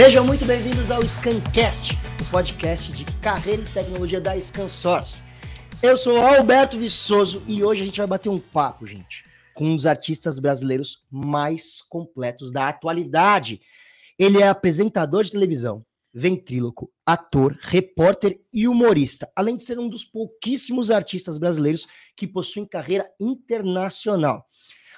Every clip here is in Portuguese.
Sejam muito bem-vindos ao Scancast, o podcast de carreira e tecnologia da ScanSource. Eu sou Alberto Viçoso e hoje a gente vai bater um papo, gente, com um dos artistas brasileiros mais completos da atualidade. Ele é apresentador de televisão, ventríloco, ator, repórter e humorista, além de ser um dos pouquíssimos artistas brasileiros que possuem carreira internacional.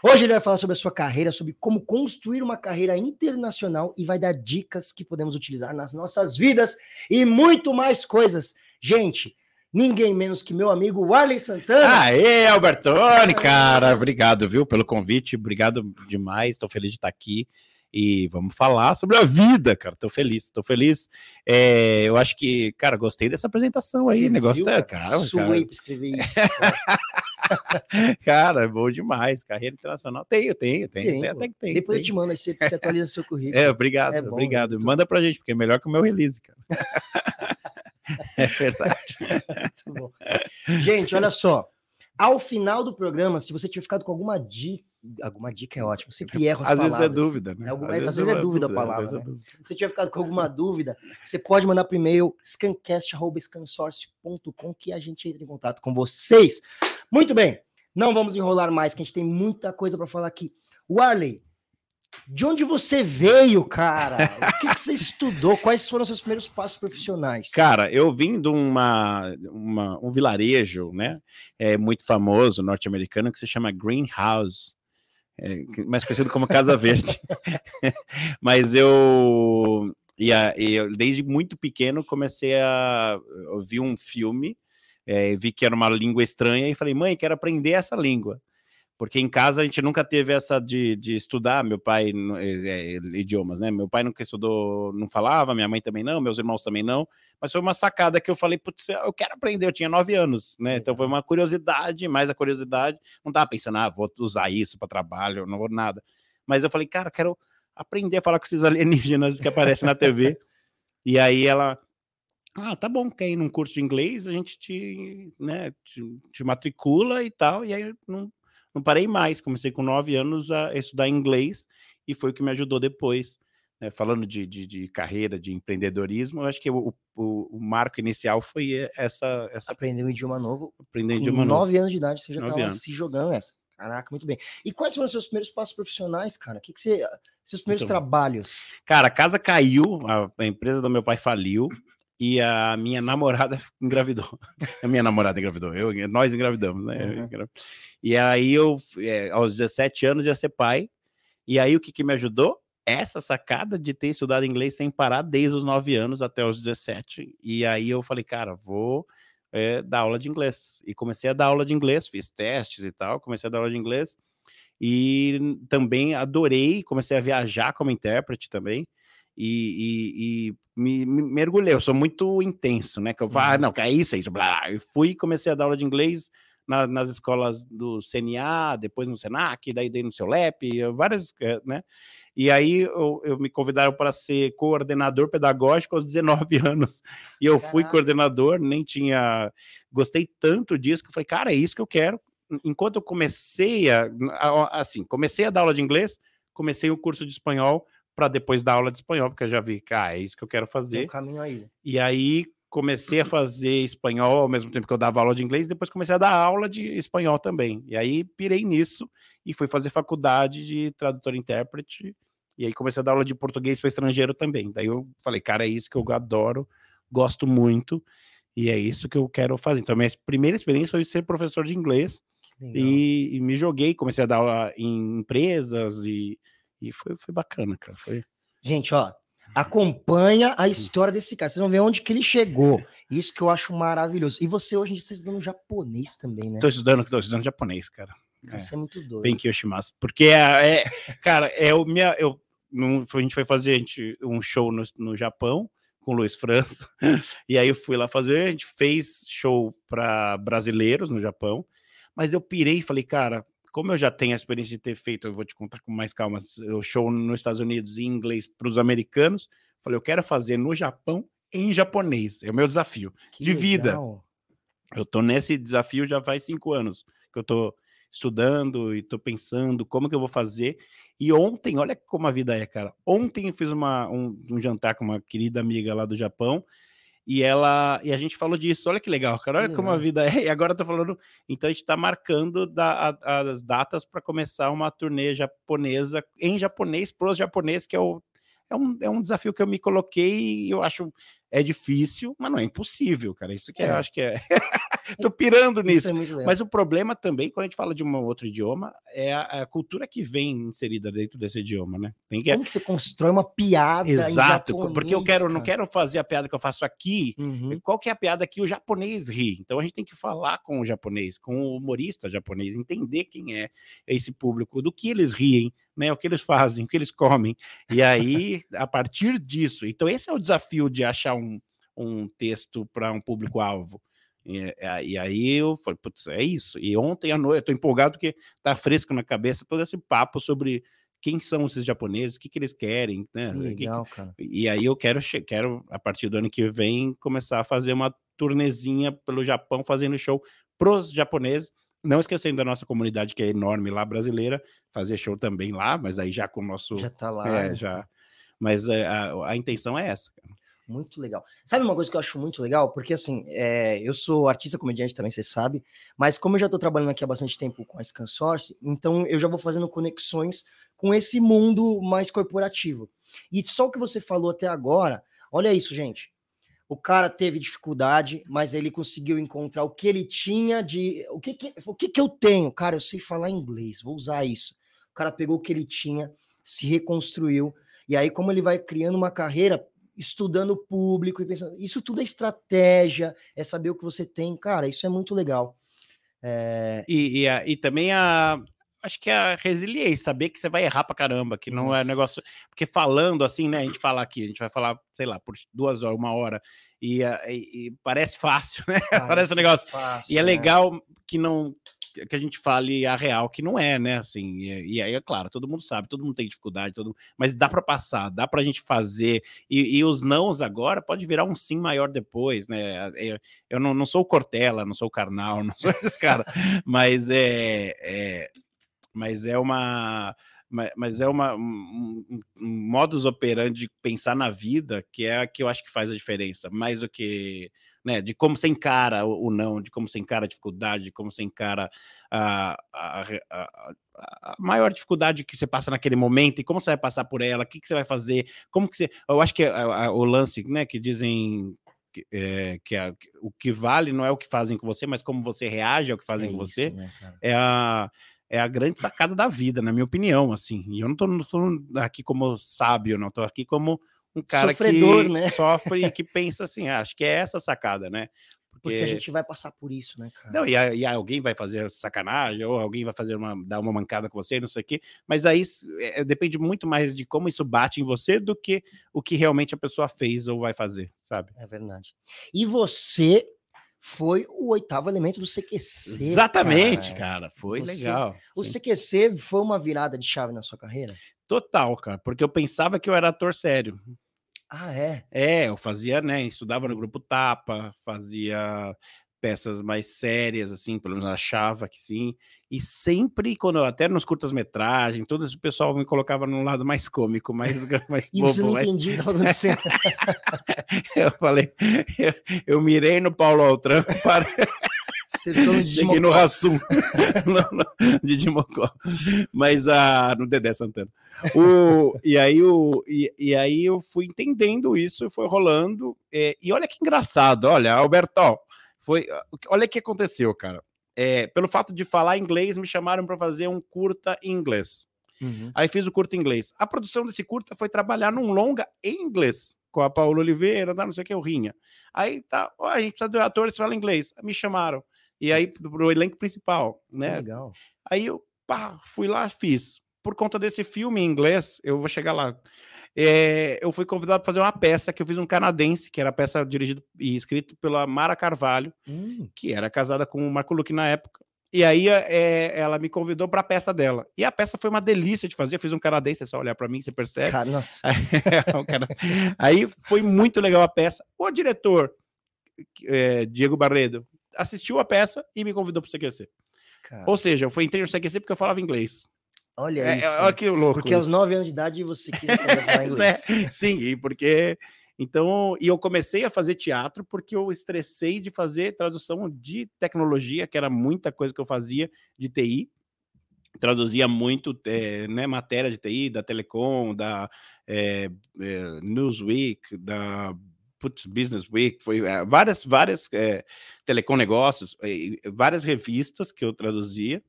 Hoje ele vai falar sobre a sua carreira, sobre como construir uma carreira internacional e vai dar dicas que podemos utilizar nas nossas vidas e muito mais coisas. Gente, ninguém menos que meu amigo Warley Santana. Aê, Albertone, cara, obrigado, viu, pelo convite, obrigado demais, estou feliz de estar aqui e vamos falar sobre a vida, cara. Tô feliz, tô feliz. É, eu acho que, cara, gostei dessa apresentação aí. Você negócio viu, é, cara. Suei pra escrever isso. Cara. é bom demais. Carreira internacional. Tenho, tenho, tenho. Tem, até que tem. Depois tem. eu te mando, aí você, você atualiza seu currículo. É, obrigado, é bom, obrigado. Muito. Manda pra gente, porque é melhor que o meu release, cara. é verdade. Muito bom. Gente, olha só. Ao final do programa, se você tiver ficado com alguma dica, alguma dica é ótimo, sempre erro as Às palavras. vezes é dúvida, né? É às, às, vezes, é, é dúvida, a palavra. Né? É dúvida. Se você tiver ficado com alguma dúvida, você pode mandar para o e-mail scancast.scansource.com que a gente entra em contato com vocês. Muito bem, não vamos enrolar mais, que a gente tem muita coisa para falar aqui. Warley, de onde você veio, cara? O que, que, você estudou? Quais foram os seus primeiros passos profissionais? Cara, eu vim de uma, uma um vilarejo, né? É muito famoso, norte-americano, que se chama Greenhouse, é, mais conhecido como Casa Verde. Mas eu, e, a, e eu, desde muito pequeno, comecei a ouvir um filme, é, vi que era uma língua estranha e falei, mãe, quero aprender essa língua porque em casa a gente nunca teve essa de, de estudar, meu pai, é, é, idiomas, né? Meu pai nunca estudou, não falava, minha mãe também não, meus irmãos também não, mas foi uma sacada que eu falei, putz, eu quero aprender, eu tinha nove anos, né? Então foi uma curiosidade, mais a curiosidade, não tava pensando, ah, vou usar isso para trabalho, não vou nada. Mas eu falei, cara, quero aprender a falar com esses alienígenas que aparecem na TV. e aí ela, ah, tá bom, quer ir num curso de inglês, a gente te, né, te, te matricula e tal, e aí não não parei mais. Comecei com nove anos a estudar inglês e foi o que me ajudou depois. Né? Falando de, de, de, carreira, de empreendedorismo, eu acho que o, o, o, marco inicial foi essa. essa... Aprender um idioma novo. Aprender um idioma novo. Nove anos de idade, você já estava se jogando essa. Caraca, muito bem. E quais foram os seus primeiros passos profissionais, cara? O que, que você. Seus primeiros trabalhos? Cara, a casa caiu, a, a empresa do meu pai faliu e a minha namorada engravidou. A minha namorada engravidou, eu, nós engravidamos, né? Uhum. E aí eu, é, aos 17 anos, ia ser pai. E aí o que, que me ajudou? Essa sacada de ter estudado inglês sem parar desde os 9 anos até os 17. E aí eu falei, cara, vou é, dar aula de inglês. E comecei a dar aula de inglês, fiz testes e tal, comecei a dar aula de inglês. E também adorei, comecei a viajar como intérprete também e, e, e me, me, mergulhei. Eu sou muito intenso, né? Que eu falo, ah, não, que é isso, é isso, blá. Eu fui comecei a dar aula de inglês na, nas escolas do CNA, depois no Senac, daí dei no seu LEP, várias, eh, né? E aí eu, eu me convidaram para ser coordenador pedagógico aos 19 anos. E eu fui coordenador, nem tinha. Gostei tanto disso que eu falei, cara, é isso que eu quero. Enquanto eu comecei a. Assim, comecei a dar aula de inglês, comecei o curso de espanhol para depois dar aula de espanhol, porque eu já vi que ah, é isso que eu quero fazer. Tem um caminho aí. E aí comecei a fazer espanhol ao mesmo tempo que eu dava aula de inglês, depois comecei a dar aula de espanhol também. E aí pirei nisso e fui fazer faculdade de tradutor e intérprete. E aí comecei a dar aula de português para estrangeiro também. Daí eu falei, cara, é isso que eu adoro, gosto muito, e é isso que eu quero fazer. Então, minha primeira experiência foi ser professor de inglês. E, e, me joguei, comecei a dar aula em empresas e e foi, foi bacana, cara. Foi... Gente, ó, acompanha a hum. história desse cara. Vocês vão ver onde que ele chegou. Isso que eu acho maravilhoso. E você hoje está estudando japonês também, né? Tô estudando, tô estudando japonês, cara. Isso é, é muito doido. Bem Yoshimasu. Porque é, é cara, é o minha. Eu, a gente foi fazer a gente, um show no, no Japão com o Luiz França. e aí eu fui lá fazer, a gente fez show para brasileiros no Japão. Mas eu pirei e falei, cara, como eu já tenho a experiência de ter feito, eu vou te contar com mais calma, o show nos Estados Unidos em inglês para os americanos, falei, eu quero fazer no Japão em japonês. É o meu desafio que de legal. vida. Eu tô nesse desafio já faz cinco anos que eu tô estudando e tô pensando como que eu vou fazer. E ontem, olha como a vida é, cara. Ontem eu fiz uma, um, um jantar com uma querida amiga lá do Japão e ela e a gente falou disso. Olha que legal, cara. Olha como a vida é. E agora eu tô falando. Então a gente está marcando da, a, as datas para começar uma turnê japonesa em japonês para os japoneses, que é o é um, é um desafio que eu me coloquei e eu acho é difícil, mas não é impossível, cara. Isso que é. eu acho que é. Tô pirando nisso. É mas o problema também, quando a gente fala de um outro idioma, é a, a, cultura que vem inserida dentro desse idioma, né? Tem que... Como que você constrói uma piada? Exato, porque eu quero, não quero fazer a piada que eu faço aqui. Uhum. Qual que é a piada que o japonês ri? Então a gente tem que falar com o japonês, com o humorista japonês, entender quem é esse público, do que eles riem, né, o que eles fazem, o que eles comem. E aí, a partir disso, então esse é o desafio de achar um, um texto para um público-alvo. E, é, e, aí eu falei, putz, é isso. E ontem à noite, eu tô empolgado porque tá fresco na cabeça todo esse papo sobre quem são esses japoneses, o que, que eles querem, né? legal, cara. E aí eu quero, quero, a partir do ano que vem, começar a fazer uma turnezinha pelo Japão, fazendo show pros japoneses, não esquecendo da nossa comunidade que é enorme lá brasileira, fazer show também lá, mas aí já com o nosso. Já tá lá. É, né? já. Mas é, a, a intenção é essa. Muito legal. Sabe uma coisa que eu acho muito legal? Porque assim, é, eu sou artista comediante também, você sabe, mas como eu já estou trabalhando aqui há bastante tempo com a Scansource, então eu já vou fazendo conexões com esse mundo mais corporativo. E só o que você falou até agora, olha isso, gente. O cara teve dificuldade, mas ele conseguiu encontrar o que ele tinha de. O que, que, o que, que eu tenho? Cara, eu sei falar inglês, vou usar isso. O cara pegou o que ele tinha, se reconstruiu. E aí, como ele vai criando uma carreira, estudando o público e pensando. Isso tudo é estratégia, é saber o que você tem. Cara, isso é muito legal. É... E, e, a, e também a, acho que é a resiliência, saber que você vai errar pra caramba, que não é negócio. Porque falando assim, né? A gente fala aqui, a gente vai falar, sei lá, por duas horas, uma hora, e, e, parece fácil, né? Parece, parece um negócio. Fácil, e é, é legal que não que a gente fale a real, que não é, né? Assim, e, e aí é claro, todo mundo sabe, todo mundo tem dificuldade, todo, mas dá para passar, dá para a gente fazer. E, e, os nãos agora pode virar um sim maior depois, né? Eu, eu não, não sou o Cortella, não sou o Karnal, não sou esses caras, mas é, é mas é uma mas é uma, um, um, modus operandi de pensar na vida que é a que eu acho que faz a diferença, mais do que né, de como você encara o, o não, de como você encara a dificuldade, de como você encara a, a, a, a, maior dificuldade que você passa naquele momento e como você vai passar por ela, o que, que você vai fazer, como que você. Eu acho que o lance, né, que dizem que, é, que a, o que vale não é o que fazem com você, mas como você reage ao que fazem é com isso, você, né, é a é a grande sacada da vida, na minha opinião, assim. E eu não tô aqui como sábio, não tô aqui como um cara Sofredor, que né? sofre e que pensa assim, ah, acho que é essa sacada, né? Porque... Porque... a gente vai passar por isso, né, cara? Não, e, e alguém vai fazer sacanagem, ou alguém vai fazer uma, dar uma mancada com você, não sei o quê, mas aí é, depende muito mais de como isso bate em você do que o que realmente a pessoa fez ou vai fazer, sabe? É verdade. E você foi o oitavo elemento do CQC. Exatamente, cara. cara foi Você, legal. O sim. CQC foi uma virada de chave na sua carreira? Total, cara, porque eu pensava que eu era ator sério. Ah, é? É, eu fazia, né? Estudava no grupo Tapa, fazia peças mais sérias, assim, pelo menos achava que sim. E sempre, quando até nos curtas-metragens, todo esse pessoal me colocava num lado mais cômico, mais, mais bobo. você não mais... entendia o que estava acontecendo. eu falei, eu, eu, mirei no Paulo Altran para. Acertou no Cheguei no Rassum, de Dimocó. Mas ah, no Dedé Santana. O, e, aí, o, e, e, aí eu fui entendendo isso, foi rolando. É, e olha que engraçado, olha, Alberto, foi, olha o que aconteceu, cara. É, pelo fato de falar inglês, me chamaram para fazer um curta em inglês. Uhum. Aí fiz o curta em inglês. A produção desse curta foi trabalhar num longa em inglês, com a Paula Oliveira, não sei o que, o Rinha. Aí tá, a gente precisa de um ator, você fala inglês. Me chamaram. E aí, pro elenco principal, né? Legal. Aí eu, pá, fui lá, fiz. Por conta desse filme em inglês, eu vou chegar lá é, eu fui convidado para fazer uma peça que eu fiz um canadense, que era peça dirigida e escrita pela Mara Carvalho, hum. que era casada com o Marco Luque na época. E aí é, ela me convidou para a peça dela. E a peça foi uma delícia de fazer. Eu fiz um canadense, é só olhar para mim, você percebe. Cara, nossa. aí foi muito legal a peça. O diretor, é, Diego Barredo, assistiu a peça e me convidou para o CQC. cara. Ou seja, eu fui entrei no CQC porque eu falava inglês. Olha É, isso. é, olha que louco. Porque aos isso. 9 anos de idade você quis falar Isso inglês. é, sim, e porque. Então, e eu comecei a fazer teatro porque eu estressei de fazer tradução de tecnologia, que era muita coisa que eu fazia de TI. Traduzia muito eh, né, matéria de TI, da Telecom, da eh, Newsweek, da putz, Business Week, foi eh, várias, várias eh, Telecom Negócios, eh, várias revistas que eu traduzia,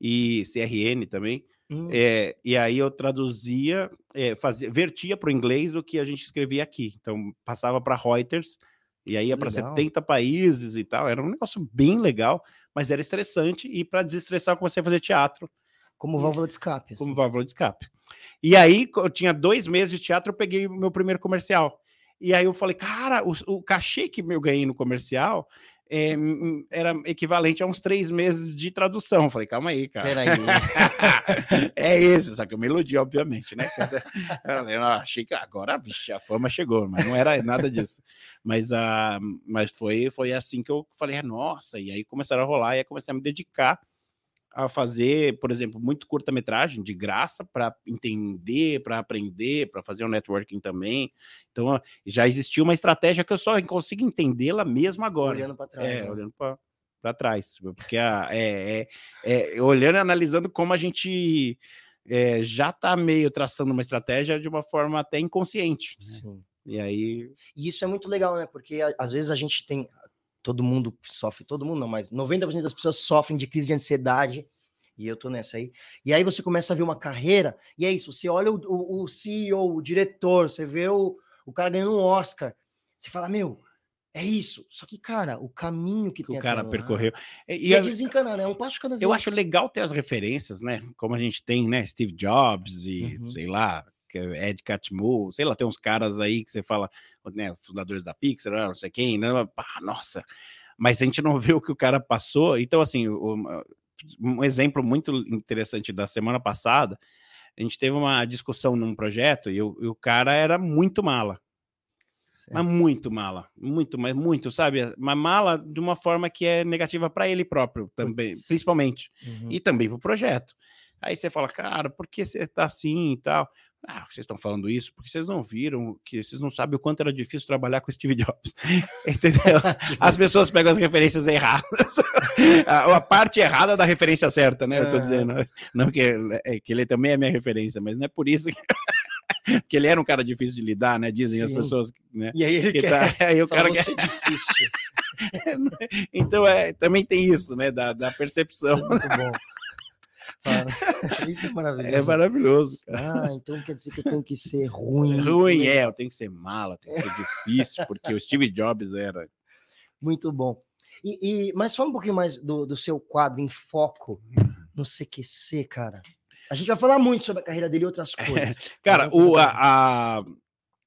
e CRN também. Hum, É, e aí eu traduzia, é, fazia, vertia para o inglês o que a gente escrevia aqui. Então passava para Reuters e aí ia para Legal. 70 países e tal. Era um negócio bem legal, mas era estressante. E para desestressar, eu comecei a fazer teatro Como válvula de escape. assim. como válvula de escape. E aí, eu tinha dois meses de teatro, eu peguei o meu primeiro comercial. E aí eu falei, cara, o, o cachê que eu ganhei no comercial é, era equivalente a uns três meses de tradução. Eu falei, calma aí, cara. Peraí. é esse, só que eu me iludi, obviamente, né? Eu falei, "Ah, achei que agora vixe, a fama chegou, mas não era nada disso. Mas, ah, mas foi, foi assim que eu falei, "Ah, nossa, e aí começaram a rolar, e aí comecei a me dedicar a fazer, por exemplo, muito curta-metragem de graça para entender, para aprender, para fazer o networking também. Então, já existia uma estratégia que eu só consigo entendê-la mesmo agora. Olhando pra trás. É, né? olhando para trás. Porque a, é, é, é, olhando e analisando como a gente é, já está meio traçando uma estratégia de uma forma até inconsciente. né? Sim. E aí. E isso é muito legal, né? Porque às vezes a gente tem. Todo mundo sofre, todo mundo não, mas 90% das pessoas sofrem de crise de ansiedade. E eu tô nessa aí. E aí você começa a ver uma carreira, e é isso. Você olha o, o, o CEO, o diretor, você vê o, o cara ganhando um Oscar. Você fala, meu, é isso. Só que, cara, o caminho que, que tem o cara lá- percorreu. E, E, é desencanar, né? É um passo cada vez. eu acho legal ter as referências, né? Como a gente tem, né? Steve Jobs e Uhum. sei lá, que é Ed Catmull, sei lá, tem uns caras aí que você fala, né? Fundadores da Pixar, não sei quem, né? pá, nossa. Mas a gente não vê o que o cara passou. Então, assim, o- um exemplo muito interessante da semana passada, a gente teve uma discussão num projeto e o, e o cara era muito mala. Certo. Mas muito mala, muito, mas muito, sabe? Mas mala de uma forma que é negativa para ele próprio também, principalmente, Uhum. e também para o projeto. Aí você fala, cara, por que você tá assim e tal? Ah, vocês estão falando isso porque vocês não viram, que vocês não sabem o quanto era difícil trabalhar com Steve Jobs. Entendeu? As pessoas pegam as referências erradas. a, a parte errada da referência certa, né? Eu tô É. dizendo. Não que, é, que ele também é minha referência, mas não é por isso que, que ele era um cara difícil de lidar, né? Dizem as Sim. pessoas, né? E aí ele Que quer. tá, aí o cara quer, "Você é difícil. então é, também tem isso, né? Da, da Isso é percepção. muito bom. Isso é maravilhoso. É maravilhoso. cara. Ah, então quer dizer que eu tenho que ser ruim. É ruim, é, eu tenho que ser mala, tem que ser difícil, porque o Steve Jobs era. Muito bom. E, e- mas fala um pouquinho mais do, do seu quadro em foco no CQC, cara. A gente vai falar muito sobre a carreira dele e outras coisas. Cara, o, a, a-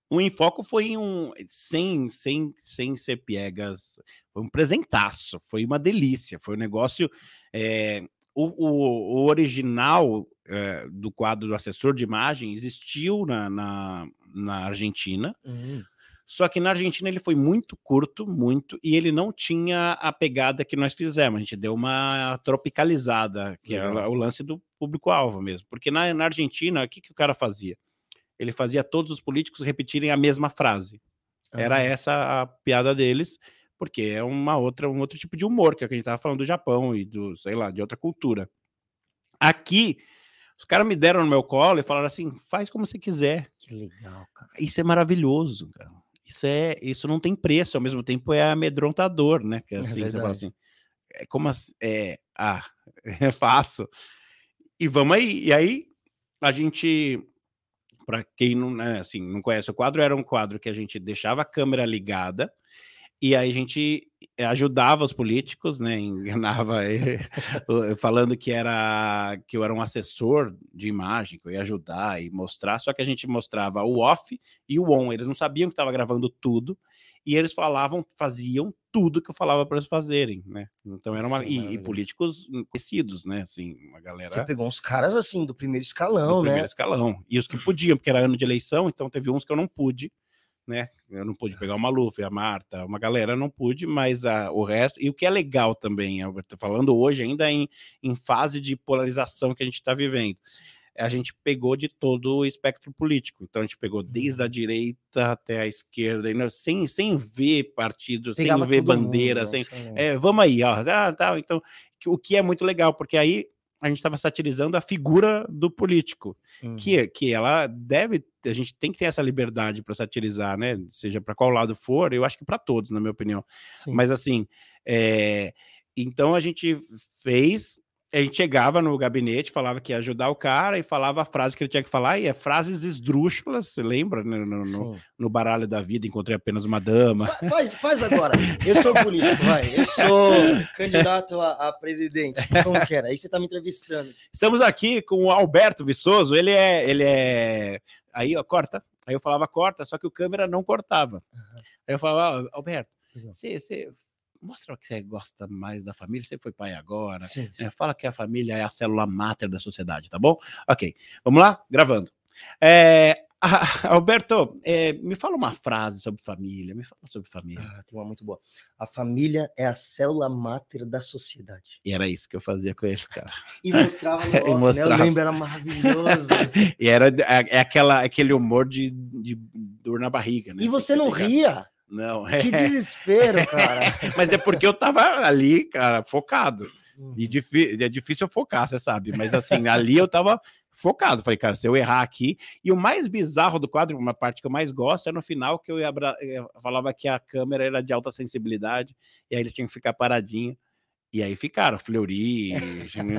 o Enfoco foi um. Sem, sem, sem ser piegas, foi um presentaço, foi uma delícia, foi um negócio. é, o, o- o original é, do quadro do assessor de imagem existiu na, na, na Argentina. Hum, Só que na Argentina ele foi muito curto, muito, e ele não tinha a pegada que nós fizemos. A gente deu uma tropicalizada, que é o lance do público-alvo mesmo. Porque na, na Argentina, o que, que o cara fazia? Ele fazia todos os políticos repetirem a mesma frase. Era essa a piada deles, porque é uma outra, um outro tipo de humor, que é o que a gente estava falando do Japão e do, sei lá, de outra cultura. Aqui, os caras me deram no meu colo e falaram assim: faz como você quiser Que legal, cara. isso é maravilhoso, cara. Isso é, isso não tem preço, ao mesmo tempo é amedrontador, né? Que É assim, você fala assim, é como assim, é, ah, é fácil. E vamos aí. E aí a gente, para quem não, né, assim, não conhece o quadro, era um quadro que a gente deixava a câmera ligada e aí a gente ajudava os políticos, né? Enganava eh, o- falando que era que eu era um assessor de imagem, que eu ia ajudar e mostrar, só que a gente mostrava o off e o on. Eles não sabiam que estava gravando tudo e eles falavam, faziam tudo que eu falava para eles fazerem, né? Então era uma Sim, e- e, maravilhoso. políticos conhecidos, né? Assim, uma galera Você pegou uns caras assim, do primeiro do escalão, primeiro né? escalão. E os que podiam, porque era ano de eleição, então teve uns que eu não pude né? Eu não pude pegar o Maluf, a Marta, uma galera não pude, mas a, o resto. E o que é legal também, Alberto, falando hoje ainda em, em fase de polarização que a gente está vivendo a gente pegou de todo o espectro político. Então a gente pegou desde a uhum. direita até a esquerda, sem, sem ver partido, Pegava sem ver bandeira, mundo, sem. É, vamos aí, ó. Tá, então, o que é muito legal, porque aí a gente estava satirizando a figura do político, uhum. que, que ela deve, a gente tem que ter essa liberdade para satirizar, né? Seja para qual lado for, eu acho que para todos, na minha opinião. Sim. Mas assim, é, então a gente fez a gente chegava no gabinete, falava que ia ajudar o cara e falava a frase que ele tinha que falar, e é frases esdrúxulas, você lembra? Né, no, no, no, baralho da vida, encontrei apenas uma dama. Faz, faz agora. Eu sou político, vai. Eu sou candidato a, a presidente. Como que era? Aí você está me entrevistando. Estamos aqui com o Alberto Viçoso, ele é. Ele é... Aí, ó, corta. Aí eu falava corta, só que o câmera não cortava. Uhum. Aí eu falava, Alberto, você, você mostra que você gosta mais da família, você foi pai agora, sim, sim. É, fala que a família é a célula máter da sociedade, tá bom? Ok, vamos lá? Gravando. É, Alberto, é, me fala uma frase sobre família, me fala sobre família. Ah, tem uma muito boa. A família é a célula máter da sociedade. E era isso que eu fazia com eles, cara. e mostrava no e mostrava. Né? Eu lembro, era maravilhoso. e era é, é, aquela, aquele humor de, de dor na barriga, né? E você não ria? Não. Que é. desespero, cara. Mas é porque eu tava ali, cara, focado. E uhum. é difícil eu focar, você sabe. Mas assim, ali eu tava focado. Falei, cara, se eu errar aqui. E o mais bizarro do quadro, uma parte que eu mais gosto, é no final que eu, ia, eu falava que a câmera era de alta sensibilidade, e aí eles tinham que ficar paradinho. E aí ficaram, Fleury,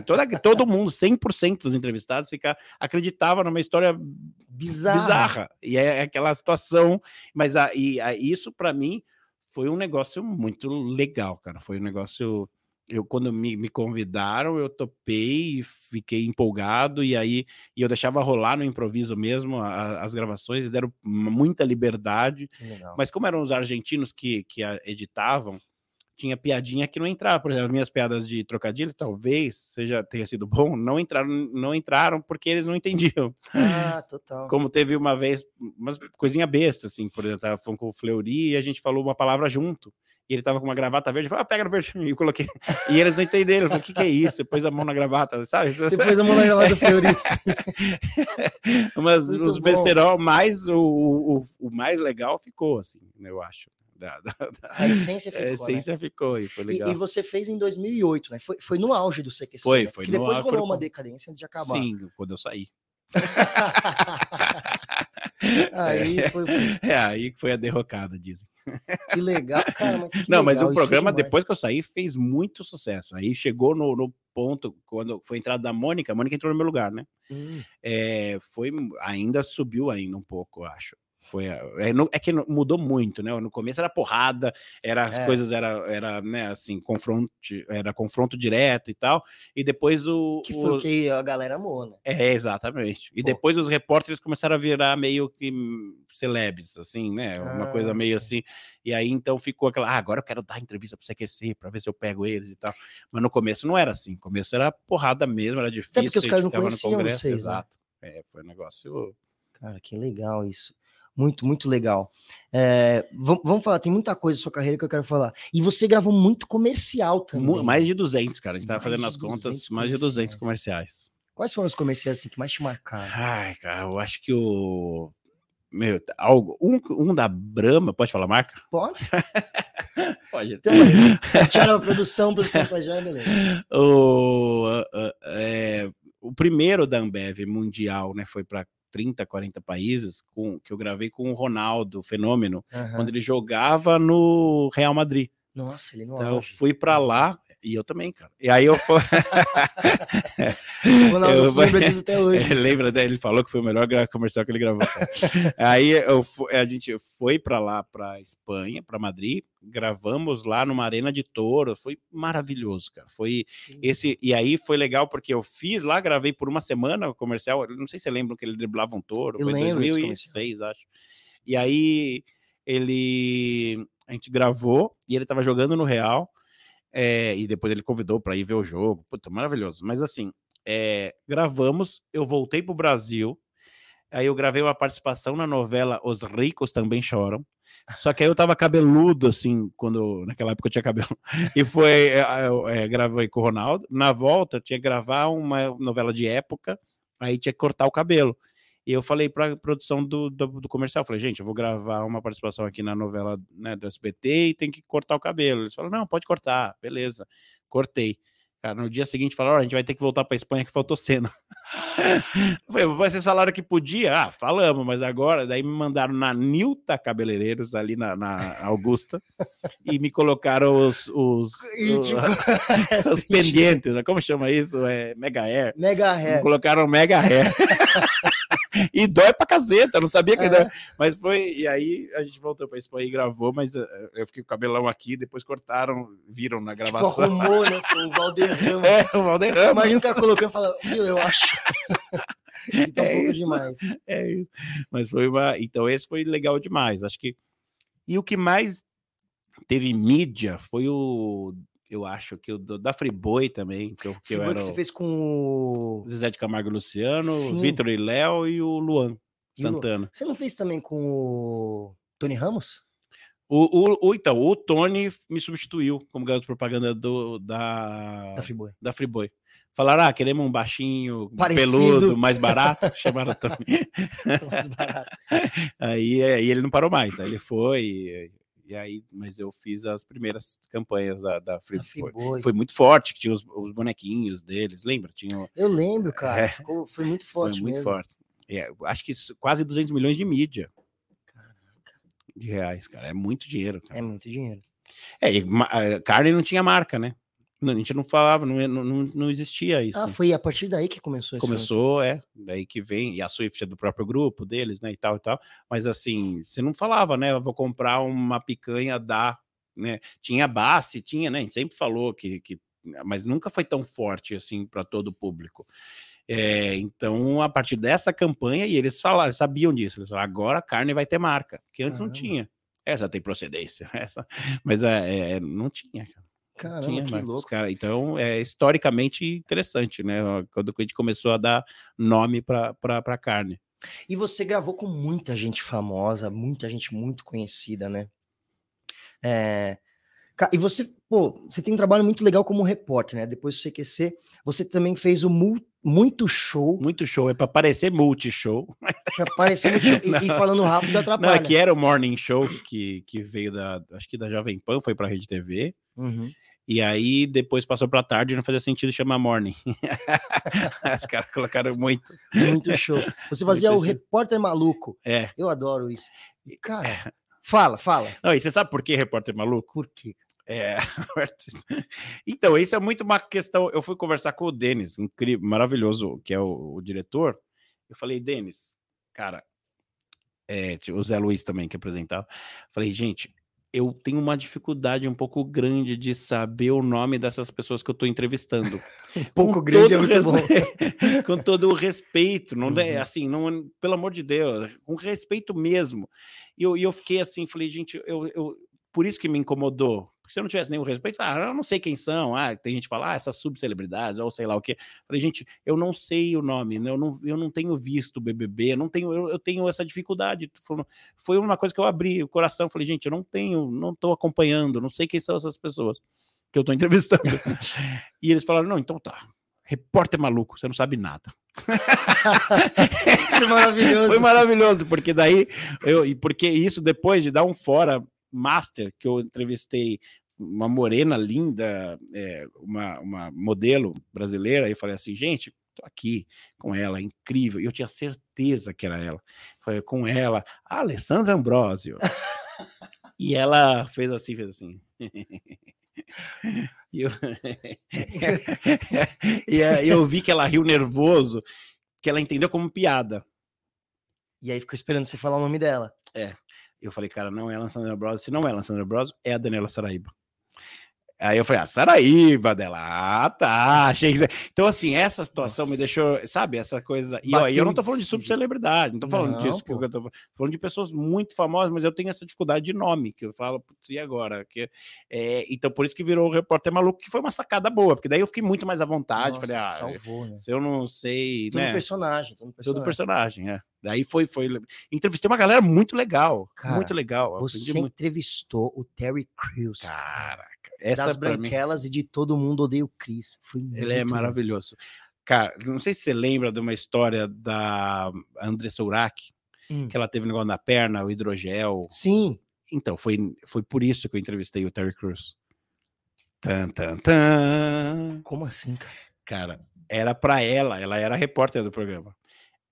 toda, todo mundo, 100% dos entrevistados ficar, acreditava numa história bizarra. bizarra. E é aquela situação, mas a, e, a, isso para mim foi um negócio muito legal, cara. Foi um negócio eu quando me, me convidaram, eu topei, fiquei empolgado e aí e eu deixava rolar no improviso mesmo a, as gravações, deram muita liberdade. Mas como eram os argentinos que, que editavam, tinha piadinha que não entrava. Por exemplo, minhas piadas de trocadilho, talvez seja tenha sido bom, não entraram, não entraram porque eles não entendiam. Ah, total. Como teve uma vez, uma coisinha besta, assim, por exemplo, tava falando com o Fleury e a gente falou uma palavra junto. E ele tava com uma gravata verde, falou, ah, pega no verde, e eu coloquei. E eles não entenderam, falei, o que, que é isso? Depois a mão na gravata, sabe? Depois a mão na gravata do Fleury. Mas Muito os besterol, mais o, o, o mais legal ficou, assim, eu acho. Da, da, da... A essência ficou. A né? essência né? ficou e foi legal. E, e, você fez em 2008, né? Foi, foi no auge do CQC. Foi, né? foi. Que depois rolou uma decadência antes de acabar. Sim, quando eu saí. aí foi, É aí que foi a derrocada, dizem. Que legal, cara. Mas Não, legal, mas o programa, depois que eu saí, fez muito sucesso. Aí chegou no, no ponto, quando foi entrada da Mônica, a Mônica entrou no meu lugar, né? Hum. É, foi, ainda subiu ainda um pouco, eu acho. Foi, é, é, que mudou muito, né? No começo era porrada, era as é. coisas era, era, né, assim, confronto, era confronto direto e tal. E depois o que foi o que a galera amou, né? É, exatamente. E Pô. depois os repórteres começaram a virar meio que celebres, assim, né? Uma ah, coisa meio sim. assim. E aí então ficou aquela, ah, agora eu quero dar entrevista para CQC para ver se eu pego eles e tal. Mas no começo não era assim. No começo era porrada mesmo, era difícil. Até porque os caras não conheciam vocês, né? exato. Né? É, foi um negócio Cara, que legal isso. Muito, muito legal. É, vamos, vamos, falar, tem muita coisa na sua carreira que eu quero falar. E você gravou muito comercial também. Mais de 200, cara. A gente tava fazendo as contas, mais de 200 comerciais. Quais foram os comerciais assim, que mais te marcaram? Ai, cara, eu acho que o. Meu, algo. Um, um da Brahma, pode falar marca? Pode. pode. Então, a produção, produção faz já, beleza. O, é, o primeiro da Ambev mundial, né, foi para 30, 40 países, com, que eu gravei com o Ronaldo, fenômeno, uhum. quando ele jogava no Real Madrid. Nossa, ele não Então eu fui para lá, e eu também, cara. E aí eu fui. o Ronaldo eu... lembra disso até hoje. Lembra, ele falou que foi o melhor comercial que ele gravou. aí eu, a gente foi para lá, para Espanha, para Madrid, gravamos lá numa arena de touro, foi maravilhoso, cara. Foi esse e aí foi legal porque eu fiz lá, gravei por uma semana o comercial. Não sei se você lembra que ele driblava um touro, eu foi em 2006, acho. E aí ele a gente gravou e ele estava jogando no Real. É, e depois ele convidou para ir ver o jogo. Puta, maravilhoso. Mas assim, é, gravamos, eu voltei para o Brasil. Aí eu gravei uma participação na novela Os Ricos Também Choram. Só que aí eu tava cabeludo, assim, quando naquela época eu tinha cabelo. E foi, é, eu, é, gravei com o Ronaldo. Na volta, tinha que gravar uma novela de época, aí tinha que cortar o cabelo. E eu falei para a produção do, do, do, comercial, falei, gente, eu vou gravar uma participação aqui na novela né, do SBT e tem que cortar o cabelo. Eles falaram, não, pode cortar, beleza. Cortei. Cara, no dia seguinte falaram, a gente vai ter que voltar para Espanha que faltou cena. falei, vocês falaram que podia? Ah, falamos, mas agora, daí me mandaram na Nilta Cabeleireiros, ali na, na Augusta, e me colocaram os, os, os, os pendientes, né? como chama isso? É Mega Hair. Mega Hair. Me colocaram Mega Hair. E dói pra caseta, não sabia que é. Mas foi, e aí a gente voltou pra Espanha e gravou, mas uh, eu fiquei com o cabelão aqui, depois cortaram, viram na tipo, gravação. Tipo, arrumou, né? O Valderrama. É, o Valderrama. Imagina o cara colocando e falando, eu acho. então, é isso, demais. É isso. Mas foi uma. Então, esse foi legal demais. Acho que. E o que mais teve mídia foi o eu acho que o da Friboi também, que eu, que eu era que você fez com o Zezé de Camargo Luciano, Vitor e Léo e o Luan e Santana. O... Você não fez também com o Tony Ramos? O, o, o, então, o Tony me substituiu como garoto propaganda do, da, da Friboi. Da Friboi. Falaram, ah, queremos um baixinho, Parecido. peludo, mais barato. Chamaram o Tony. mais barato. Aí, aí ele não parou mais. Aí ele foi, e aí, mas eu fiz as primeiras campanhas da, da Free, Free Boy. Foi muito forte, que tinha os, os bonequinhos deles, lembra? Tinha, eu lembro, cara. É, Ficou, foi muito forte. Foi muito mesmo. forte. É, acho que quase 200 milhões de mídia. Caraca. De reais, cara. É muito dinheiro. Cara. É muito dinheiro. É, e, carne não tinha marca, né? A gente não falava, não, não, não existia isso. Ah, foi a partir daí que começou isso. Começou, é, daí que vem, e a Swift é do próprio grupo deles, né, e tal e tal, mas assim, você não falava, né, eu vou comprar uma picanha da, né, tinha base, tinha, né, a gente sempre falou que, que mas nunca foi tão forte assim para todo o público. É, então, a partir dessa campanha, e eles falaram, sabiam disso, eles falaram, agora a carne vai ter marca, que antes Caramba. não tinha. Essa tem procedência, essa, mas é, é não tinha. Caramba, Tinha, que louco. Cara, então, é historicamente interessante, né? Quando a gente começou a dar nome para a carne. E você gravou com muita gente famosa, muita gente muito conhecida, né? É... E você, pô, você tem um trabalho muito legal como repórter, né? Depois do CQC, você também fez o muito show. Muito show, é para parecer multishow. Para parecer multishow. E, e, falando rápido atrapalha. Não, é que era o Morning Show que, que veio da, acho que da Jovem Pan, foi para a Rede TV. Uhum. E aí depois passou para tarde e não fazia sentido chamar morning. Os caras colocaram muito. Muito show. Você fazia muito o show. repórter maluco. É. Eu adoro isso. Cara, é. fala, fala. Não, e você sabe por que repórter maluco? Por quê? É. então, isso é muito uma questão. Eu fui conversar com o Denis, incrível, maravilhoso, que é o, o diretor. Eu falei, Denis, cara, é, o Zé Luiz também que apresentava. Falei, gente, eu tenho uma dificuldade um pouco grande de saber o nome dessas pessoas que eu estou entrevistando. um pouco grande é muito bom. com todo o respeito, não uhum. é assim, não, pelo amor de Deus, com respeito mesmo. E eu, eu fiquei assim, falei, gente, eu, eu, por isso que me incomodou, porque se eu não tivesse nenhum respeito, ah, eu não sei quem são. Ah, tem gente que fala, ah, essas subcelebridades, ou sei lá o quê. Falei, gente, eu não sei o nome, né? eu, não, eu não tenho visto o BBB, eu não tenho, eu, eu tenho essa dificuldade. Foi uma coisa que eu abri o coração, falei, gente, eu não tenho, não estou acompanhando, não sei quem são essas pessoas que eu estou entrevistando. e eles falaram, não, então tá, repórter maluco, você não sabe nada. isso é maravilhoso. Foi maravilhoso, porque daí eu, porque isso depois de dar um fora master que eu entrevistei uma morena linda, é, uma, uma modelo brasileira, e falei assim, gente, tô aqui com ela, incrível, e eu tinha certeza que era ela. Falei com ela, a Alessandra Ambrosio. e ela fez assim, fez assim. e eu... e eu vi que ela riu nervoso, que ela entendeu como piada. E aí ficou esperando você falar o nome dela. É. Eu falei, cara, não é a Sandra Bros. Se não é a Sandra Bros, é a Daniela Saraiba. Aí eu falei, ah, Saraíba dela. Ah, tá. Achei que... Então, assim, essa situação Nossa. me deixou, sabe, essa coisa. E ó, eu não tô falando de subcelebridade, não tô falando não, disso, que eu tô falando de pessoas muito famosas, mas eu tenho essa dificuldade de nome, que eu falo, putz, e agora? Que, é, então, por isso que virou o repórter maluco, que foi uma sacada boa, porque daí eu fiquei muito mais à vontade. Nossa, falei, ah, salvou, né? se eu não sei. Tudo né? personagem, tudo personagem. Tudo personagem, é. Daí foi, foi. Entrevistei uma galera muito legal. Cara, muito legal. Você muito. entrevistou o Terry Crews. Caraca. Essa das branquelas mim... e de todo mundo odeia o Chris. Ele é maravilhoso. Cara, não sei se você lembra de uma história da Andressa Urach, hum. que ela teve um negócio na perna, o hidrogel. Sim. Então, foi, foi por isso que eu entrevistei o Terry Crews. Tan, tan, tan. Como assim, cara? Cara, era para ela, ela era repórter do programa.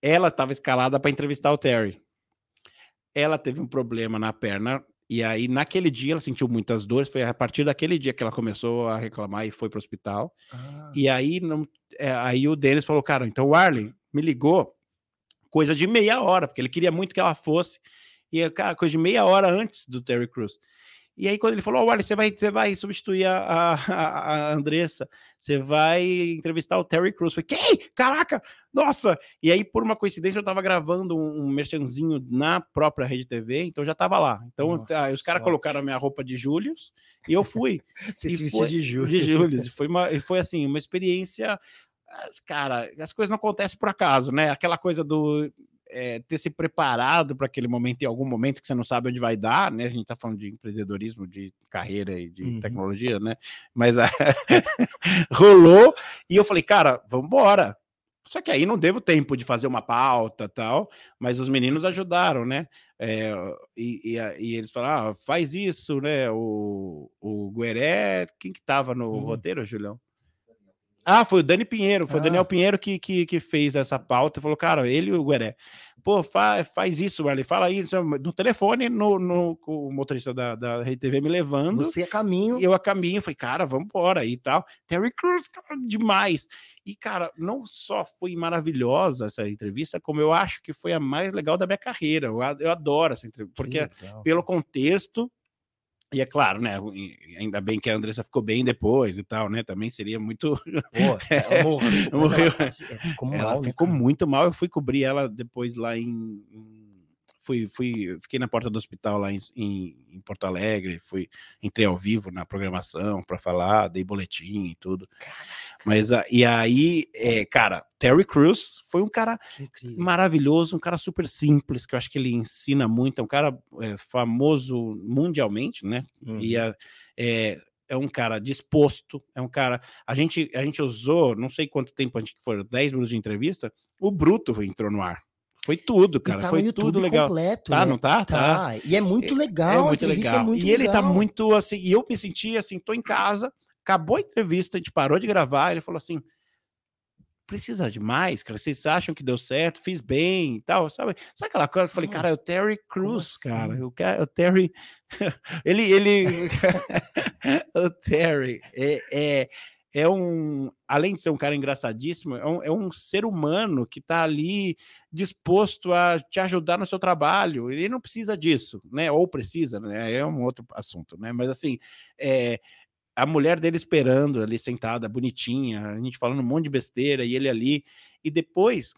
Ela estava escalada para entrevistar o Terry. Ela teve um problema na perna e aí, naquele dia, ela sentiu muitas dores. Foi a partir daquele dia que ela começou a reclamar e foi para o hospital. Ah. E aí, não, é, aí o Denis falou: Cara, então o Arlen me ligou coisa de meia hora, porque ele queria muito que ela fosse. E, cara, coisa de meia hora antes do Terry Crews. E aí, quando ele falou, olha, você vai, você vai substituir a, a, a Andressa, você vai entrevistar o Terry Crews. Falei, quem? Caraca! Nossa! E aí, por uma coincidência, eu tava gravando um, um merchanzinho na própria Rede TV, então já tava lá. Então, Nossa, os caras colocaram a minha roupa de Július e eu fui. você se vestiu de Július. De Július. Foi, uma, foi assim, uma experiência cara, as coisas não acontecem por acaso, né? Aquela coisa do é, ter se preparado para aquele momento em algum momento que você não sabe onde vai dar, né? A gente está falando de empreendedorismo, de carreira e de uhum. tecnologia, né? Mas rolou e eu falei, cara, vamos embora. Só que aí não devo tempo de fazer uma pauta tal, mas os meninos ajudaram, né? É, e, e, e, eles falaram, ah, faz isso, né? O, o Gueré, quem que tava no uhum. roteiro, Julião? Ah, foi o Dani Pinheiro, foi ah. o Daniel Pinheiro que, que, que fez essa pauta. Falou, cara, ele e o Gueré. Pô, faz, faz isso, Ele Fala isso no telefone, no, no, o motorista da, da Rede TV me levando. Você a caminho. Eu a caminho. Falei, cara, vamos embora e tal. Terry Crews, demais. E, cara, não só foi maravilhosa essa entrevista, como eu acho que foi a mais legal da minha carreira. Eu, eu adoro essa entrevista, porque pelo contexto e é claro, né? Ainda bem que a Andressa ficou bem depois e tal, né? Também seria muito. Pô, ela morreu. Ela, ficou, mal, ela né, ficou muito mal. Eu fui cobrir ela depois lá em. Fui, fui, fiquei na porta do hospital lá em, em, em Porto Alegre, fui, entrei ao vivo na programação para falar, dei boletim e tudo. Caraca. Mas e aí, é, cara, Terry Crews foi um cara maravilhoso, um cara super simples, que eu acho que ele ensina muito, é um cara é, famoso mundialmente, né? Uhum. E é, é, é, um cara disposto, é um cara. A gente, a gente usou, não sei quanto tempo a gente foi, 10 minutos de entrevista, o Bruto entrou no ar. Foi tudo, cara. Tá foi tudo legal. Completo, tá, né? não tá? tá? Tá. E é muito legal. É, muito legal. É muito e ele tá muito assim. E eu me senti assim, tô em casa Acabou a entrevista, a gente parou de gravar, ele falou assim: precisa de mais, cara. Vocês acham que deu certo, fiz bem e tal, sabe? Sabe aquela coisa? Eu falei, cara, é o Terry Cruz, assim? cara. O, o Terry. ele. ele... o Terry é, é, é, um. Além de ser um cara engraçadíssimo, é um, é um ser humano que tá ali disposto a te ajudar no seu trabalho. Ele não precisa disso, né? Ou precisa, né? É um outro assunto, né? Mas assim. É, a mulher dele esperando ali sentada, bonitinha, a gente falando um monte de besteira e ele ali. E depois,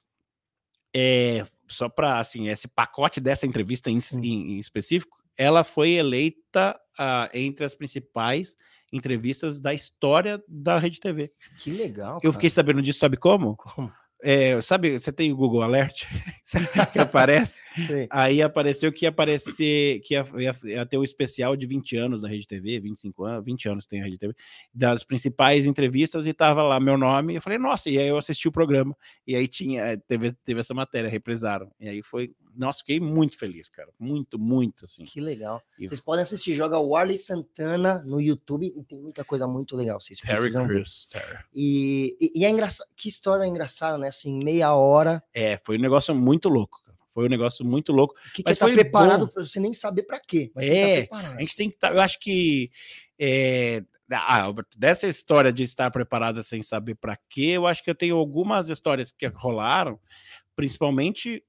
é, só para assim, esse pacote dessa entrevista em, em, em específico, ela foi eleita uh, entre as principais entrevistas da história da Rede TV. Que legal. Eu fiquei sabendo disso, sabe como? Como? É, sabe, você tem o Google Alert que aparece? Aí apareceu que ia aparecer, que ia, ia, ter o um especial de 20 anos da Rede TV, 25 anos, 20 anos tem a Rede TV, das principais entrevistas, e tava lá meu nome, e eu falei, nossa, e aí eu assisti o programa, e aí tinha, teve, teve essa matéria, represaram, e aí foi nossa, fiquei muito feliz, cara. Muito, muito, assim. Que legal. E... Vocês podem assistir, joga Warley Santana no YouTube e tem muita coisa muito legal. Vocês precisam Terry Chris, Terry. E, e, e, é engraçado, que história engraçada, né? Assim, meia hora. É, foi um negócio muito louco. Foi um negócio muito louco. Que, que mas tá preparado para você nem saber para quê. é, tá a gente tem que estar. Tá, eu acho que é, ah, dessa história de estar preparado sem saber para quê, eu acho que eu tenho algumas histórias que rolaram, principalmente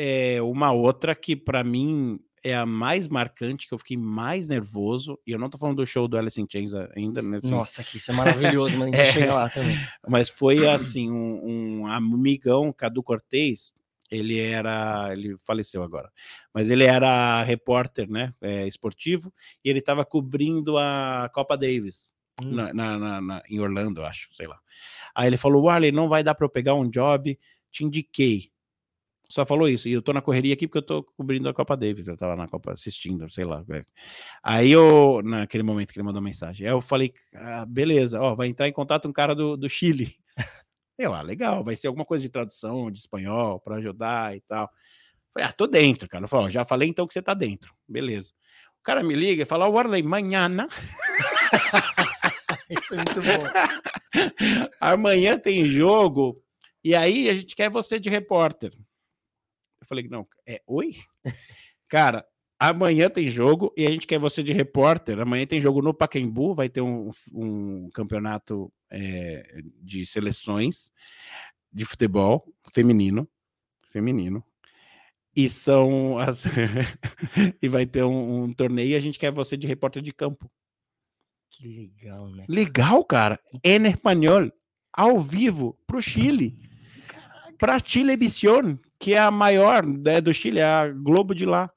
é, uma outra que para mim é a mais marcante, que eu fiquei mais nervoso, e eu não tô falando do show do Alice in Chains ainda, né? assim, Nossa, que isso é maravilhoso, mas a gente É. chega lá também. mas foi assim, um, um amigão, Cadu Cortez, ele era, ele faleceu agora, mas ele era repórter, né, é, esportivo, e ele estava cobrindo a Copa Davis, Hum. na, na- na- em Orlando, acho, sei lá. Aí ele falou, Warley, não vai dar para eu pegar um job, te indiquei. Só falou isso, e eu tô na correria aqui porque eu tô cobrindo a Copa Davis, eu tava na Copa assistindo, sei lá. velho. Aí eu, naquele momento que ele mandou mensagem, aí eu falei, ah, beleza, ó, vai entrar em contato um cara do, do Chile. Eu, ah, legal, vai ser alguma coisa de tradução de espanhol para ajudar e tal. Falei, ah, tô dentro, cara. Eu falei, ó, já falei então que você tá dentro, beleza. O cara me liga e fala, Warley, manhã Isso é muito bom. amanhã tem jogo e aí a gente quer você de repórter. Eu falei, não, é oi? Cara, amanhã tem jogo e a gente quer você de repórter. Amanhã tem jogo no Pacaembu, vai ter um, um campeonato é, de seleções de futebol feminino, feminino. E são as e vai ter um, um torneio e a gente quer você de repórter de campo. Que legal, né? Legal, cara. Em espanhol, ao vivo, pro Chile. Pra Chilevisión, que é a maior né, do Chile, é a Globo de lá.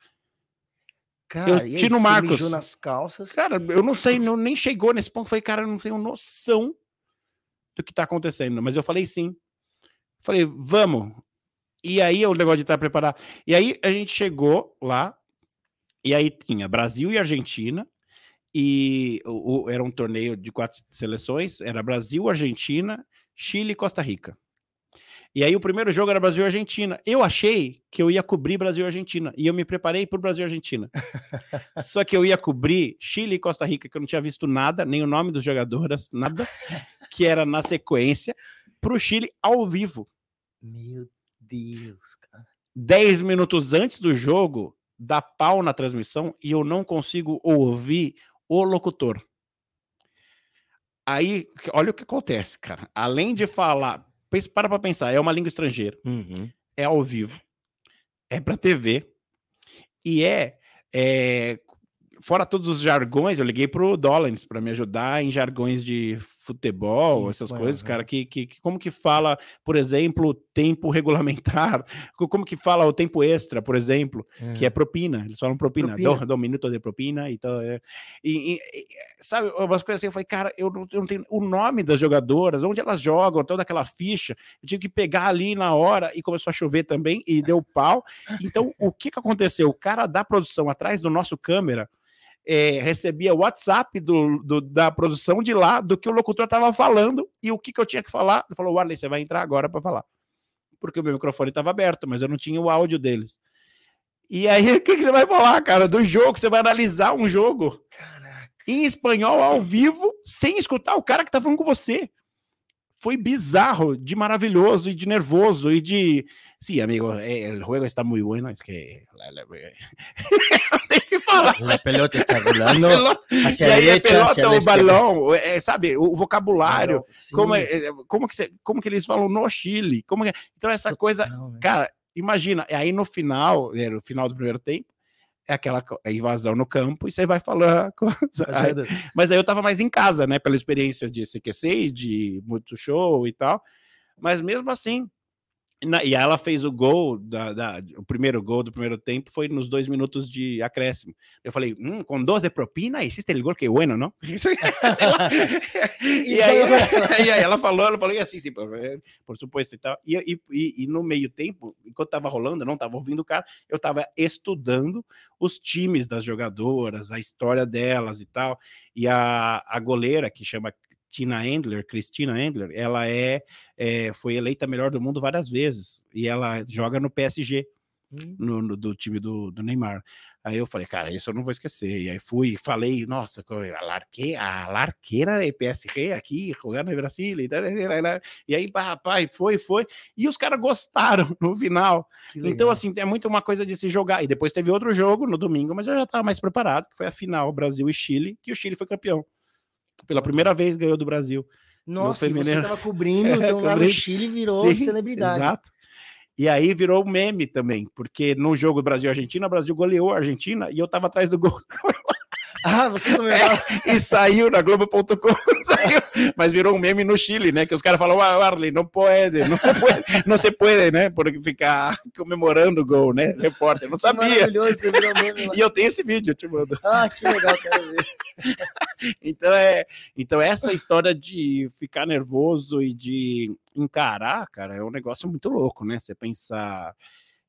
Cara, e Tino você Marcos. nas calças. Cara, eu não sei, não, nem chegou nesse ponto. Falei, cara, eu não tenho noção do que tá acontecendo. Mas eu falei sim. Falei, vamos. E aí o negócio de estar preparado. E aí a gente chegou lá, e aí tinha Brasil e Argentina, e o, o- era um torneio de quatro seleções, era Brasil, Argentina, Chile e Costa Rica. E aí o primeiro jogo era Brasil e Argentina. Eu achei que eu ia cobrir Brasil e Argentina, e eu me preparei para o Brasil e Argentina. Só que eu ia cobrir Chile e Costa Rica, que eu não tinha visto nada, nem o nome dos jogadores, nada, que era na sequência, para o Chile ao vivo. Meu Deus, cara. 10 minutos antes do jogo, dá pau na transmissão e eu não consigo ouvir o locutor. Aí, olha o que acontece, cara. Além de falar, para pra pensar, é uma língua estrangeira, Uhum. é ao vivo, é pra TV e é, é, fora todos os jargões, eu liguei pro Dollins para me ajudar em jargões de futebol, essas coisas, cara, que, que, que- como que fala, por exemplo, tempo regulamentar, co- como que fala o tempo extra, por exemplo, que é propina, eles falam propina, Propina. do, do minuto de propina e tal. é. E, e- e, sabe, umas coisas assim, eu falei, cara, eu não, eu não tenho o nome das jogadoras, onde elas jogam, toda aquela ficha, eu tive que pegar ali na hora e começou a chover também e deu pau. Então, o que que aconteceu? O cara da produção atrás do nosso câmera é, recebia WhatsApp do, do- da produção de lá, do que o locutor estava falando e o que, que eu tinha que falar. Ele falou, Warley, você vai entrar agora para falar. Porque o meu microfone estava aberto, mas eu não tinha o áudio deles. E aí, o que, que você vai falar, cara? Do jogo, você vai analisar um jogo Caraca. em espanhol ao vivo, sem escutar o cara que tá falando com você. Foi bizarro, de maravilhoso e de nervoso e de. Sim, amigo, eh, el juego está muy bueno. Es que. Não tem que falar. La pelota está rolando hacia a aí, a derecha, pelota, hacia o balão, é, sabe, o vocabulário, Sim, como, é, é, como, que você- como que eles falam no Chile. Como que- então, essa coisa, né? cara, imagina, aí no final, é, no final do primeiro tempo, é aquela é invasão no campo e você vai falar. coisa. Aí- mas aí eu tava mais em casa, né? Pela experiência de CQC e de muito show e tal. Mas mesmo assim. Na- e ela fez o gol, da, da- o primeiro gol do primeiro tempo foi nos dois minutos de acréscimo. Eu falei, hum, com dois de propina, hiciste el gol, que bueno, não? E, aí, e aí ela falou, ela falou, e assim, sim, por, por supuesto e tal. E, e, e- e no meio tempo, enquanto tava rolando, eu não tava ouvindo o cara, eu tava estudando os times das jogadoras, a história delas e tal. E a, a goleira, que chama Tina Endler, Cristina Endler, ela é, é, foi eleita melhor do mundo várias vezes. E ela joga no PSG, Hum, no, no- do time do, do Neymar. Aí eu falei, cara, isso eu não vou esquecer. E aí fui, falei, nossa, a, larque, a larqueira de PSG aqui, jogando no Brasil. E, e aí, e foi, foi. E os caras gostaram no final. Então, assim, é muito uma coisa de se jogar. E depois teve outro jogo no domingo, mas eu já estava mais preparado, que foi a final Brasil e Chile, que o Chile foi campeão. Pela primeira vez ganhou do Brasil. Nossa, e você feminino. tava cobrindo, então lá no Chile virou Sim, celebridade. Exato. E aí virou meme também, porque no jogo Brasil-Argentina, o Brasil goleou a Argentina e eu tava atrás do gol. Ah, você comemorava. É, e saiu na Globo.com, mas virou um meme no Chile, né? Que os caras falam, ah, Arley, não pode, não se pode, não se pode, né? Porque ficar comemorando o gol, né? Repórter, não sabia. Maravilhoso, você virou meme lá. E eu tenho esse vídeo, eu te mando. Ah, que legal, quero ver. Então, é, então essa história de ficar nervoso e de encarar, cara, é um negócio muito louco, né? Você pensar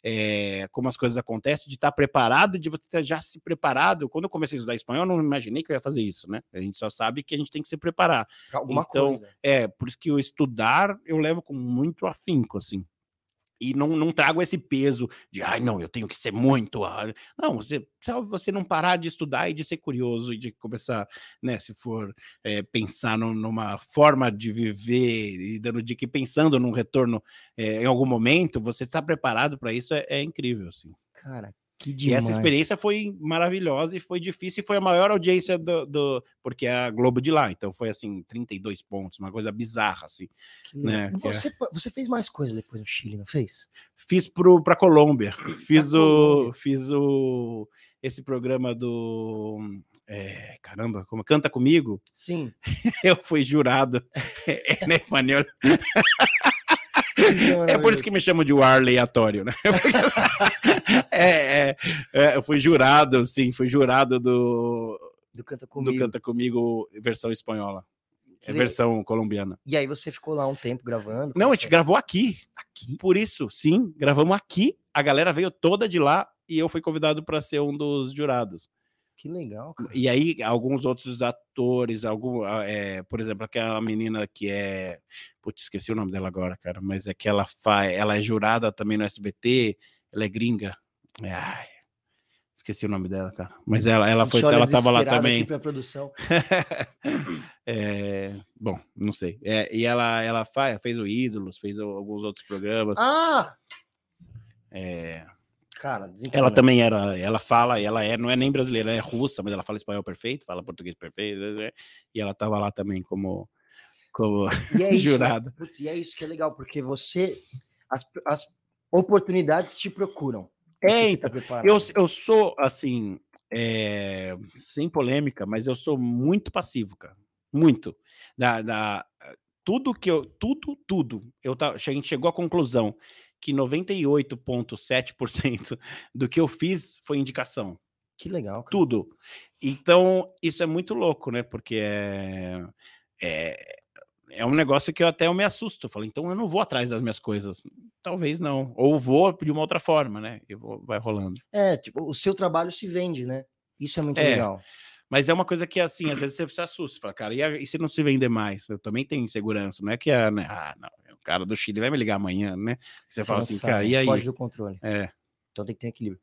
é, como as coisas acontecem, de estar preparado, de você ter já se preparado. Quando eu comecei a estudar espanhol, eu não imaginei que eu ia fazer isso, né? A gente só sabe que a gente tem que se preparar. Alguma então, coisa. é, por isso que o estudar eu levo com muito afinco, assim. E não, não trago esse peso de, ai, não, eu tenho que ser muito. ah", Não, você, só você não parar de estudar e de ser curioso e de começar, né, se for é, pensar num- numa forma de viver e dando dica e pensando num retorno é, em algum momento, você está preparado para isso, é, é incrível, assim. Cara, que E essa experiência foi maravilhosa e foi difícil e foi a maior audiência do, do- porque é a Globo de lá, então foi assim 32 pontos, uma coisa bizarra assim. Que né, é- Você, você fez mais coisa depois no Chile, não fez? Fiz pro para Colômbia, fiz o Colômbia. fiz o esse programa do é, caramba, como canta comigo, Sim. eu fui jurado em espanhol. É por isso que me chamam de ar aleatório, né? é, é, é, eu fui jurado, sim, fui jurado do, Do Canta do Comigo. Canta Comigo versão espanhola. É versão colombiana. E aí você ficou lá um tempo gravando? Não, a gente gravou aqui. aqui. Por isso, sim, gravamos aqui. A galera veio toda de lá e eu fui convidado para ser um dos jurados. Que legal, cara. E aí, alguns outros atores, algum, é, por exemplo, aquela menina que é. Putz, esqueci o nome dela agora, cara, mas é que ela faz. Ela é jurada também no SBT, ela é gringa. Ai, esqueci o nome dela, cara. Mas ela, ela foi, ela tava lá também. Aqui pra produção. É, bom, não sei. É, e ela, ela faz, fez o Ídolos, fez alguns outros programas. Ah! É, Cara, ela também era, ela fala, ela é, não é nem brasileira, ela é russa, mas ela fala espanhol perfeito, fala português perfeito, né? e ela tava lá também como, como E é isso, jurada. né? Putz, e é isso que é legal, porque você. As, as oportunidades te procuram. É, então, tá preparado. Eu, eu sou, assim, é, sem polêmica, mas eu sou muito passivo, cara. Muito. Da, da, tudo que eu. Tudo, tudo. Eu tá, a gente chegou à conclusão que 98,7% do que eu fiz foi indicação. Que legal, cara. Tudo. Então, isso é muito louco, né? Porque é. É, é um negócio que eu até eu me assusto. Eu falo, então eu não vou atrás das minhas coisas. Talvez não. Ou vou de uma outra forma, né? E vou, vai rolando. É, tipo, o seu trabalho se vende, né? Isso é muito É. legal. Mas é uma coisa que, assim, às vezes você se assusta. Fala, cara, e, a- e se não se vender mais? Eu também tenho insegurança. Não é que é, né? Ah, não, o cara do Chile vai me ligar amanhã, né? Você fala não assim, sabe, cara, e aí? Foge do controle. É. Então tem que ter equilíbrio.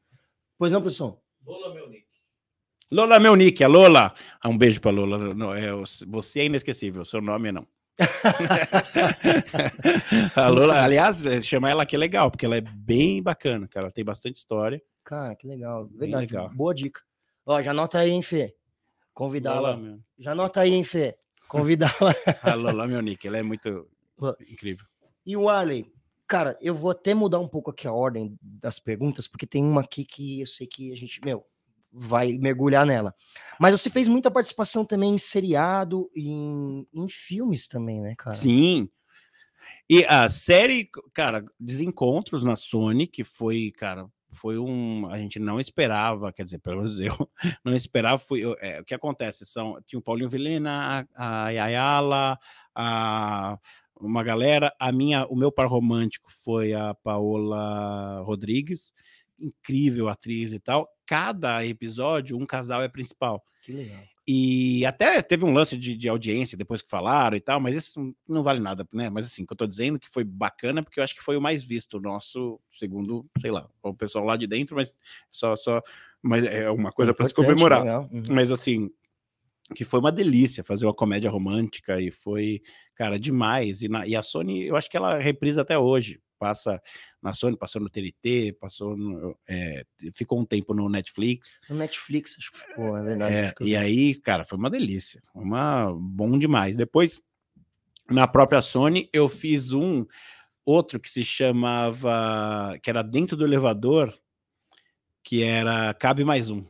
Pois não, pessoal? Lola, meu Nick. Lola, meu nick, a Lola. Ah, um beijo pra Lola. Não, é, você é inesquecível, seu nome é não. a Lola, aliás, é, chamar ela aqui é legal, porque ela é bem bacana, cara. Ela tem bastante história. Cara, que legal. Verdade. legal. Boa dica. Ó, já anota aí, hein, Fê? Convidá-la. Meu- Já anota aí, hein, Fê? Convidá-la. a Lola, meu nick, ela é muito incrível. E o Arley, cara, eu vou até mudar um pouco aqui a ordem das perguntas, porque tem uma aqui que eu sei que a gente, meu, vai mergulhar nela. Mas você fez muita participação também em seriado e em, em filmes também, né, cara? Sim. E a série, cara, Desencontros na Sony, que foi, cara, foi um. A gente não esperava, quer dizer, pelo menos eu não esperava. Foi, eu- é, o que acontece? São, tinha o Paulinho Vilena, a, a Ayala, a, uma galera. A minha, o meu par romântico foi a Paola Rodrigues, incrível atriz e tal. Cada episódio, um casal é principal. Que legal. E até teve um lance de, de audiência depois que falaram e tal, mas isso não vale nada, né? Mas assim, o que eu tô dizendo que foi bacana, porque eu acho que foi o mais visto, o nosso, segundo, sei lá, o pessoal lá de dentro, mas só, só, mas é uma coisa para se comemorar. Uhum. Mas assim, que foi uma delícia fazer uma comédia romântica e foi, cara, demais. E, na- e a Sony, eu acho que ela reprisa até hoje. Passa na Sony, passou no TNT, passou no, é, ficou um tempo no Netflix. No Netflix, acho que ficou, é verdade. É, e aí, cara, foi uma delícia. Uma bom demais. Depois, na própria Sony, eu fiz um outro que se chamava, que era dentro do elevador, que era Cabe Mais Um.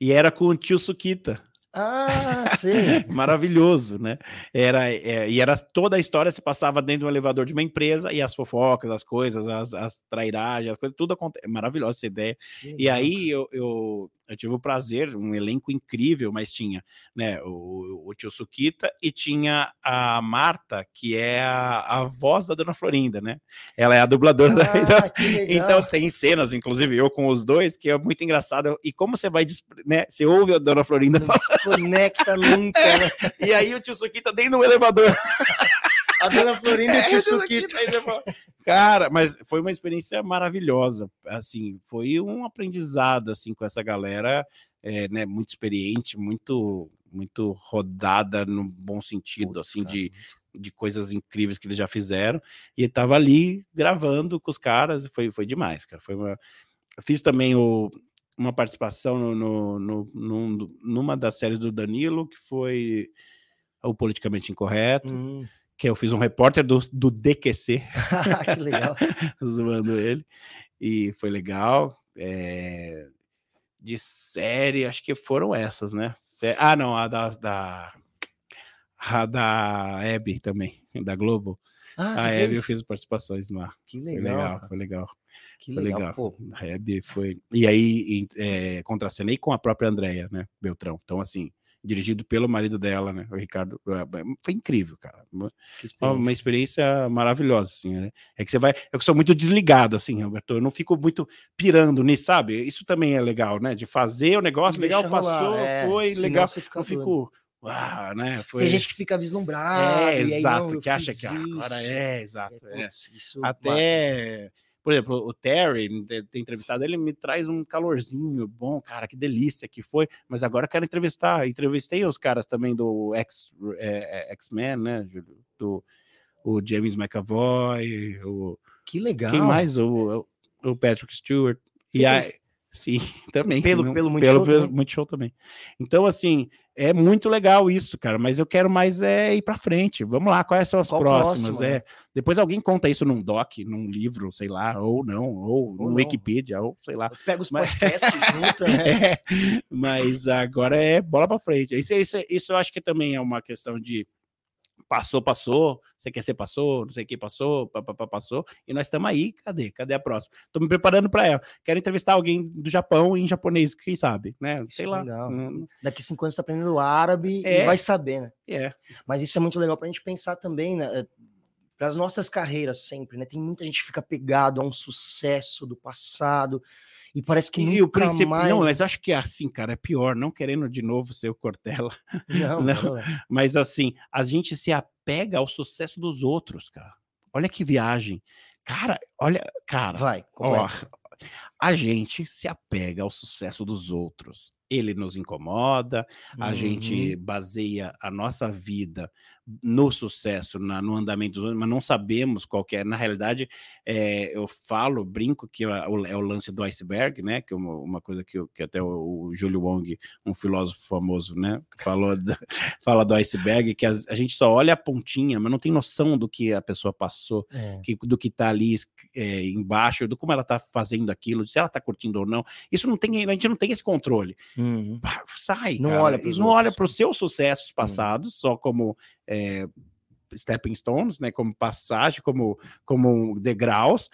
E era com o tio Sukita. Ah, sim. Maravilhoso, né? Era, é, e era toda a história se passava dentro de um elevador de uma empresa e as fofocas, as coisas, as, as trairagens, as coisas, tudo acontece. Maravilhosa essa ideia. E aí eu, eu, eu tive o prazer, um elenco incrível, mas tinha né, o, o tio Sukita e tinha a Marta, que é a, a voz da Dona Florinda, né? Ela é a dubladora ah, da. Então, então tem cenas, inclusive eu com os dois, que é muito engraçado. E como você vai, né? Você ouve a Dona Florinda não desconecta nunca, né? E aí o tio Sukita dentro do elevador. A Dona Florinda e o É, tio fala, Cara, mas foi uma experiência maravilhosa. Assim, foi um aprendizado assim com essa galera, é, né, muito experiente, muito muito rodada no bom sentido, Putz, assim, cara. de, de coisas incríveis que eles já fizeram. E tava ali gravando com os caras, e foi, foi demais, cara. Foi uma... Eu fiz também o, uma participação no, no, no- num- numa das séries do Danilo, que foi o Politicamente Incorreto, Hum. Que eu fiz um repórter do, do DQC, que legal. zoando ele, e foi legal. É, De série, acho que foram essas, né? Ah, não, a da, da, a da Hebe também, da Globo. Ah, a Hebe eu fiz participações lá. Que Foi legal. legal, cara. foi legal. Que Foi legal. legal. Pô, A Hebe foi. E aí, é, contracenei com a própria Andrea, né? Beltrão. Então, assim, dirigido pelo marido dela, né? O Ricardo. é, Foi incrível, cara. Uma, que uma experiência. experiência maravilhosa, assim. né? É que você vai. Eu que sou muito desligado, assim, Roberto. Eu não fico muito pirando nisso, sabe? Isso também é legal, né? De fazer o negócio, Deixa legal, rolar, passou, é, foi legal. você fica Não fico. Uau, né? Foi... Tem gente que fica vislumbrado. É, e aí, exato, não, eu que acha que agora é, exato. É, é. putz, isso mata. Por exemplo, o Terry, ter entrevistado ele, me traz um calorzinho bom, cara, que delícia que foi. Mas agora eu quero entrevistar. Entrevistei os caras também do é, é, X-Men, né? Júlio? Do o James McAvoy, o, Que legal. quem mais? O, o Patrick Stewart. Você E aí, sim, também. Pelo- não- pelo Muito pelo, Show pelo também? Muito Show também. Então, assim, é muito legal isso, cara, mas eu quero mais é ir para frente. Vamos lá, quais são as Qual próximas? próximo, é, né? depois alguém conta isso num doc, num livro, sei lá, ou não, ou, Ou no. Wikipedia, ou sei lá. Pega os podcasts junto, né? É, mas agora é bola para frente. Isso, isso, isso eu acho que também é uma questão de passou, passou, você quer ser passou, não sei o que passou, papapá, passou, e nós estamos aí, cadê? Cadê a próxima? Estou me preparando para ela. Quero entrevistar alguém do Japão em japonês, quem sabe, né? Sei é lá. Hum, Daqui cinco anos você tá aprendendo árabe e É. vai saber, né? É, Mas isso é muito legal pra gente pensar também, né? Para as nossas carreiras sempre, né? Tem muita gente que fica pegado a um sucesso do passado e parece que e o princípio, mais... não, mas acho que é assim, cara, é pior, não querendo de novo ser o Cortella, não, não. não, é. mas assim, a gente se apega ao sucesso dos outros, cara. Olha que viagem. Cara, olha, cara, Vai, Ó, completa. a gente se apega ao sucesso dos outros. Ele nos incomoda, a Uhum. gente baseia a nossa vida no sucesso, na- no andamento mas não sabemos qual que é. Na realidade, é, eu falo, brinco que é o, é o lance do iceberg, né? Que é uma, uma coisa que, que até o, o Júlio Wong, um filósofo famoso, né? Falou do- fala do iceberg, que as- a gente só olha a pontinha, mas não tem noção do que a pessoa passou É. que- do que tá ali é, embaixo, do como ela tá fazendo aquilo, se ela tá curtindo ou não. Isso não tem, a gente não tem esse controle. Uhum. Sai, Não cara, olha pros não olha para os seus sucessos passados, só como é, stepping stones, né, como passagem, como, como degraus.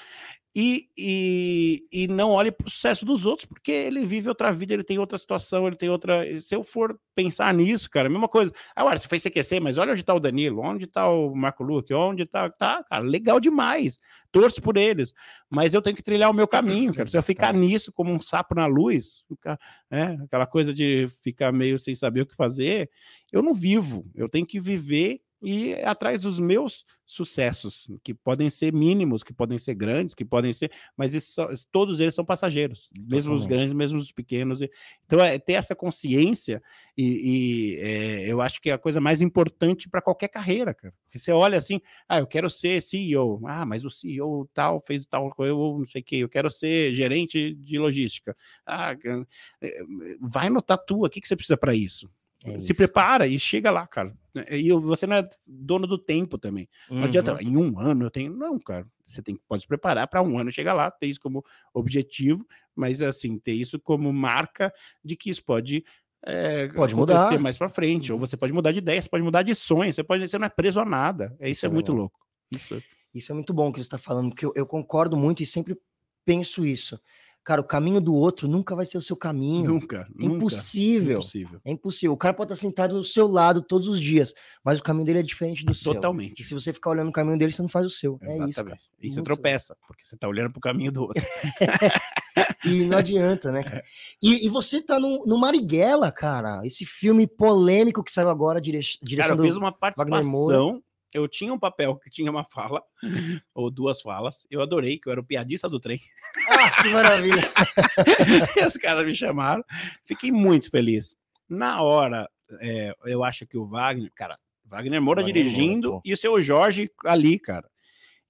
E, e, e não olhe para o sucesso dos outros, porque ele vive outra vida, ele tem outra situação, ele tem outra. Se eu for pensar nisso, cara, a mesma coisa. Agora, você fez CQC, mas olha onde tá o Danilo, onde tá o Marco Luque, onde tá. Tá, cara, legal demais. Torço por eles. Mas eu tenho que trilhar o meu caminho, cara. Se eu ficar nisso como um sapo na luz, ficar, é, aquela coisa de ficar meio sem saber o que fazer, eu não vivo. Eu tenho que viver e atrás dos meus sucessos, que podem ser mínimos, que podem ser grandes, que podem ser, mas são- todos eles são passageiros, mesmo os Totalmente. grandes, mesmo os pequenos. Então, é ter essa consciência, e, e, é, eu acho que é a coisa mais importante para qualquer carreira, cara. Porque você olha assim, ah, eu quero ser CEO, ah, mas o CEO tal fez tal coisa, eu não sei o que, eu quero ser gerente de logística. Ah, é, vai no tatu, o que, que você precisa para isso? É se isso. prepara e chega lá, cara. E você não é dono do tempo também. Não uhum. adianta, em um ano eu tenho. Não, cara. Você tem, pode se preparar para um ano chegar lá, ter isso como objetivo, mas assim, ter isso como marca de que isso pode é, pode mudar mais para frente, ou uhum. você pode mudar de ideia, você pode mudar de sonho, você pode você não é preso a nada. É, isso, isso é, é muito louco. Isso. isso é muito bom que você está falando, porque eu, eu, concordo muito e sempre penso isso. Cara, o caminho do outro nunca vai ser o seu caminho. Nunca. É impossível. Nunca, impossível. É impossível. O cara pode estar sentado do seu lado todos os dias, mas o caminho dele é diferente do seu. Totalmente. E se você ficar olhando o caminho dele, você não faz o seu. Exatamente. É isso. Cara. E Muito... você tropeça, porque você está olhando para o caminho do outro. e não adianta, né, cara? E, e você tá no, no, Marighella, cara. Esse filme polêmico que saiu agora, dire... direção cara, eu fiz uma participação eu tinha um papel que tinha uma fala, ou duas falas. Eu adorei, que eu era o piadista do trem. Ah, que maravilha! e os caras me chamaram. Fiquei muito feliz. Na hora, é, eu acho que o Wagner, cara, Wagner Moura Wagner dirigindo Moura, e o seu Jorge ali, cara.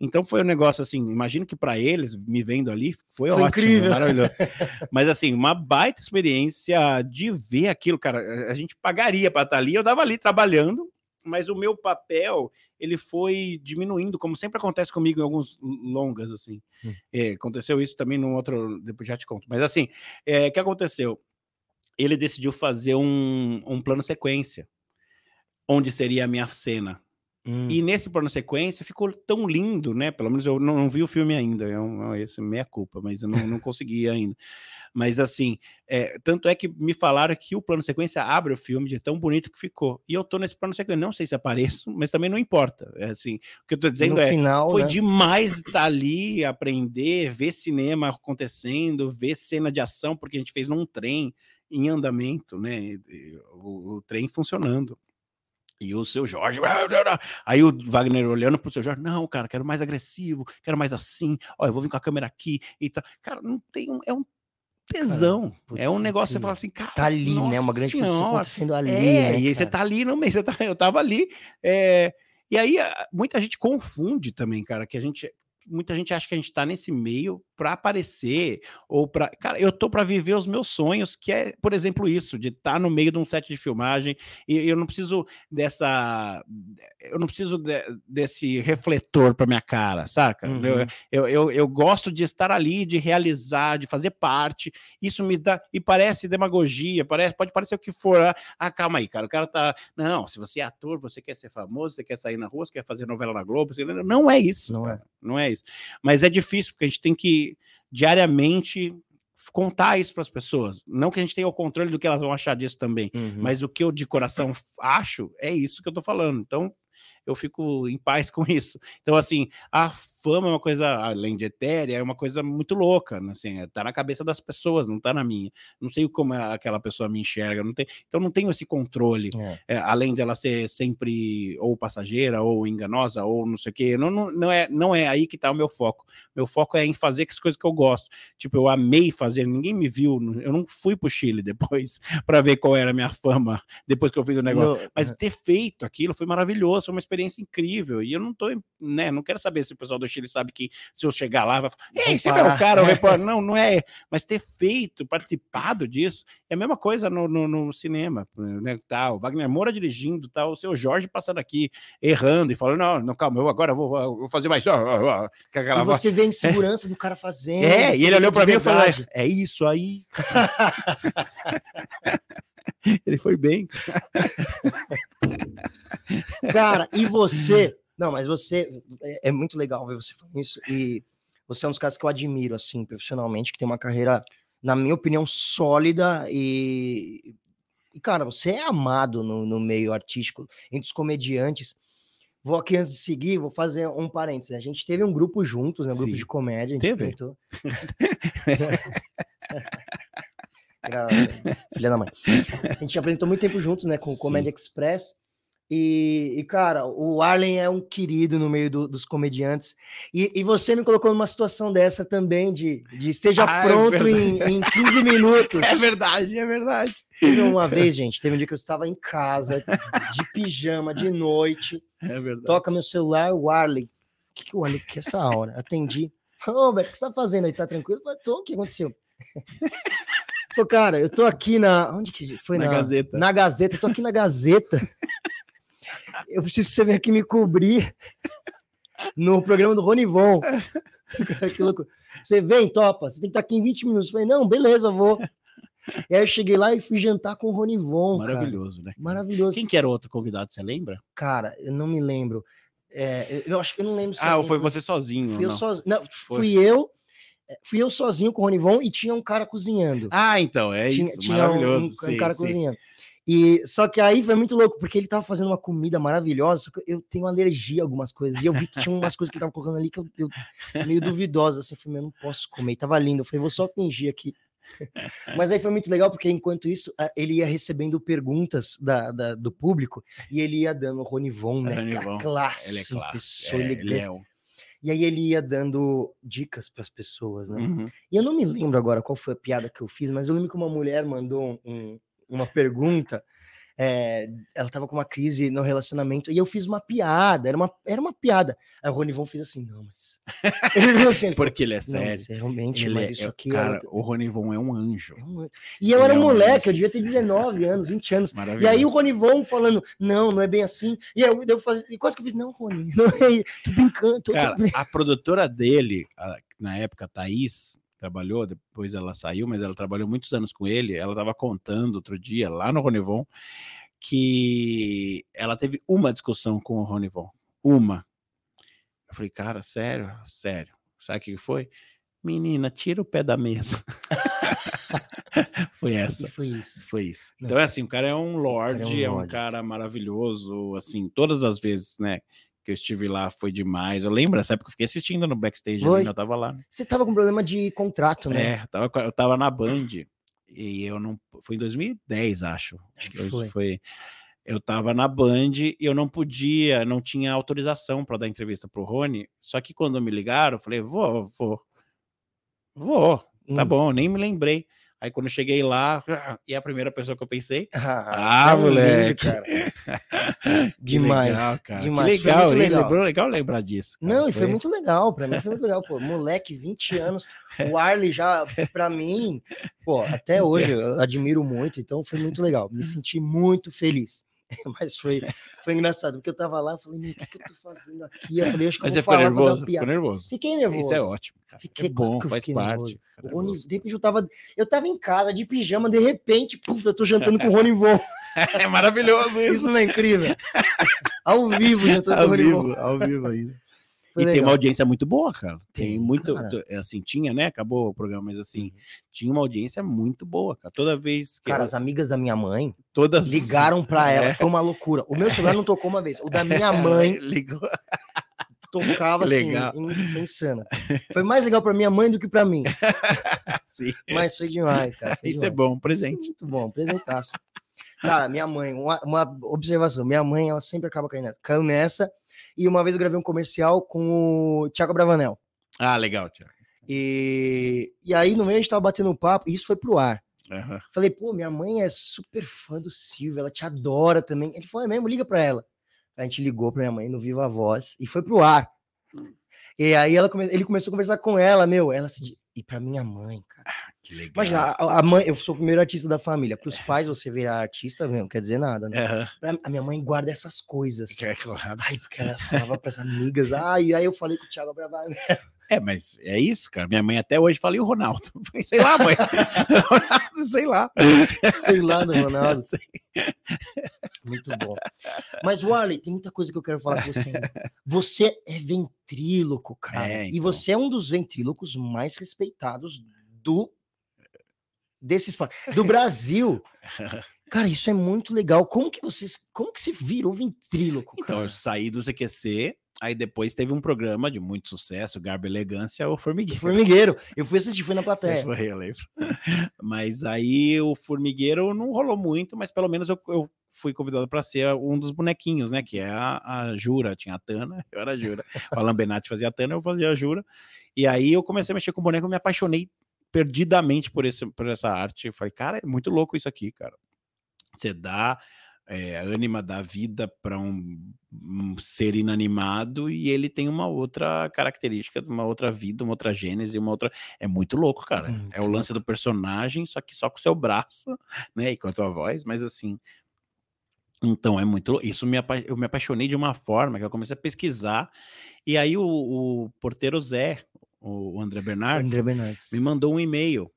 Então foi um negócio assim, imagino que para eles, me vendo ali, foi, foi ótimo, incrível. maravilhoso. Mas assim, uma baita experiência de ver aquilo, cara. A gente pagaria para estar ali, eu dava ali trabalhando, mas o meu papel ele foi diminuindo, como sempre acontece comigo em alguns longas, assim. Hum. É, aconteceu isso também no outro, depois já te conto. Mas assim, é, o que aconteceu? Ele decidiu fazer um, um plano sequência, onde seria a minha cena. Hum. E nesse plano sequência ficou tão lindo, né? Pelo menos eu não, não vi o filme ainda, é um, esse meia culpa, mas eu não, não consegui ainda. Mas assim, é, tanto é que me falaram que o plano sequência abre o filme de tão bonito que ficou. E eu tô nesse plano sequência, não sei se apareço, mas também não importa. É assim, o que eu tô dizendo no é, final, foi né? demais estar ali, aprender, ver cinema acontecendo, ver cena de ação, porque a gente fez num trem em andamento, né? O, o trem funcionando. E o seu Jorge, aí o Wagner olhando pro seu Jorge, não, cara, quero mais agressivo, quero mais assim, ó, eu vou vir com a câmera aqui e tal. Cara, não tem um, é um tesão. Cara, é um negócio que você fala assim, cara. Tá ali, né? Uma grande senhora, acontecendo ali. É, né, e você tá ali no meio, você tá, eu tava ali. É, e aí muita gente confunde também, cara, que a gente muita gente acha que a gente está nesse meio para aparecer ou para, cara, eu tô para viver os meus sonhos, que é, por exemplo, isso de estar tá no meio de um set de filmagem e eu não preciso dessa, eu não preciso de, desse refletor para minha cara, saca? Uhum. Eu, eu, eu, eu, gosto de estar ali, de realizar, de fazer parte. Isso me dá e parece demagogia, parece, pode parecer o que for. Ah, ah calma aí, cara, o cara tá, não, se você é ator, você quer ser famoso, você quer sair na rua, você quer fazer novela na Globo, você... não é isso, não é, não é isso. Mas é difícil, porque a gente tem que diariamente contar isso para as pessoas. Não que a gente tenha o controle do que elas vão achar disso também, uhum. mas o que eu de coração acho é isso que eu estou falando. Então, eu fico em paz com isso. Então, assim, a fama é uma coisa, além de etérea, é uma coisa muito louca, né? assim, é, tá na cabeça das pessoas, não tá na minha. Não sei como aquela pessoa me enxerga, não tem, então não tenho esse controle, é. É, além de ela ser sempre ou passageira, ou enganosa, ou não sei o quê, não, não, não, é, não é aí que tá o meu foco. Meu foco é em fazer as coisas que eu gosto. Tipo, eu amei fazer, ninguém me viu, eu não fui pro Chile depois para ver qual era a minha fama depois que eu fiz o negócio, não, mas ter feito aquilo foi maravilhoso, foi uma experiência incrível, e eu não tô, né, não quero saber se o pessoal do Chile sabe que se eu chegar lá, vai falar, ei, você é o cara, o repórter. Não, não é. Mas ter feito, participado disso, é a mesma coisa no, no, no cinema. Né, tal, Wagner Moura dirigindo, tal, o seu Jorge passando aqui, errando e falando, não, não calma, eu agora vou, vou fazer mais. Ó, ó, ó, e você vê a insegurança do cara fazendo. É, e ele olhou para mim e falou, é isso aí. ele foi bem. Cara, e você não, mas você é, é muito legal ver você falando isso e você é um dos caras que eu admiro assim profissionalmente, que tem uma carreira, na minha opinião, sólida e, e cara, você é amado no, no meio artístico entre os comediantes. Vou aqui antes de seguir, vou fazer um parênteses. A gente teve um grupo juntos, né? Um grupo Sim. de comédia. A gente teve? Filha da mãe. A gente apresentou muito tempo juntos, né? Com o Comédia Express. E, e, cara, o Arlen é um querido no meio do, dos comediantes. E, e, você me colocou numa situação dessa também, de, de esteja ah, é pronto é em, em 15 minutos. É verdade, é verdade. Teve uma vez, gente, teve um dia que eu estava em casa, de pijama, de noite. É verdade. Toca meu celular, o Arlen. O que, que o Arlen quer essa hora? Atendi. Ô, Roberto, o que você tá fazendo aí? Tá tranquilo? Falei, tô, o que aconteceu? Falou, cara, eu tô aqui na. Onde que foi? Na Gazeta. Na Gazeta, eu tô aqui na Gazeta. Eu preciso que você venha aqui me cobrir no programa do Ronivon. Cara, que louco. Você vem, topa, você tem que estar aqui em 20 minutos. Eu falei, não, beleza, eu vou. E aí eu cheguei lá e fui jantar com o Ronivon. cara. Maravilhoso, né? Maravilhoso. Quem que era o outro convidado, você lembra? Cara, eu não me lembro. É, eu acho que eu não lembro se Ah, era- foi você sozinho. Fui ou eu sozinho. Não, Foi. fui eu. é, Fui eu sozinho com o Ronivon e tinha um cara cozinhando. Ah, então, é tinha, isso. tinha um- maravilhoso. um, um sim, cara sim. cozinhando. E só que aí foi muito louco, porque ele tava fazendo uma comida maravilhosa, só que eu tenho alergia a algumas coisas. E eu vi que tinha umas coisas que ele tava colocando ali que eu, eu meio duvidosa, assim, eu falei, eu não posso comer. E tava lindo. Eu falei, vou só fingir aqui. Mas aí foi muito legal, porque enquanto isso, ele ia recebendo perguntas da, da- do público e ele ia dando o Ronivon, né? Ronivon, classe, Ele é claro. pessoa É, ele elegante. é o... E aí ele ia dando dicas para as pessoas, né? Uhum. E eu não me lembro agora qual foi a piada que eu fiz, mas eu lembro que uma mulher mandou um- uma pergunta. é, ela tava com uma crise no relacionamento e eu fiz uma piada, era uma, era uma piada. Aí o Ronivon fez assim, não, mas. Ele falou assim, ele Porque ele é não, sério. é realmente, Ele mas é- isso é- aqui. cara, ela- o Ronivon é um anjo. é um- E eu ele era é um um moleque, eu devia ter 19 anos, 20 anos. E aí o Ronivon falando, não, não é bem assim. E eu, eu faz... e quase que eu fiz, não, Rony, não é, tô brincando, tô, tô Cara, brincando. a produtora dele, a- na época, a Thaís, trabalhou, depois ela saiu, mas ela trabalhou muitos anos com ele. Ela estava contando outro dia, lá no Ronivon, que ela teve uma discussão com o Ronivon. Uma. Eu falei, cara, sério? Sério. Sabe o que foi? Menina, tira o pé da mesa. foi essa. foi isso. Foi isso. Então é assim, o cara é um lorde, um é um cara maravilhoso, assim, todas as vezes, né, que eu estive lá foi demais. Eu lembro dessa época que eu fiquei assistindo no backstage Foi. ali, né, eu tava lá. né? Você tava com problema de contrato, né? É, eu tava, eu tava na Band e eu não, foi em 2010, acho. Acho que Depois foi. Eu tava na Band e eu não podia, não tinha autorização para dar entrevista pro Rony. Só que quando me ligaram, eu falei, vou, vou. Vou, tá Hum. bom, nem me lembrei. Aí quando eu cheguei lá, e a primeira pessoa que eu pensei, Ah, Ah, é moleque. cara. Demais, legal, cara. demais, Que foi legal, muito hein? legal. Lembrou, legal lembrar disso. cara. Não, e foi muito legal, pra mim foi muito legal, pô, moleque, 20 anos, o Arley já, pra mim, pô, até hoje eu admiro muito, então foi muito legal, me senti muito feliz, mas foi, foi engraçado, porque eu tava lá, eu falei, meu, o que, que eu tô fazendo aqui? Eu falei, acho que Mas eu vou falar, fazer nervoso? uma Ficou piada. nervoso. Fiquei nervoso. Isso é ótimo. Cara. Fiquei, é bom, claro faz parte. nervoso. O Rony, de repente eu tava, eu tava em casa de pijama, de repente, puf, eu tô jantando com o Rony Von. É maravilhoso isso. Isso não é incrível? Ao vivo, jantando com o Ao Rony Von. vivo, ao vivo ainda. E tem legal. uma audiência muito boa, cara. Tem, Tem, muito, cara. t- assim, tinha, né? Acabou o programa, mas assim, tinha uma audiência muito boa, cara. Toda vez que Cara, eu- as amigas da minha mãe todas ligaram pra ela, É. foi uma loucura. O meu celular não tocou uma vez, o da minha mãe ligou. tocava assim, legal. in- foi insano. Foi mais legal pra minha mãe do que pra mim, Sim. mas foi demais, cara. foi Isso é demais. bom, Isso presente. é Muito bom, presentaço. Cara, minha mãe, uma, uma observação, minha mãe, ela sempre acaba caindo nessa. Caiu nessa, e uma vez eu gravei um comercial com o Thiago Bravanel. Ah, legal, Tiago. E, e aí, no meio, a gente tava batendo um papo, e isso foi pro ar. Aham. Falei, pô, minha mãe é super fã do Silvio, ela te adora também. Ele falou, é mesmo? Liga pra ela. A gente ligou pra minha mãe no Viva Voz e foi pro ar. E aí ela come- ele começou a conversar com ela, meu, ela se... E pra minha mãe, cara. Que legal. Imagina, a, a mãe, eu sou o primeiro artista da família. Pros pais você virar artista, meu, não quer dizer nada, né? Pra- A minha mãe guarda essas coisas. É claro. Ai, porque ela falava pras amigas. Ai, aí eu falei com o Thiago Bravanel. É, mas é isso, cara. Minha mãe até hoje fala, e o Ronaldo? Sei lá, mãe. Sei lá. Sei lá do Ronaldo. Muito bom. Mas, Warley, tem muita coisa que eu quero falar com você. Você é ventríloco, cara. É, E então. você é um dos ventrílocos mais respeitados do desse espaço, do Brasil. Cara, isso é muito legal. Como que vocês, como que se virou ventríloco, Então, cara? eu saí do CQC, aí depois teve um programa de muito sucesso, Garbo Elegância, o Formigueiro. Formigueiro. Eu fui assistir, fui na plateia. foi, eu lembro. Mas aí o Formigueiro não rolou muito, mas pelo menos eu, eu fui convidado para ser um dos bonequinhos, né? Que é a, a Jura, tinha a Tana, eu era a Jura. O Alan Benatti fazia a Tana, eu fazia a Jura. E aí eu comecei a mexer com boneco, eu me apaixonei perdidamente por, esse, por essa arte. Eu falei, cara, é muito louco isso aqui, cara. Você dá é, ânima da vida para um, um ser inanimado e ele tem uma outra característica, uma outra vida, uma outra gênese, uma outra. É muito louco, cara. Muito é o lance do personagem, só que só com o seu braço, né? E com a tua voz, mas assim. Então, é muito. Isso me apa... eu me apaixonei de uma forma que eu comecei a pesquisar. E aí o, o porteiro Zé, o André Bernardes, André Bernardes. me mandou um e-mail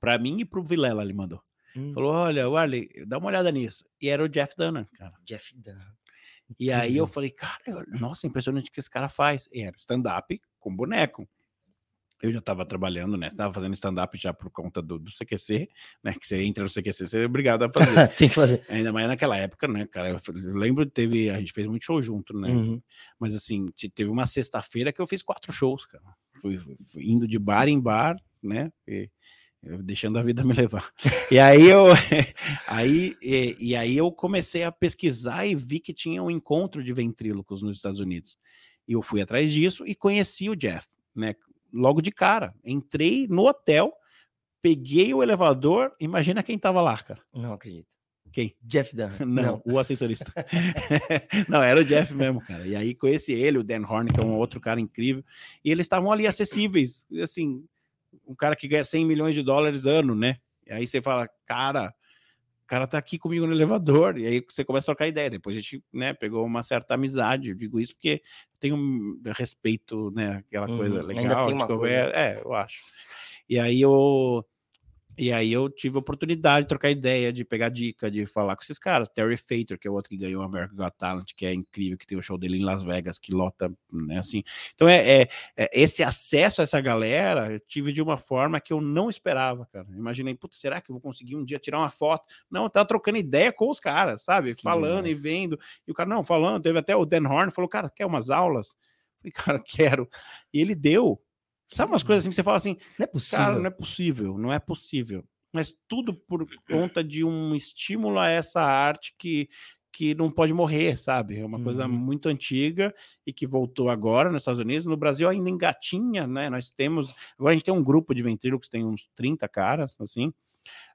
para mim e pro Vilela, ele mandou. Hum, Falou: olha, Warley, dá uma olhada nisso. E era o Jeff Dunham, cara. Jeff Dunham. E aí eu falei, cara, nossa, impressionante o que esse cara faz. E era stand-up com boneco. Eu já estava trabalhando, né? Estava fazendo stand-up já por conta do, do CQC, né? Que você entra no CQC, você é obrigado a fazer. Tem que fazer. Ainda mais naquela época, né, cara? Eu, lembro, teve, a gente fez muito show junto, né? Uhum. Mas assim, te- teve uma sexta-feira que eu fiz quatro shows, cara. Fui- fui indo de bar em bar, né? E, eu deixando a vida me levar. E aí eu aí e, e aí eu comecei a pesquisar e vi que tinha um encontro de ventrílocos nos Estados Unidos. E eu fui atrás disso e conheci o Jeff, né? Logo de cara. Entrei no hotel, peguei o elevador, imagina quem tava lá, cara. Não acredito. Quem? Jeff Dunham. Não, o assessorista. não, era o Jeff mesmo, cara. E aí conheci ele, o Dan Horn, que é um outro cara incrível. E eles estavam ali acessíveis. Assim, um cara que ganha 100 milhões de dólares ano, né? E aí você fala, cara, o cara tá aqui comigo no elevador. E aí você começa a trocar ideia. Depois a gente, né, pegou uma certa amizade. Eu digo isso porque tem um respeito, né? Aquela Uhum, coisa ainda legal. tem de uma conver- É, eu acho. E aí eu. E aí eu tive a oportunidade de trocar ideia, de pegar dica, de falar com esses caras. Terry Fator, que é o outro que ganhou o American Got Talent, que é incrível, que tem o show dele em Las Vegas, que lota, né, assim. Então é, é- é esse acesso a essa galera, eu tive de uma forma que eu não esperava, cara. Imaginei, putz, será que eu vou conseguir um dia tirar uma foto? Não, eu tava trocando ideia com os caras, sabe? falando demais. e vendo. E o cara, não, falando, teve até o Dan Horn, falou, cara, quer umas aulas? Eu falei, cara, quero. E ele deu. Sabe umas coisas assim que você fala assim, Não é possível. Cara, não é possível, não é possível. Mas tudo por conta de um estímulo a essa arte que, que não pode morrer, sabe? É uma coisa Uhum. muito antiga e que voltou agora nos Estados Unidos. No Brasil ainda engatinha, né? Nós temos. Agora a gente tem um grupo de ventrílocos, tem uns 30 caras, assim.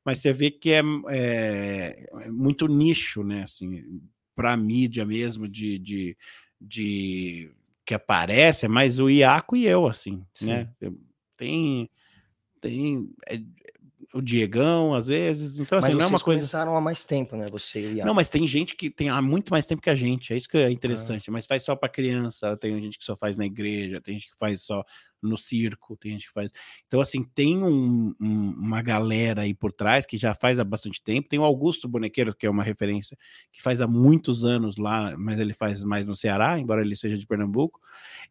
Mas você vê que é, é- é muito nicho, né? Assim, para mídia mesmo, de, de, de que aparece, é mais o Iaco e eu, assim, né? Tem, tem é, o Diegão, às vezes. Então, Mas assim, não é uma coisa. começaram há mais tempo, né? Você e. Não, mas tem gente que tem há muito mais tempo que a gente. É isso que é interessante. Mas faz só para criança, tem gente que só faz na igreja, tem gente que faz só no circo, tem gente que faz. Então, assim, tem um- um- uma galera aí por trás que já faz há bastante tempo. Tem o Augusto Bonequeiro, que é uma referência, que faz há muitos anos lá, mas ele faz mais no Ceará, embora ele seja de Pernambuco.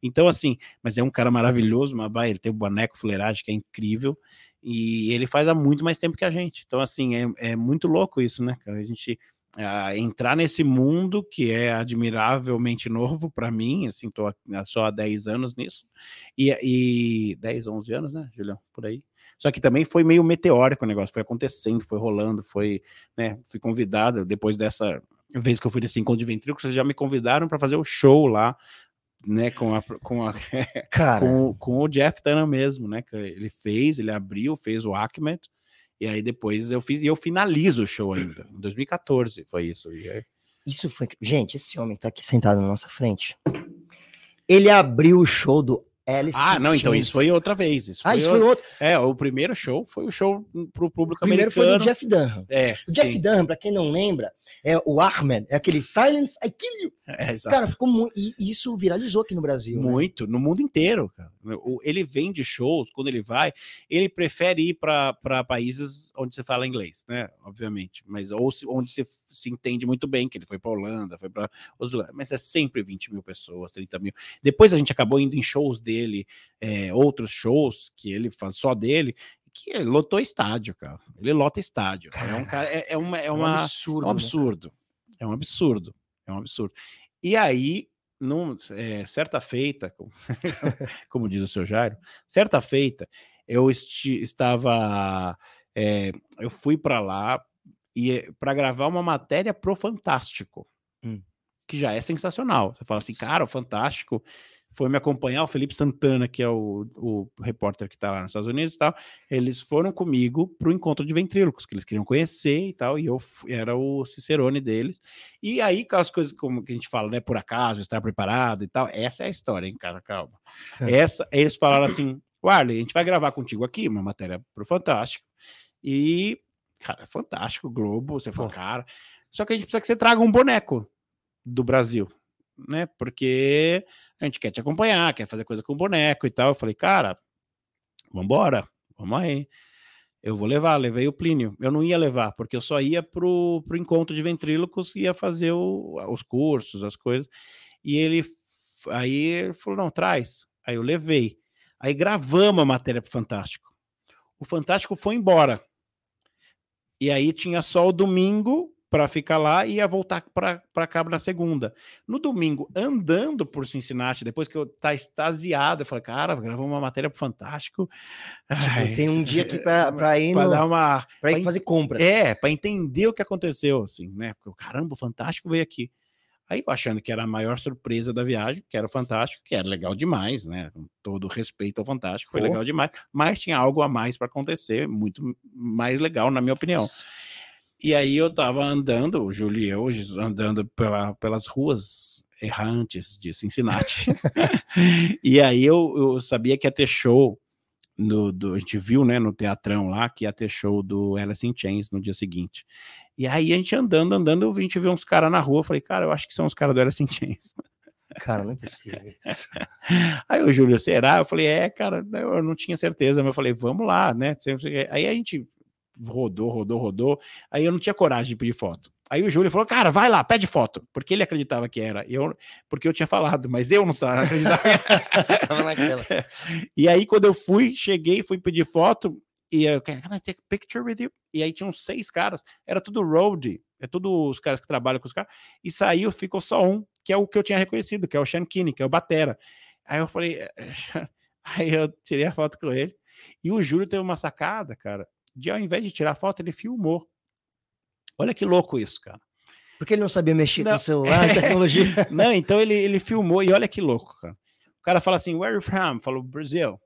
Então, assim, mas é um cara maravilhoso, Mabai, ele tem o boneco fuleiragem que é incrível. E ele faz há muito mais tempo que a gente. Então, assim, é, é muito louco isso, né, cara? A gente entrar nesse mundo que é admiravelmente novo para mim, assim, tô só há 10 anos nisso. E, e 10, 11 anos, né, Julião? Por aí. Só que também foi meio meteórico o negócio, foi acontecendo, foi rolando, foi, né, fui convidado depois dessa vez que eu fui nesse encontro de ventríloco, vocês já me convidaram para fazer o show lá, né, com a, com a Cara, com, com o Jeff Dunham mesmo, né? Que ele fez, ele abriu, fez o Ahmed, e aí depois eu fiz, e eu finalizo o show ainda. Em 2014 foi isso. Aí- isso foi. Gente, esse homem tá aqui sentado na nossa frente. Ele abriu o show do Alice. Ah, não, então Chains. isso foi outra vez. Isso Ah, foi isso foi outro. É, o primeiro show foi o show pro público O primeiro foi americano. do Jeff Dunham. É, O Jeff sim. Dunham, pra quem não lembra, é o Ahmed, é aquele Silence I Kill You. É, exato. Cara, ficou muito. E isso viralizou aqui no Brasil. né? Muito, no mundo inteiro, cara. Ele vem de shows, quando ele vai, ele prefere ir para países onde você fala inglês, né? Obviamente. Mas ou se- onde se, se entende muito bem, que ele foi para Holanda, foi para os lugares. Mas é sempre 20 mil pessoas, 30 mil. Depois a gente acabou indo em shows dele, é, outros shows que ele faz só dele, que lotou estádio, cara. Ele lota estádio. É um cara, é, é uma, é É um uma, absurdo. é um né? absurdo. É um absurdo. É um absurdo. E aí, num, é, certa feita, como, como diz o seu Jairo, certa feita, eu esti- estava. é, eu fui para lá e para gravar uma matéria pro Fantástico, Hum. que já é sensacional. Você fala assim, cara, o Fantástico foi me acompanhar, o Felipe Santana, que é o, o repórter que está lá nos Estados Unidos e tal, eles foram comigo para o encontro de ventrílocos, que eles queriam conhecer e tal, e eu era o Cicerone deles. E aí, aquelas coisas como que a gente fala, né, por acaso, estar preparado e tal, essa é a história, hein, cara, calma. Essa, eles falaram assim, Warley, a gente vai gravar contigo aqui uma matéria pro Fantástico, e, cara, é fantástico, Globo, você falou, cara, só que a gente precisa que você traga um boneco do Brasil né? Porque a gente quer te acompanhar, quer fazer coisa com boneco e tal. Eu falei, cara, vambora, vamos aí. Eu vou levar, levei o Plínio. Eu não ia levar, porque eu só ia pro, pro encontro de ventrílocos ia fazer o, os cursos, as coisas. E ele aí ele falou: não, traz. Aí eu levei. Aí gravamos a matéria pro Fantástico. O Fantástico foi embora. E aí tinha só o domingo para ficar lá e ia voltar para cá na segunda. No domingo, andando por Cincinnati, depois que eu tá extasiado, eu falei, cara, gravamos uma matéria pro Fantástico. Ai, tem um dia aqui para ir, no... dar uma para ir fazer compras. É, para entender o que aconteceu, assim, né? Porque, caramba, o Fantástico veio aqui. Aí eu achando que era a maior surpresa da viagem, que era o Fantástico, que era legal demais, né? Com todo respeito ao Fantástico, foi legal demais, mas tinha algo a mais para acontecer, muito mais legal, na minha opinião. E aí eu tava andando, o Júlio e eu, andando pela, pelas ruas errantes de Cincinnati. e aí eu, eu sabia que ia ter show no, do, a gente viu, né, no teatrão lá, que ia ter show do Alice in Chains no dia seguinte. E aí a gente andando, andando, a gente viu uns caras na rua, eu falei, cara, eu acho que são os caras do Alice in Chains. Cara, não é possível. aí o Júlio, será? Eu falei, é, cara, eu não tinha certeza, mas eu falei, vamos lá, né? Aí a gente rodou, rodou, rodou. Aí eu não tinha coragem de pedir foto. Aí o Júlio falou, cara, vai lá, pede foto. Porque ele acreditava que era. Eu, porque eu tinha falado, mas eu não estava acreditava. Tava naquela. E aí, quando eu fui, cheguei, fui pedir foto. E eu, can I take a picture with you? E aí tinham seis caras, era tudo road, é tudo os caras que trabalham com os caras. E saiu, ficou só um, que é o que eu tinha reconhecido, que é o Sean Kinney, que é o Batera. Aí eu falei, aí eu tirei a foto com ele. E o Júlio teve uma sacada, cara de ao invés de tirar foto, ele filmou. Olha que louco isso, cara. Porque ele não sabia mexer não. com o celular, tecnologia. não, então ele, ele filmou e olha que louco, cara. O cara fala assim, where are you from? Falou, Brasil.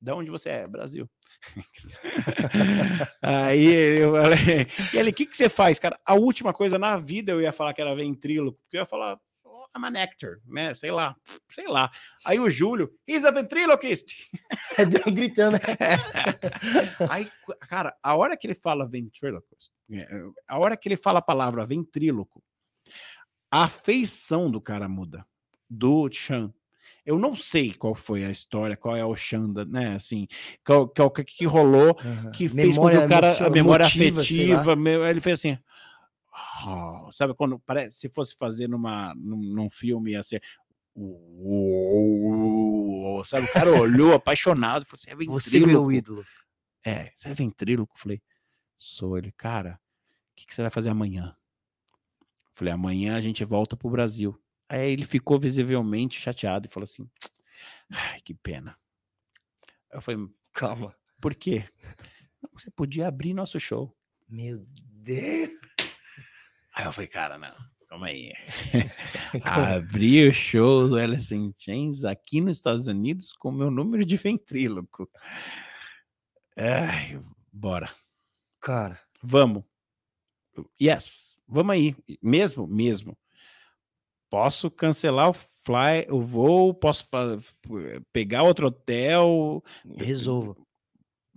Da onde você é? Brasil. Aí eu falei, e ele, o que, que você faz, cara? A última coisa na vida eu ia falar que era ventríloco, porque eu ia falar, I'm an actor, né? Sei lá, sei lá. Aí o Júlio, he's a ventriloquist. Deu gritando. Aí, cara, a hora que ele fala ventriloquist, é, a hora que ele fala a palavra ventríloco, a feição do cara muda. Do Chan. Eu não sei qual foi a história, qual é o Xanda, né? Assim, o que, que, rolou, uhum. que memória fez com que o cara, a memória afetiva, ele fez assim, Oh, sabe quando parece se fosse fazer numa num, num filme ser uh, sabe o cara olhou apaixonado falou assim, é você é o ídolo. É você é ventríloco falei sou ele cara o que, que você vai fazer amanhã? Falei amanhã a gente volta pro Brasil aí ele ficou visivelmente chateado e falou assim ai que pena eu falei calma. Por quê? Você podia abrir nosso show meu Deus Aí eu falei, cara, não, calma aí. Abri o show do Alice in Chains aqui nos Estados Unidos com meu número de ventríloco. Ai, bora. Cara. Vamos. Yes, vamos aí. Mesmo, mesmo. Posso cancelar o fly, o voo, posso pegar outro hotel. Resolvo.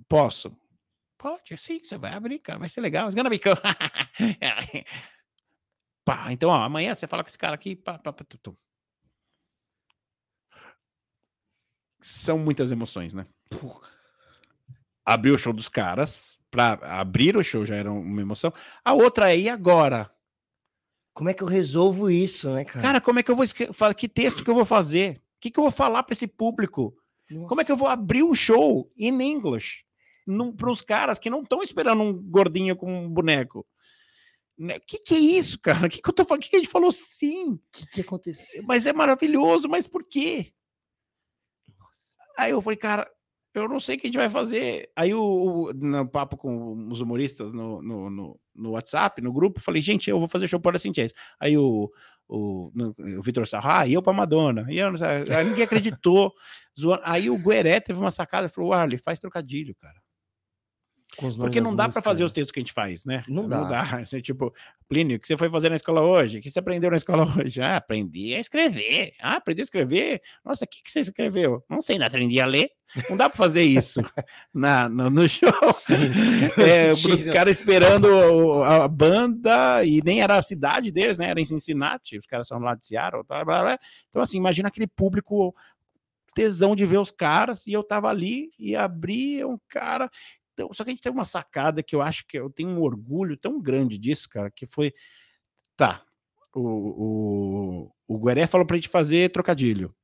Posso. Pode, sim, você vai abrir, cara, vai ser legal. It's gonna be cool. Pá, então, ó, amanhã você fala com esse cara aqui. Pá, pá, pá, tu, São muitas emoções, né? Abrir o show dos caras. Pra abrir o show já era uma emoção. A outra é, e agora? Como é que eu resolvo isso, né, cara? Cara, como é que eu vou falar? Que texto que eu vou fazer? O que, que eu vou falar para esse público? Nossa. Como é que eu vou abrir um show em inglês para os caras que não estão esperando um gordinho com um boneco? Né? O que, que é isso, cara? O que, que eu tô falando? O que, que a gente falou sim? O que, que aconteceu? Mas é maravilhoso, mas por quê? Nossa. Aí eu falei, cara, eu não sei o que a gente vai fazer. Aí o, o no papo com os humoristas no, no, no, no, WhatsApp, no grupo, falei, gente, eu vou fazer show para assim Aí o, o, o Vitor Sarro, ah, eu pra Madonna. E eu, aí ninguém acreditou. Aí o Gueré teve uma sacada e falou: Arley, faz trocadilho, cara. Porque não dá para fazer os textos que a gente faz, né? Não dá. Não dá. Tipo, Plínio, o que você foi fazer na escola hoje? O que você aprendeu na escola hoje? Ah, aprendi a escrever. Ah, aprendi a escrever. Nossa, o que, que você escreveu? Não sei, não aprendi a ler. Não dá para fazer isso na, no, no show. É, os caras esperando a banda, e nem era a cidade deles, né? Era em Cincinnati, os caras são lá de Seattle. Blá, blá, blá. Então, assim, imagina aquele público tesão de ver os caras, e eu tava ali e abri um cara então, só que a gente tem uma sacada que eu acho que eu tenho um orgulho tão grande disso, cara, que foi. Tá. O, o, o Gueré falou pra gente fazer trocadilho.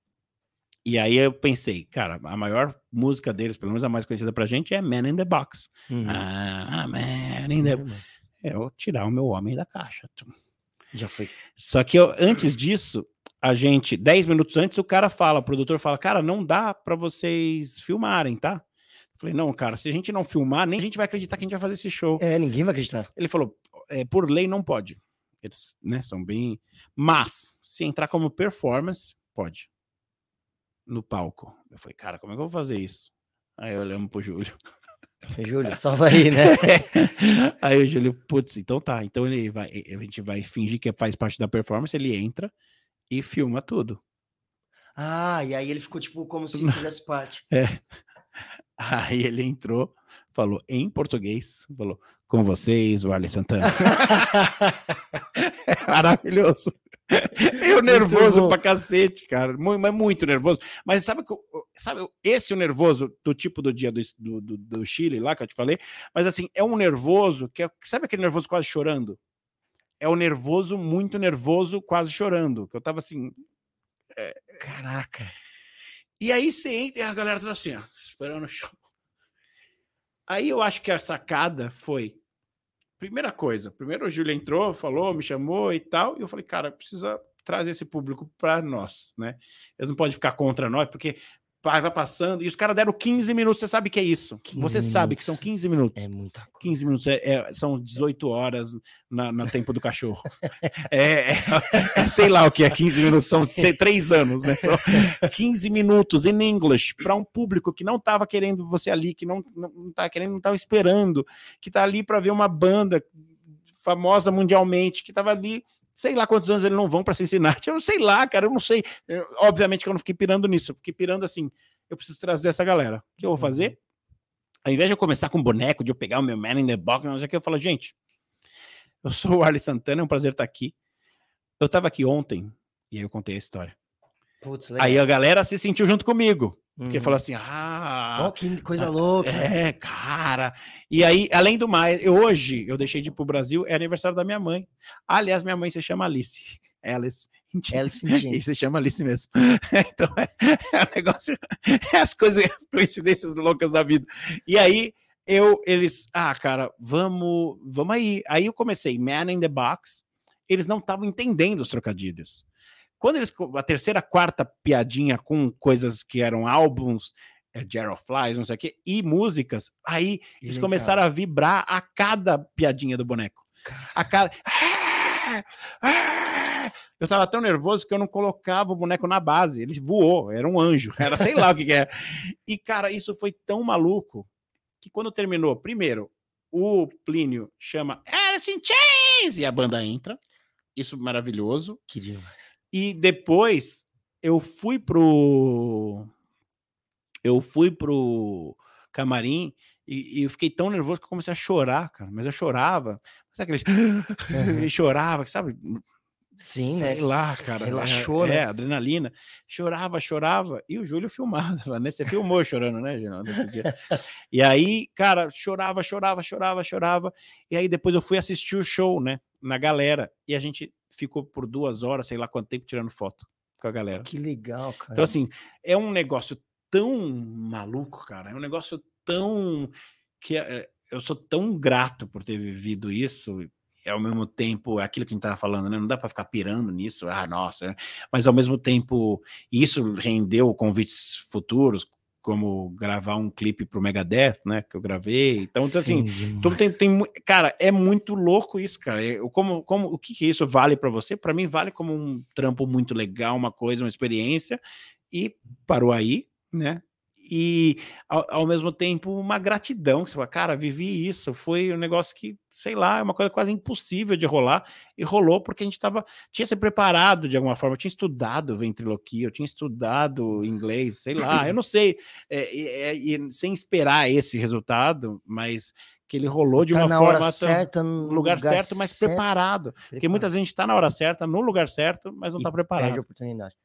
E aí eu pensei, cara, a maior música deles, pelo menos a mais conhecida pra gente, é Man in the Box. Uhum. Ah, Man in the É eu tirar o meu homem da caixa. Já foi. Só que eu, antes disso, a gente, 10 minutos antes, o cara fala, o produtor fala, cara, não dá para vocês filmarem, tá? Falei, não, cara, se a gente não filmar, nem a gente vai acreditar que a gente vai fazer esse show. É, ninguém vai acreditar. Ele falou, é, por lei não pode. Eles, né, são bem... Mas, se entrar como performance, pode. No palco. Eu falei, cara, como é que eu vou fazer isso? Aí eu olhamos pro Júlio. Júlio, vai aí, né? aí o Júlio, putz, então tá. Então ele vai, a gente vai fingir que faz parte da performance, ele entra e filma tudo. Ah, e aí ele ficou tipo como se fizesse parte. É. Aí ele entrou, falou em português, falou com vocês, o Arley Santana. é maravilhoso. Eu nervoso pra cacete, cara. Muito, mas muito nervoso. Mas sabe, sabe esse é o nervoso do tipo do dia do, do, do, Chile lá que eu te falei? Mas assim, é um nervoso que é, sabe aquele nervoso quase chorando? É o nervoso, muito nervoso, quase chorando. Que eu tava assim. É... Caraca. E aí você entra e a galera tá assim, ó esperando o show. Aí eu acho que a sacada foi. Primeira coisa, primeiro o Júlio entrou, falou, me chamou e tal, e eu falei, cara, precisa trazer esse público para nós, né? Eles não podem ficar contra nós, porque vai, passando, e os caras deram 15 minutos, você sabe que é isso. Você minutos. sabe que são 15 minutos. É muita coisa. 15 minutos, é, é, são 18 horas na, no tempo do cachorro. é, é, é, sei lá o que é 15 minutos, são três anos, né? São 15 minutos em inglês para um público que não estava querendo você ali, que não, não tá querendo, não estava esperando, que está ali para ver uma banda famosa mundialmente, que estava ali sei lá quantos anos eles não vão para Cincinnati. Eu sei lá, cara, eu não sei. Eu, obviamente que eu não fiquei pirando nisso, eu fiquei pirando assim. Eu preciso trazer essa galera. O que eu vou fazer? Uhum. Ao invés de eu começar com boneco, de eu pegar o meu Man in the Box, o que, eu falo, gente, eu sou o Arley Santana, é um prazer estar aqui. Eu estava aqui ontem, e aí eu contei a história. Putz, aí a galera se sentiu junto comigo. Porque uhum. falou assim: ah. Oh, que coisa louca. É, cara. E aí, além do mais, eu, hoje eu deixei de ir pro Brasil, é aniversário da minha mãe. Aliás, minha mãe se chama Alice. Alice. Alice E se chama Alice mesmo. então, é, é um negócio. É as coisas, as coincidências loucas da vida. E aí, eu, eles, ah, cara, vamos, vamos aí. Aí eu comecei, Man in the Box. Eles não estavam entendendo os trocadilhos. Quando eles. A terceira, quarta piadinha com coisas que eram álbuns, é, Gerald Flies, não sei o quê, e músicas, aí que eles legal. começaram a vibrar a cada piadinha do boneco. A cada. Eu tava tão nervoso que eu não colocava o boneco na base. Ele voou, era um anjo, era sei lá o que, que é. E, cara, isso foi tão maluco que quando terminou, primeiro, o Plínio chama Alice in Chains e a banda entra. Isso maravilhoso. Que demais. E depois eu fui pro. Eu fui pro camarim e, e, eu fiquei tão nervoso que eu comecei a chorar, cara. Mas eu chorava. Sabe aquele... Uhum. chorava, sabe? Sim, Sei né? lá, cara. Relaxou, é, né? É, adrenalina. Chorava, chorava. E o Júlio filmava, né? Você filmou chorando, né, Geraldo? e aí, cara, chorava, chorava, chorava, chorava. E aí depois eu fui assistir o show, né? Na galera. E a gente ficou por duas horas, sei lá quanto tempo, tirando foto com a galera. Que legal, cara. Então, assim, é um negócio tão maluco, cara. É um negócio tão. que é, eu sou tão grato por ter vivido isso. E ao mesmo tempo, é aquilo que a gente estava falando, né? Não dá para ficar pirando nisso, ah, nossa. Mas ao mesmo tempo, isso rendeu convites futuros, como gravar um clipe pro Megadeth, né? Que eu gravei. Então, então assim, Sim, então tem, tem, cara, é muito louco isso, cara. Eu, como, como, o que, que isso vale para você? Para mim, vale como um trampo muito legal, uma coisa, uma experiência, e parou aí, né? E ao, ao mesmo tempo, uma gratidão, que você fala, cara, vivi isso, foi um negócio que, sei lá, é uma coisa quase impossível de rolar, e rolou porque a gente tava, tinha se preparado de alguma forma, eu tinha estudado ventriloquia, eu tinha estudado inglês, sei lá, eu não sei, é, é, e sem esperar esse resultado, mas que ele rolou de Tá uma na forma hora tão- certa, no no lugar, certo, mas preparado. Porque muita gente está na hora certa, no lugar certo, mas não está perde a preparado. oportunidade.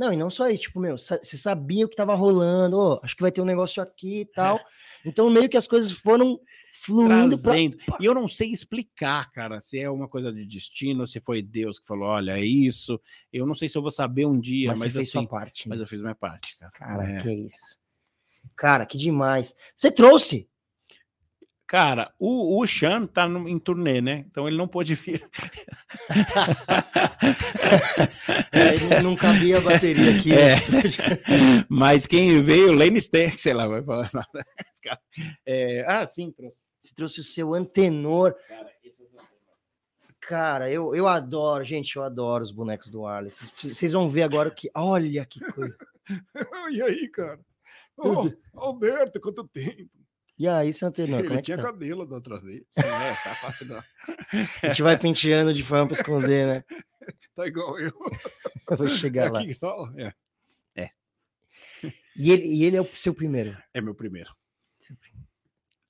Não, e não só isso, tipo, meu, você sabia o que tava rolando, ô, acho que vai ter um negócio aqui e tal. Então, meio que as coisas foram fluindo pra. Trazendo. E eu não sei explicar, cara, se é uma coisa de destino, se foi Deus que falou, olha, é isso. Eu não sei se eu vou saber um dia, Mas, mas, você fez assim, sua parte. né? mas eu fiz minha parte, cara. Cara, É. que isso. Cara, que demais. Você trouxe? Cara, o, o Sean tá no- em turnê, né? Então ele não pôde vir. É, não cabia a bateria aqui. É. no estúdio. Mas quem veio, Lane Ster, sei lá, vai falar nada. Esse cara. É, ah, sim, trouxe. Você trouxe o seu antenor. Cara, esse é o Cara, eu, eu adoro, gente, eu adoro os bonecos do Arles. Vocês, vocês vão ver agora o que. Olha que coisa. E aí, cara? Ô, Tudo. Alberto, quanto tempo? E aí, seu antenor, como é que tinha tá? cabelo da outra vez. É, tá fácil não. A gente vai penteando de forma pra esconder, né? Tá igual eu. Eu vou chegar lá. Aqui que fala. É. E ele, e ele é o seu primeiro. É meu primeiro.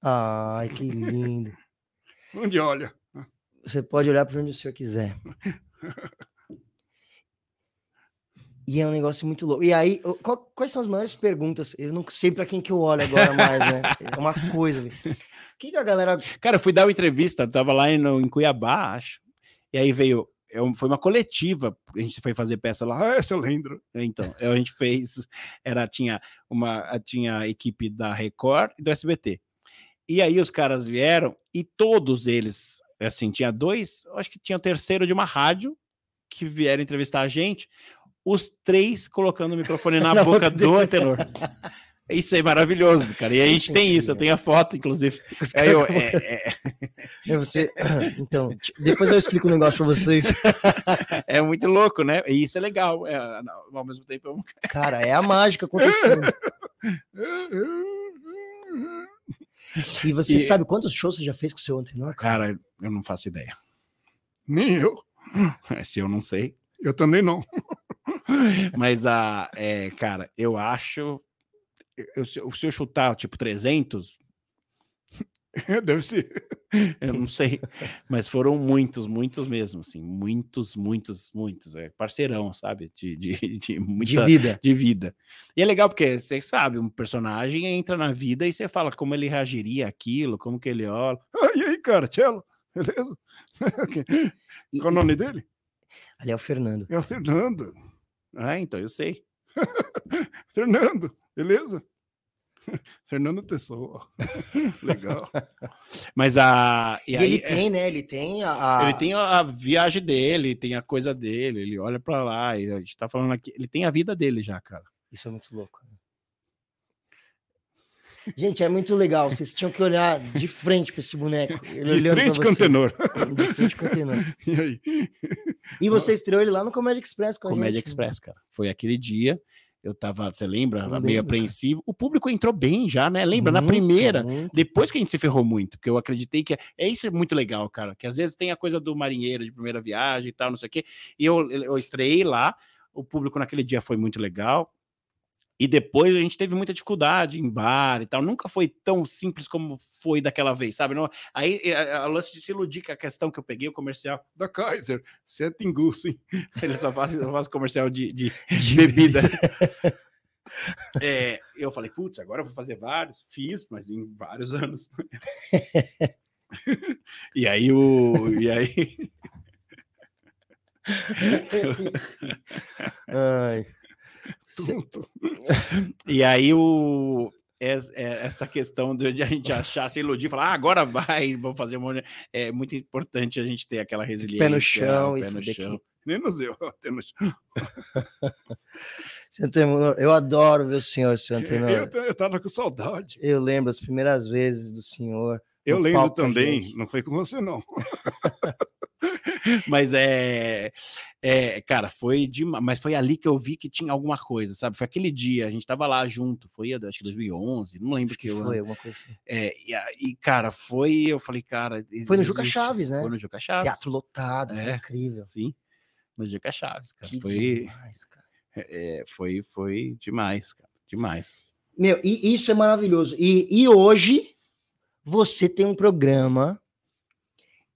Ai, que lindo. Onde olha? Você pode olhar para onde o senhor quiser. E é um negócio muito louco. E aí, qual- quais são as maiores perguntas? Eu não sei para quem que eu olho agora mais, né? É uma coisa. O que, que a galera. Cara, eu fui dar uma entrevista, tava lá em, em Cuiabá, acho. E aí veio. eu- foi uma coletiva, a gente foi fazer peça lá. Ah, eu lembro. Então, a gente fez. Era, tinha uma. Tinha equipe da Record e do SBT. E aí os caras vieram e todos eles, assim, tinha dois, acho que tinha o terceiro de uma rádio que vieram entrevistar a gente, os três colocando o microfone na, Na boca boca do antenor. Isso é maravilhoso, cara. E a Isso gente é tem isso, eu tenho a foto, inclusive. Aí eu, é, é- É você... Então, depois eu explico um negócio para vocês. é muito louco, né? E isso é legal. é, ao mesmo tempo, é um- Cara, é a mágica acontecendo. E você E- sabe quantos shows você já fez com o seu antenor? cara? cara, eu não faço ideia. Nem eu. Se eu não sei. Eu também não. Mas, a, é, cara, eu acho. eu- se, eu, se eu chutar, tipo, 300, Deve ser. eu não sei. Mas foram muitos, muitos mesmo, assim. Muitos, muitos, muitos. É parceirão, sabe? De, de, de, De muita, vida. de vida. E é legal porque você sabe, um personagem entra na vida e você fala como ele reagiria àquilo, como que ele olha. Ah, e aí, cara? Tchelo? Beleza? E- Qual o nome dele? Ali é o Fernando. É o Fernando. Ah, então eu sei. Fernando, beleza? Fernando Pessoa. Legal. Mas a. E, E, aí, ele é, tem, né? Ele tem a. ele tem a, a viagem dele, tem a coisa dele, ele olha pra lá e a gente tá falando aqui, ele tem a vida dele já, cara. Isso é muito louco. né? Gente, é muito legal. Vocês tinham que olhar de frente para esse boneco. Ele De frente com o tenor. De frente com o tenor. E aí? E você estreou ele lá no Comédia Express com a Comédia gente, né? Express, cara. Foi aquele dia, eu tava, você lembra? Eu meio apreensivo. O público entrou bem já, né? Lembra? Na Muito, primeira, muito. depois que a gente se ferrou muito, porque eu acreditei que é isso é muito legal, cara, que às vezes tem a coisa do marinheiro de primeira viagem e tal, não sei o quê. E eu, eu estreiei lá, o público naquele dia foi muito legal. E depois a gente teve muita dificuldade em bar e tal. Nunca foi tão simples como foi daquela vez, sabe? Não, aí a, a lance de se iludir com a questão que eu peguei, o comercial. Da Kaiser. Você é Tinguço, hein? Ele só faz, só faz comercial de, de, de bebida. É, eu falei, putz, agora eu vou fazer vários. Fiz, mas em vários anos. e aí o. E aí, Ai, E aí o. es- é- Essa questão de a gente achar, se iludir, falar, ah, agora vai, vamos fazer um monte. de-" É muito importante a gente ter aquela resiliência. pé no chão pé no chão. Nem no Zé. até no- Seu Antenor, eu adoro ver o senhor, seu Antenor. Eu, eu tava com saudade. Eu lembro as primeiras vezes do senhor. Eu lembro também, não foi com você, não. Mas é, é, cara, foi demais. Mas foi ali que eu vi que tinha alguma coisa, sabe? Foi aquele dia, a gente tava lá junto, foi acho que 2011, não lembro que, Que eu. foi alguma coisa assim. É, e, e, cara, foi, eu falei, cara. Foi no Juca Chaves, né? Foi no Juca Chaves. Teatro lotado, foi É. incrível. Sim, no Juca Chaves, cara. Que Foi, demais, cara. é, foi, foi demais, cara. Demais. Meu, e isso é maravilhoso. E, e hoje você tem um programa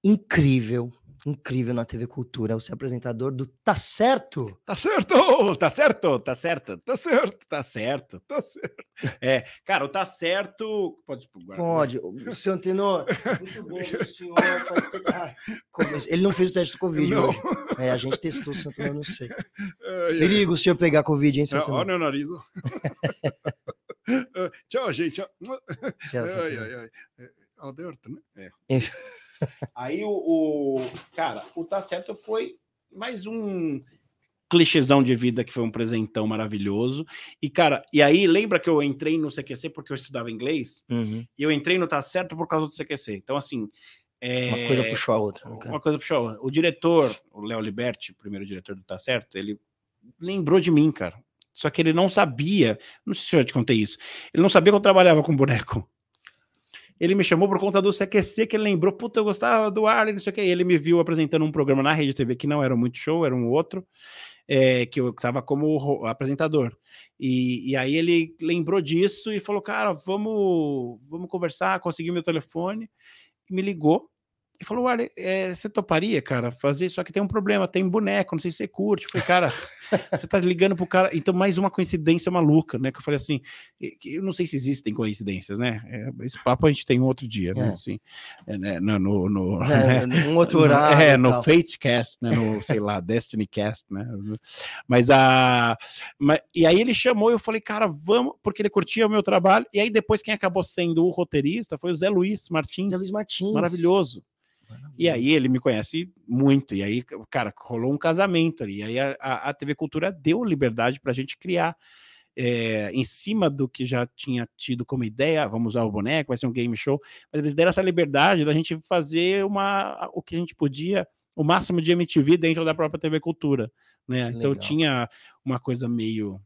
incrível, incrível na TV Cultura. Você é apresentador do Tá Certo? Tá certo! Tá certo, tá certo, Tá certo! tá certo. Tá certo! É, cara, o tá certo. Pode. Pode. O seu Antenor, muito bom o senhor. Faz Ah, Ele não fez o teste do Covid Não. hoje. É, a gente testou o seu Antenor, não sei. Perigo o senhor pegar Covid, hein, seu Antenor? Olha o nariz. Ah, Tchau, gente. Tchau. Tchau, seu Ai, ai, ai. É, Alberto, né? Aí o, o- Cara, o Tá Certo foi mais um clichêzão de vida que foi um presentão maravilhoso. E, cara, e aí lembra que eu entrei no CQC porque eu estudava inglês? Uhum. E eu entrei no Tá Certo por causa do CQC. Então, assim. é, Uma coisa puxou a outra. né, cara? Uma coisa puxou. a outra. O diretor, o Léo Liberti, o primeiro diretor do Tá Certo, ele lembrou de mim, cara. Só que ele não sabia, não sei se eu já te contei isso, ele não sabia que eu trabalhava com boneco. Ele me chamou por conta do CQC, que ele lembrou, puta, eu gostava do Arlen, não sei o que. Ele me viu apresentando um programa na Rede TV que não era muito show, era um outro, é, que eu estava como apresentador. E, e aí ele lembrou disso e falou, cara, vamos, vamos conversar, consegui meu telefone, me ligou. E falou, Arlen, é, você toparia, cara, fazer? Só que tem um problema, tem boneco, não sei se você curte. Eu falei, cara, você tá ligando pro cara. Então, mais uma coincidência maluca, né? Que eu falei assim, eu não sei se existem coincidências, né? É, esse papo a gente tem um outro dia, né? É. Assim, é, né, no, no, no- É, um outro horário. É, no. Fatecast, né? No, sei lá, Destiny Cast, né? Mas a. Mas, e aí ele chamou e eu falei, cara, vamos, porque ele curtia o meu trabalho. E aí depois quem acabou sendo o roteirista foi o Zé Luiz Martins. Zé Luiz Martins. Maravilhoso. E aí ele me conhece muito. E aí, cara, rolou um casamento ali. E aí a, a- a TV Cultura deu liberdade para a gente criar. é, em cima do que já tinha tido como ideia, vamos usar o boneco, vai ser um game show, mas eles deram essa liberdade da gente fazer uma, o que a gente podia, o máximo de MTV dentro da própria TV Cultura, né? Que Então legal. tinha uma coisa meio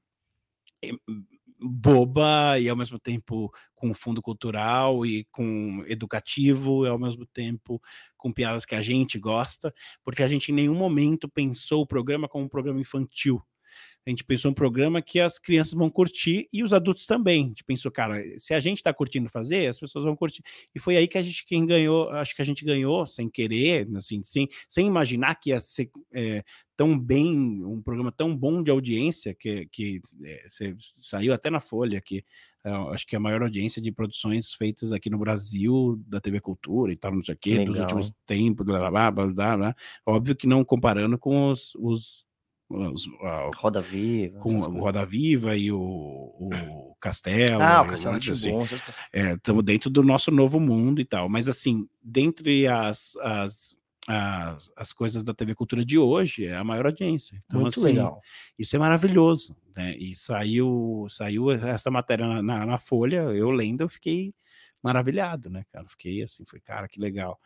boba e ao mesmo tempo com fundo cultural e com educativo e ao mesmo tempo com piadas que a gente gosta, porque a gente em nenhum momento pensou o programa como um programa infantil. A gente pensou um programa que as crianças vão curtir e os adultos também. A gente pensou, cara, se a gente está curtindo fazer, as pessoas vão curtir. E foi aí que a gente quem ganhou, acho que a gente ganhou sem querer, assim, sem, sem imaginar que ia ser é, tão bem, um programa tão bom de audiência que, que é, saiu até na Folha que é, acho que a maior audiência de produções feitas aqui no Brasil da TV Cultura e tal, não sei o quê, dos Legal, últimos hein? tempos, blá, blá, blá, blá, blá. óbvio que não comparando com os, os, ah, Roda Viva. com o. Roda Viva e o, o Castelo. Ah, o e Castelo assim. Bom. essas coisas. Estamos dentro do nosso novo mundo e tal. Mas, assim, dentre as, as, as, as coisas da TV Cultura de hoje, é a maior audiência. Então, Muito assim, legal. Isso é maravilhoso. Né? E saiu, saiu essa matéria na, na, na Folha, eu lendo, eu fiquei maravilhado, né, cara? Fiquei assim, foi, cara, que legal.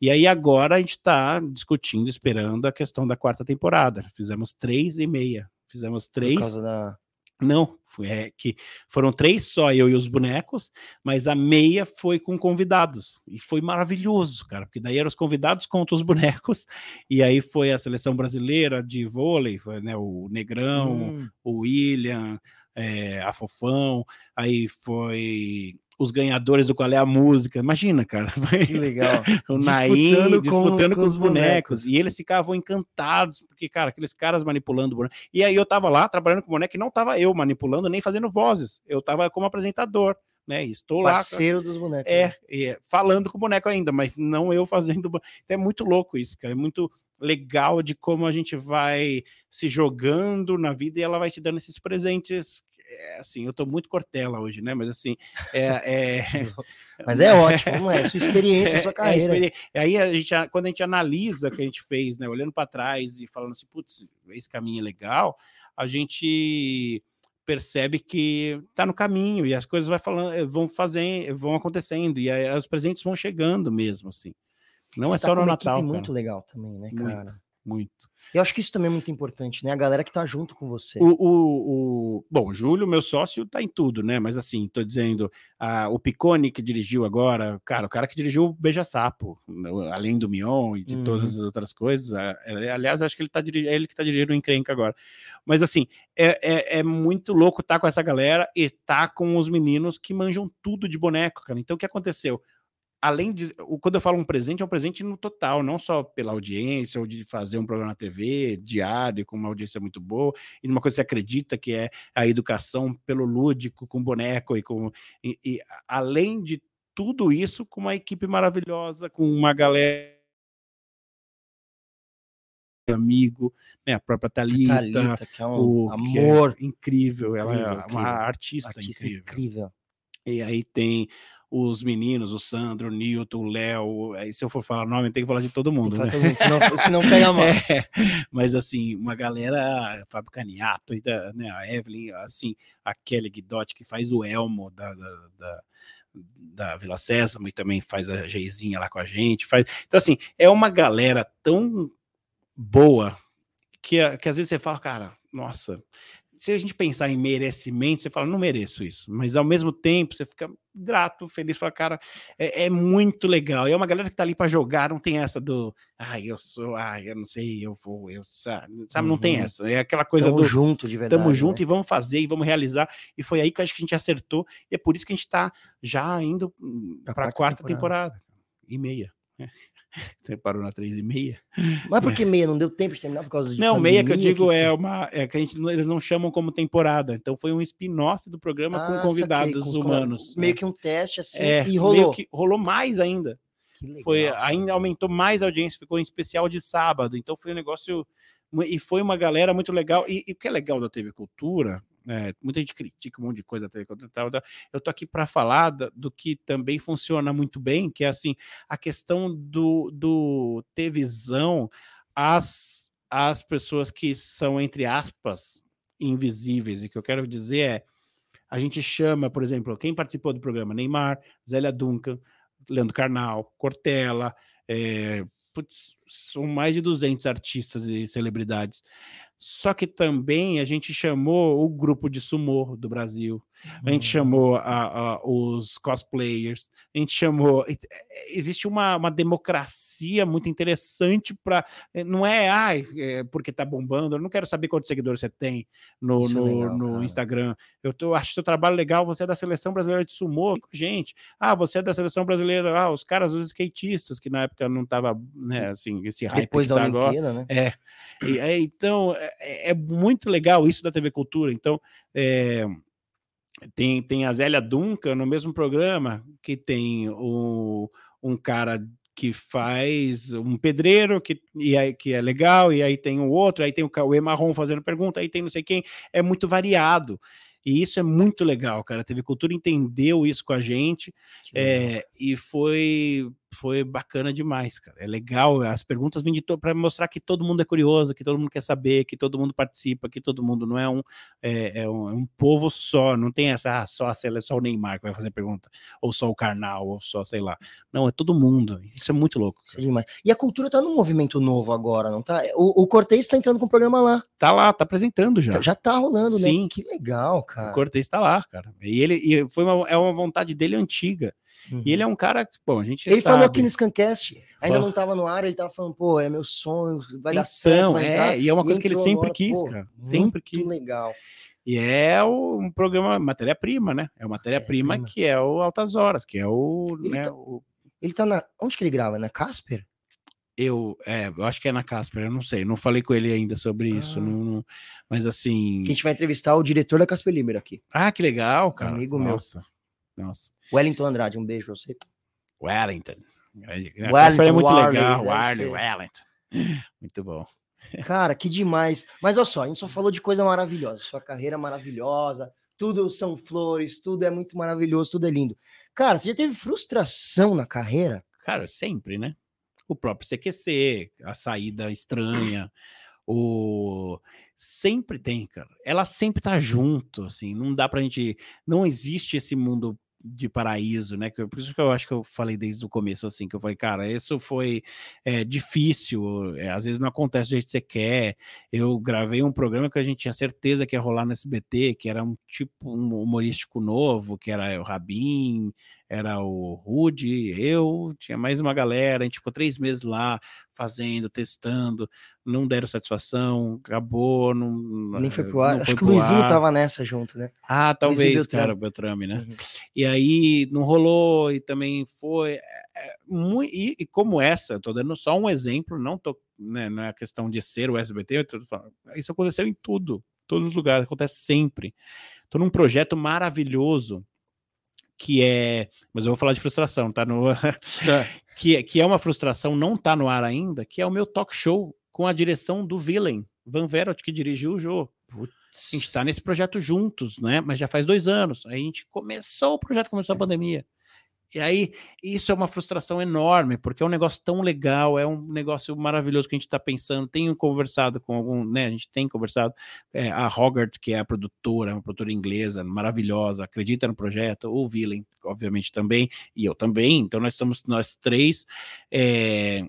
E aí agora a gente está discutindo, esperando a questão da quarta temporada. Fizemos três e meia. Fizemos três. Por causa da. Não, foi, é, que foram três só, eu e os bonecos, mas a meia foi com convidados. E foi maravilhoso, cara, porque daí eram os convidados contra os bonecos, e aí foi a seleção brasileira de vôlei, foi, né, o Negrão, Hum, o William, é, a Fofão, aí foi os ganhadores do Qual é a Música. Imagina, cara. que legal. o Disputando Naim com- disputando com com, os os bonecos. bonecos. E eles ficavam encantados, porque, cara, aqueles caras manipulando o boneco. E aí eu tava lá trabalhando com o boneco e não tava eu manipulando nem fazendo vozes. Eu tava como apresentador, né? Estou lá. Parceiro dos bonecos. É, é, falando com o boneco ainda, mas não eu fazendo. Então é muito louco isso, cara. É muito legal de como a gente vai se jogando na vida e ela vai te dando esses presentes é, assim, eu tô muito cortela hoje, né? Mas assim, é, é... mas é ótimo, não é? Sua experiência, sua É, carreira. experi- Aí a gente, quando a gente analisa o que a gente fez, né, olhando para trás e falando assim, putz, esse caminho é legal, a gente percebe que tá no caminho e as coisas vai falando, eh, vão fazendo, vão acontecendo e aí os presentes vão chegando mesmo, assim. Não Você é tá só no uma Natal, muito legal também, né, cara? Muito. Eu acho que isso também é muito importante, né? A galera que tá junto com você. O, o, o- bom, o Júlio, meu sócio, tá em tudo, né? Mas assim, tô dizendo, ah, o Picone que dirigiu agora, cara, o cara que dirigiu o Beija Sapo, além do Mion e de Uhum. todas as outras coisas. é, aliás, acho que ele tá dirigindo, é ele que tá dirigindo o Encrenca agora. Mas assim, é, é, é muito louco estar com essa galera e tá com os meninos que manjam tudo de boneco, cara. Então, o que aconteceu? Além de. Quando eu falo um presente, é um presente no total, não só pela audiência, ou de fazer um programa na TV diário, com uma audiência muito boa, e numa coisa que você acredita que é a educação pelo lúdico, com boneco e com. E, e, além de tudo isso, com uma equipe maravilhosa, com uma galera. Amigo, né, a própria Thalita, Thalita, que é um o, é amor. incrível, ela Incrível, é uma incrível. artista, Artista incrível. incrível. E aí tem os meninos, o Sandro, o Nilton, o Léo. Aí se eu for falar nome, tem que falar de todo mundo, né? todo mundo, senão, senão pega mal. É, mas assim, uma galera, Fábio Caniato, né, a Evelyn, assim, a Kelly Guidotti, que faz o Elmo da, da, da, da Vila Sésamo e também faz a Geizinha lá com a gente. Faz... Então, assim, é uma galera tão boa que, que às vezes você fala, cara, nossa, se a gente pensar em merecimento, você fala, não mereço isso, mas ao mesmo tempo você fica grato, feliz, fala, cara, é, é muito legal. E é uma galera que tá ali para jogar, não tem essa do, ai, eu sou, ai, eu não sei, eu vou, eu, sabe, sabe não tem Uhum. essa. É aquela coisa Tamo do, junto, de verdade. Tamo junto né? e vamos fazer e vamos realizar. E foi aí que eu acho que a gente acertou. E é por isso que a gente tá já indo Pra para a quarta quarta temporada. E meia. Né? Você parou na três e meia? Mas por que meia? Não deu tempo de terminar por causa de Não, meia que eu digo que é uma. É que a gente, eles não chamam como temporada. Então foi um spin-off do programa Ah, com convidados com os humanos. convidados. Meio né? que um teste assim é, e meio rolou. que rolou mais ainda. Foi ainda aumentou mais a audiência, ficou em especial de sábado. Então foi um negócio e foi uma galera muito legal. E, e o que é legal da TV Cultura, é, muita gente critica um monte de coisa da eu tô aqui para falar do que também funciona muito bem, que é assim a questão do, do ter visão às, às pessoas que são entre aspas invisíveis. E o que eu quero dizer é a gente chama, por exemplo, quem participou do programa Neymar, Zélia Duncan, Leandro Carnal, Cortella, é, putz, são mais de 200 artistas e celebridades. Só que também a gente chamou o grupo de sumô do Brasil, a gente Uhum. chamou a- a- os cosplayers, a gente chamou. é, Existe uma, uma democracia muito interessante para. Não é, ah, é porque tá bombando, eu não quero saber quantos seguidores você tem no, é no, legal, no. Instagram. Eu, tô, acho seu trabalho legal, você é da seleção brasileira de sumô, gente. Ah, você é da seleção brasileira, ah, os caras, os skatistas, que na época não tava, né, assim, esse hype Depois da tá agora. Olimpíada, né? É, e, é, então é, é muito legal isso da TV Cultura. Então, é, tem, tem a Zélia Duncan no mesmo programa que tem o, um cara que faz um pedreiro que, e aí, que é legal, e aí tem o outro, aí tem o Cauê Marrom fazendo pergunta, aí tem não sei quem, é muito variado. E isso é muito legal, cara. A TV Cultura entendeu isso com a gente é, e foi foi bacana demais, cara. É legal, as perguntas vêm para mostrar que todo mundo é curioso, que todo mundo quer saber, que todo mundo participa, que todo mundo não é um é, é um, é um povo só, não tem essa ah, só a sele- só o Neymar que vai fazer pergunta, ou só o Karnal, ou só sei lá. Não, é todo mundo. Isso é muito louco. Isso é demais. E a cultura tá num movimento novo agora, não tá? O, o Cortez tá entrando com o programa lá. Tá lá, tá apresentando já. Já, tá rolando, Sim. né? Que legal, O cara. Cortez tá lá, cara. E ele e foi uma, é uma vontade dele antiga. E ele é um cara, que, bom, a gente Uhum. Ele sabe. falou aqui no Scancast, ainda Fala. não tava no ar, ele tava falando, pô, é meu sonho, vai dar certo, Então, vai entrar. é, e é uma coisa que ele sempre agora, quis, pô, cara. Muito Sempre quis. legal. E é um programa, matéria-prima, né? É matéria-prima Matéria-prima. que é o Altas Horas, que é o, Ele né, tá- o- Ele tá na. Onde que ele grava? Na Casper? eu, é, eu acho que é na Casper, eu não sei, não falei com ele ainda sobre isso, Ah. não- não- mas assim, Que a gente vai entrevistar o diretor da Casper Liber aqui. ah, que legal, cara. Amigo meu. Nossa. Wellington Andrade, um beijo pra você. Wellington. Grande- Wellington, é muito Warley, legal, Warley. Wellington. Muito bom. Cara, que demais. Mas olha só, a gente só falou de coisa maravilhosa. Sua carreira maravilhosa, tudo são flores, tudo é muito maravilhoso, tudo é lindo. Cara, você já teve frustração na carreira? Cara, sempre, né? O próprio CQC, a saída estranha, o sempre tem, cara. Ela sempre tá junto, assim, não dá pra gente, não existe esse mundo de paraíso, né? Por isso que eu acho que eu falei desde o começo, assim, que eu falei, cara, isso foi é, difícil, é, às vezes não acontece do jeito que você quer. Eu gravei um programa que a gente tinha certeza que ia rolar no SBT, que era um tipo um humorístico novo, que era o Rabin, era o Rude, eu, tinha mais uma galera, a gente ficou três meses lá fazendo, testando, não deram satisfação, acabou, não. Nem foi pro ar. Acho que o Luizinho ar. tava nessa junto, né? Ah, talvez, Beltrame. cara, o Beltrame, né? Uhum. E aí não rolou, e também foi. É, é e, e, como essa, eu tô dando só um exemplo, não tô, né, não é a questão de ser o SBT, falando, isso aconteceu em tudo, todos os lugares, acontece sempre. Tô num projeto maravilhoso que é. Mas eu vou falar de frustração, tá? No, tá. que, é, que é uma frustração, não tá no ar ainda, que é o meu talk show com a direção do Villain, Van Verot, que dirigiu o jogo. A gente tá nesse projeto juntos, né? Mas já faz dois anos. A gente começou o projeto, começou a pandemia. E aí, isso é uma frustração enorme, porque é um negócio tão legal, é um negócio maravilhoso que a gente está pensando. Tenho conversado com algum, né? A gente tem conversado. É, a Hogarth, que é a produtora, uma produtora inglesa maravilhosa, acredita no projeto, o Villain, obviamente, também, e eu também. Então, nós estamos, nós três. É,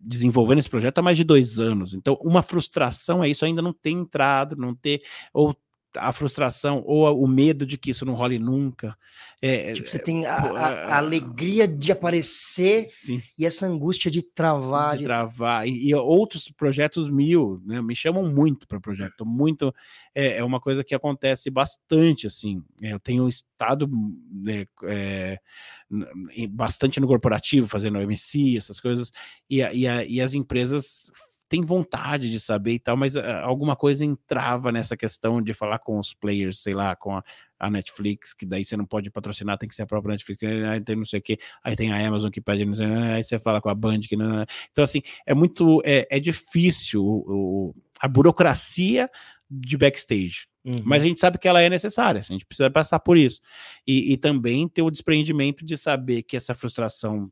desenvolvendo esse projeto há mais de dois anos. Então, uma frustração é isso ainda não ter entrado, não ter, ou a frustração ou o medo de que isso não role nunca. É, tipo, você tem a, a, a, alegria de aparecer sim. e essa angústia de travar. De, travar. E, e, outros projetos mil, né? Me chamam muito para projeto. Muito. É, é, uma coisa que acontece bastante, assim. É, eu tenho estado né, é, bastante no corporativo, fazendo MC, essas coisas, e, e, e as empresas tem vontade de saber e tal, mas uh, alguma coisa entrava nessa questão de falar com os players, sei lá, com a, a, Netflix, que daí você não pode patrocinar, tem que ser a própria Netflix, aí tem não sei o que, aí tem a Amazon que pede, sei, aí você fala com a Band que não. Então, assim, é muito, é, é difícil o, a burocracia de backstage. Uhum. Mas a gente sabe que ela é necessária, a gente precisa passar por isso. E, e também ter o desprendimento de saber que essa frustração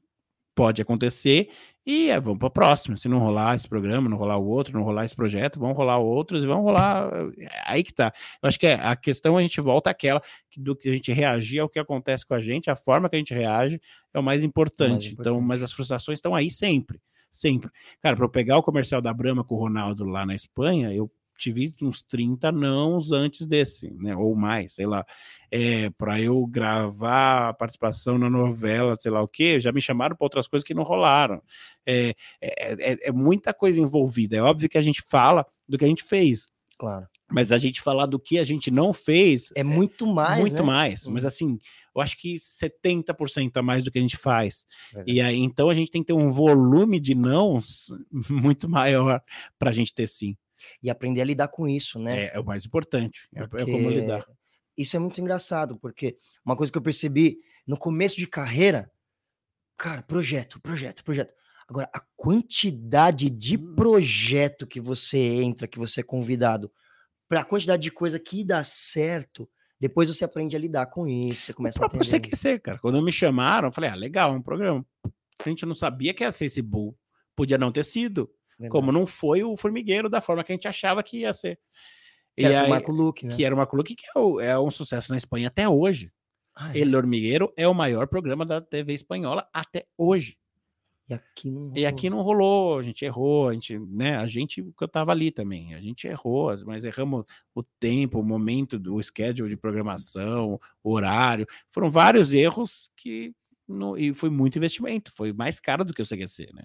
pode acontecer e é, vamos para o próximo. Se não rolar esse programa, não rolar o outro, não rolar esse projeto, vão rolar outros e vão rolar. É aí que tá. Eu acho que é, a questão a gente volta àquela que, do que a gente reagir ao que acontece com a gente, a forma que a gente reage é o mais importante. mais importante. Então, mas as frustrações estão aí sempre. Sempre. Cara, para eu pegar o comercial da Brahma com o Ronaldo lá na Espanha, eu tive uns 30 nãos antes desse, né? Ou mais, sei lá. É, para eu gravar a participação na novela, sei lá o quê, já me chamaram para outras coisas que não rolaram. É, é, é, é, muita coisa envolvida. É óbvio que a gente fala do que a gente fez. Claro. Mas a gente falar do que a gente não fez. É muito mais. Muito né? mais. Hum. Mas assim, eu acho que 70% a mais do que a gente faz. E aí, então a gente tem que ter um volume de nãos muito maior para a gente ter sim e aprender a lidar com isso, né? É, é o mais importante, é, é como lidar. Isso é muito engraçado, porque uma coisa que eu percebi no começo de carreira, cara, projeto, projeto, projeto. Agora, a quantidade de hum. projeto que você entra, que você é convidado, para a quantidade de coisa que dá certo, depois você aprende a lidar com isso, você começa o a entender. Você quer ser, cara. Quando me chamaram, eu falei, ah, legal, é um programa. A gente não sabia que ia ser esse bull. Podia não ter sido. Como não foi o formigueiro da forma que a gente achava que ia ser. Que e era aí, o Marco Luque, né? Que era o Marco Luque, que é, o, é um sucesso na Espanha até hoje. Ah, é? El Hormigueiro é o maior programa da TV espanhola até hoje. E aqui não rolou. E aqui não rolou, a gente errou, a gente, né, a gente, que eu tava ali também, a gente errou, mas erramos o tempo, o momento do schedule de programação, o horário, foram vários erros que, no, e foi muito investimento, foi mais caro do que o CQC, né?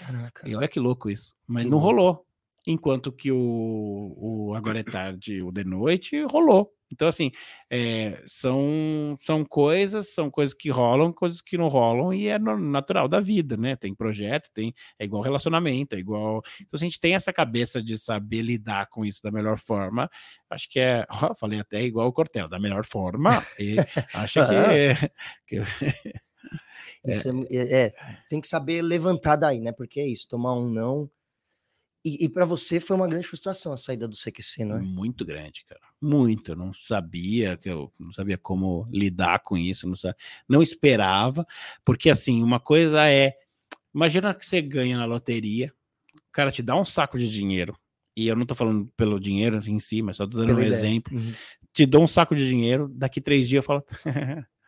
Caraca. E olha que louco isso. Mas que não louco. rolou. Enquanto que o, o Agora é Tarde, o De Noite, rolou. Então, assim, é, são, são coisas, são coisas que rolam, coisas que não rolam, e é natural da vida, né? Tem projeto, tem, é igual relacionamento, é igual. Então, se a gente tem essa cabeça de saber lidar com isso da melhor forma, acho que é. Ó, falei até igual o Cortel, da melhor forma, e acho que. É, que é. É, é, é, tem que saber levantar daí, né? Porque é isso, tomar um não. E, e para você foi uma grande frustração a saída do CQC, não é? Muito grande, cara. muito. Eu não sabia que eu não sabia como lidar com isso, não, sabia, não esperava, porque assim, uma coisa é, imagina que você ganha na loteria, o cara te dá um saco de dinheiro, e eu não tô falando pelo dinheiro em si, mas só tô dando um ideia. exemplo. Uhum. Te dou um saco de dinheiro, daqui três dias eu falo.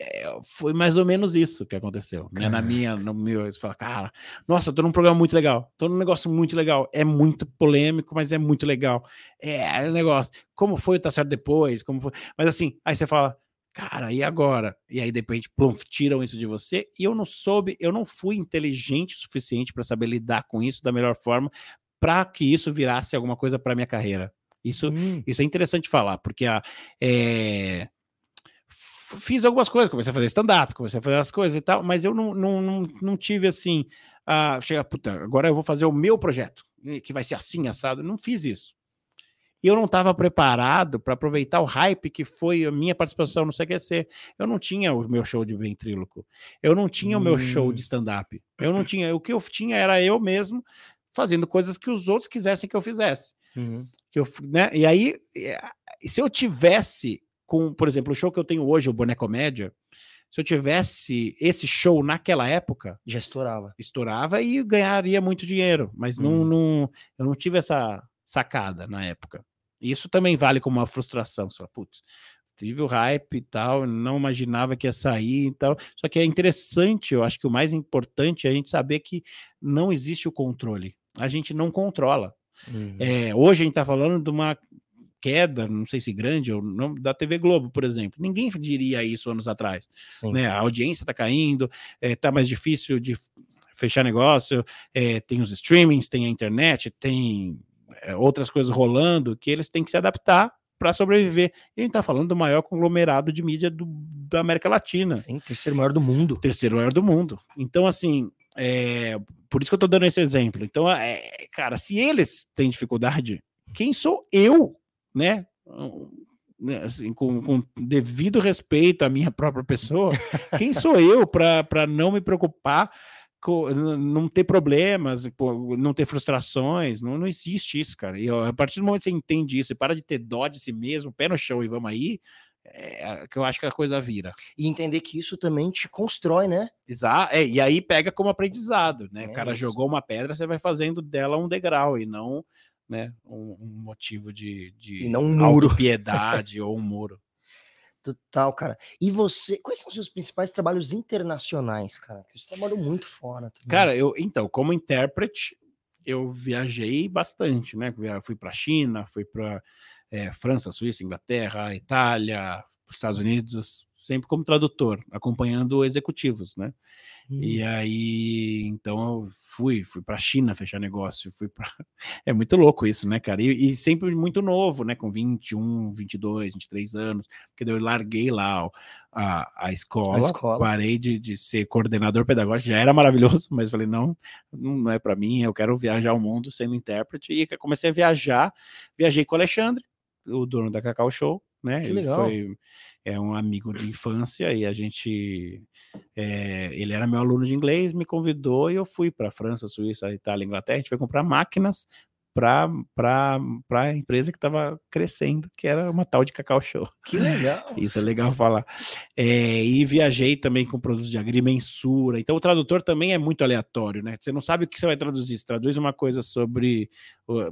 é, foi mais ou menos isso que aconteceu. Né? Na minha, no meu, você fala, cara, nossa, tô num programa muito legal, tô num negócio muito legal. É muito polêmico, mas é muito legal. É, é um negócio. Como foi, tá certo depois? Como foi? Mas assim, aí você fala, cara, e agora? E aí, de repente, plum, tiram isso de você. E eu não soube, eu não fui inteligente o suficiente para saber lidar com isso da melhor forma para que isso virasse alguma coisa para minha carreira. Isso, hum. isso é interessante falar, porque a, é, fiz algumas coisas, comecei a fazer stand-up, comecei a fazer as coisas e tal, mas eu não, não, não, não tive assim, a chegar, puta, agora eu vou fazer o meu projeto, que vai ser assim, assado. Não fiz isso. E eu não estava preparado para aproveitar o hype que foi a minha participação no CQC. Eu não tinha o meu show de ventríloco. Eu não tinha hum. o meu show de hum. stand-up. Eu não tinha. O que eu tinha era eu mesmo fazendo coisas que os outros quisessem que eu fizesse. Uhum. Que eu, né? E aí, eh, se eu tivesse com, por exemplo, o show que eu tenho hoje, o Boné Comédia, se eu tivesse esse show naquela época. Já estourava. Estourava e ganharia muito dinheiro. Mas não, uhum. não, eu não tive essa sacada na época. Isso também vale como uma frustração. Você fala, putz, tive o hype e tal, não imaginava que ia sair e tal. Só que é interessante, eu acho que o mais importante é a gente saber que não existe o controle. A gente não controla. Uhum. É, hoje a gente está falando de uma queda, não sei se grande ou não, da TV Globo, por exemplo. Ninguém diria isso anos atrás. Né? A audiência está caindo, está eh, é, mais difícil de fechar negócio, é, tem os streamings, tem a internet, tem é, outras coisas rolando que eles têm que se adaptar para sobreviver. E a gente está falando do maior conglomerado de mídia do, da América Latina. Sim, terceiro maior do mundo. Terceiro maior do mundo. Então, assim, é, por isso que eu estou dando esse exemplo. Então, é, cara, se eles têm dificuldade, quem sou eu né? né? Assim, com, com devido respeito à minha própria pessoa, quem sou eu para não me preocupar com, não ter problemas, não ter frustrações, não, não existe isso, cara. E a partir do momento que você entende isso e para de ter dó de si mesmo, pé no chão e vamos aí, é, que eu acho que a coisa vira. E entender que isso também te constrói, né? Exato. É, e aí pega como aprendizado, né? É o cara isso. jogou uma pedra, você vai fazendo dela um degrau e não né, um, um motivo de, de e não um muro. piedade ou um muro. Total, cara. E você, quais são os seus principais trabalhos internacionais, cara? Você trabalhou muito fora. Também. Cara, eu então, como intérprete, eu viajei bastante, né? Fui para China, fui para é, eh, França, Suíça, Inglaterra, Itália, Estados Unidos, sempre como tradutor, acompanhando executivos, né? Hum. E aí, então eu fui, fui para a China fechar negócio, fui para É muito louco isso, né, cara? E, e, sempre muito novo, né, com 21, 22, 23 anos, porque daí eu larguei lá a, a, escola, a escola, parei de, de ser coordenador pedagógico, já era maravilhoso, mas falei, não, não é para mim, eu quero viajar o mundo sendo intérprete, e comecei a viajar, viajei com o Alexandre, o dono da Cacau Show, né? Que legal. Ele foi é um amigo de infância e a gente é, ele era meu aluno de inglês, me convidou e eu fui para França, Suíça, Itália, Inglaterra. A gente foi comprar máquinas para a empresa que estava crescendo, que era uma tal de Cacau Show. Que legal! Isso é legal falar. É, e viajei também com produtos de agrimensura. Então, o tradutor também é muito aleatório, né? Você não sabe o que você vai traduzir. Você traduz uma coisa sobre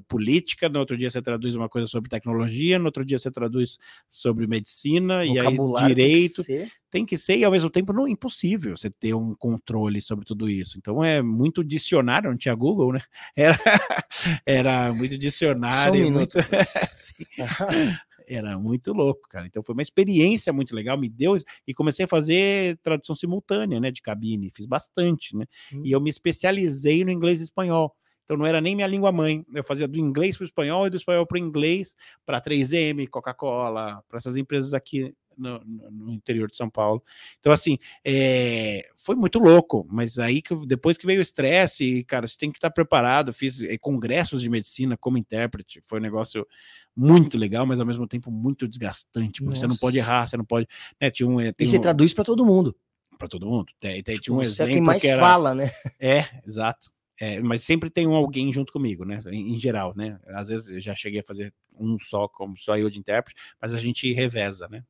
política, no outro dia você traduz uma coisa sobre tecnologia, no outro dia você traduz sobre medicina, e aí direito tem que ser, e ao mesmo tempo não é impossível você ter um controle sobre tudo isso. Então é muito dicionário, não tinha Google, né? Era, era muito dicionário. Um muito... era muito louco, cara. Então foi uma experiência muito legal, me deu e comecei a fazer tradução simultânea, né, de cabine, fiz bastante, né? Hum. E eu me especializei no inglês e espanhol. Então não era nem minha língua mãe, eu fazia do inglês para o espanhol e do espanhol para o inglês, para 3M, Coca-Cola, para essas empresas aqui no, no, interior de São Paulo. Então, assim, é, foi muito louco, mas aí que depois que veio o estresse, cara, você tem que estar preparado. Fiz é, congressos de medicina como intérprete, foi um negócio muito legal, mas ao mesmo tempo muito desgastante, porque Nossa. você não pode errar, você não pode. Né, tinha um, e você um, traduz para todo mundo. Para todo mundo. Tem, tem, tinha um tipo, exemplo. Você é quem mais que era, fala, né? É, exato. É, mas sempre tem um alguém junto comigo, né? Em, em, geral, né? Às vezes eu já cheguei a fazer um só, como só eu de intérprete, mas a gente reveza, né?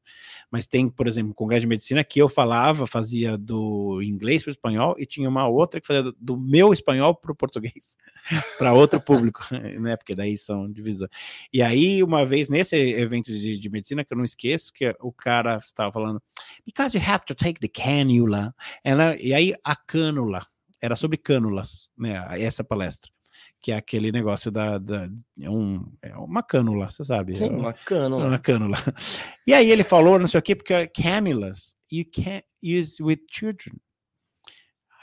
Mas tem, por exemplo, congresso de medicina que eu falava, fazia do inglês para o espanhol, e tinha uma outra que fazia do, do meu espanhol para o português, para outro público, né? Porque daí são divisões. E aí, uma vez nesse evento de, de medicina, que eu não esqueço, que o cara estava falando, because you have to take the cannula, e aí a cânula era sobre cânulas, né? Essa palestra. Que é aquele negócio da. da é, um, é uma cânula, você sabe? Sim, é uma cânula. Uma cânula. E aí ele falou, não sei o quê, porque canulas you can't use with children.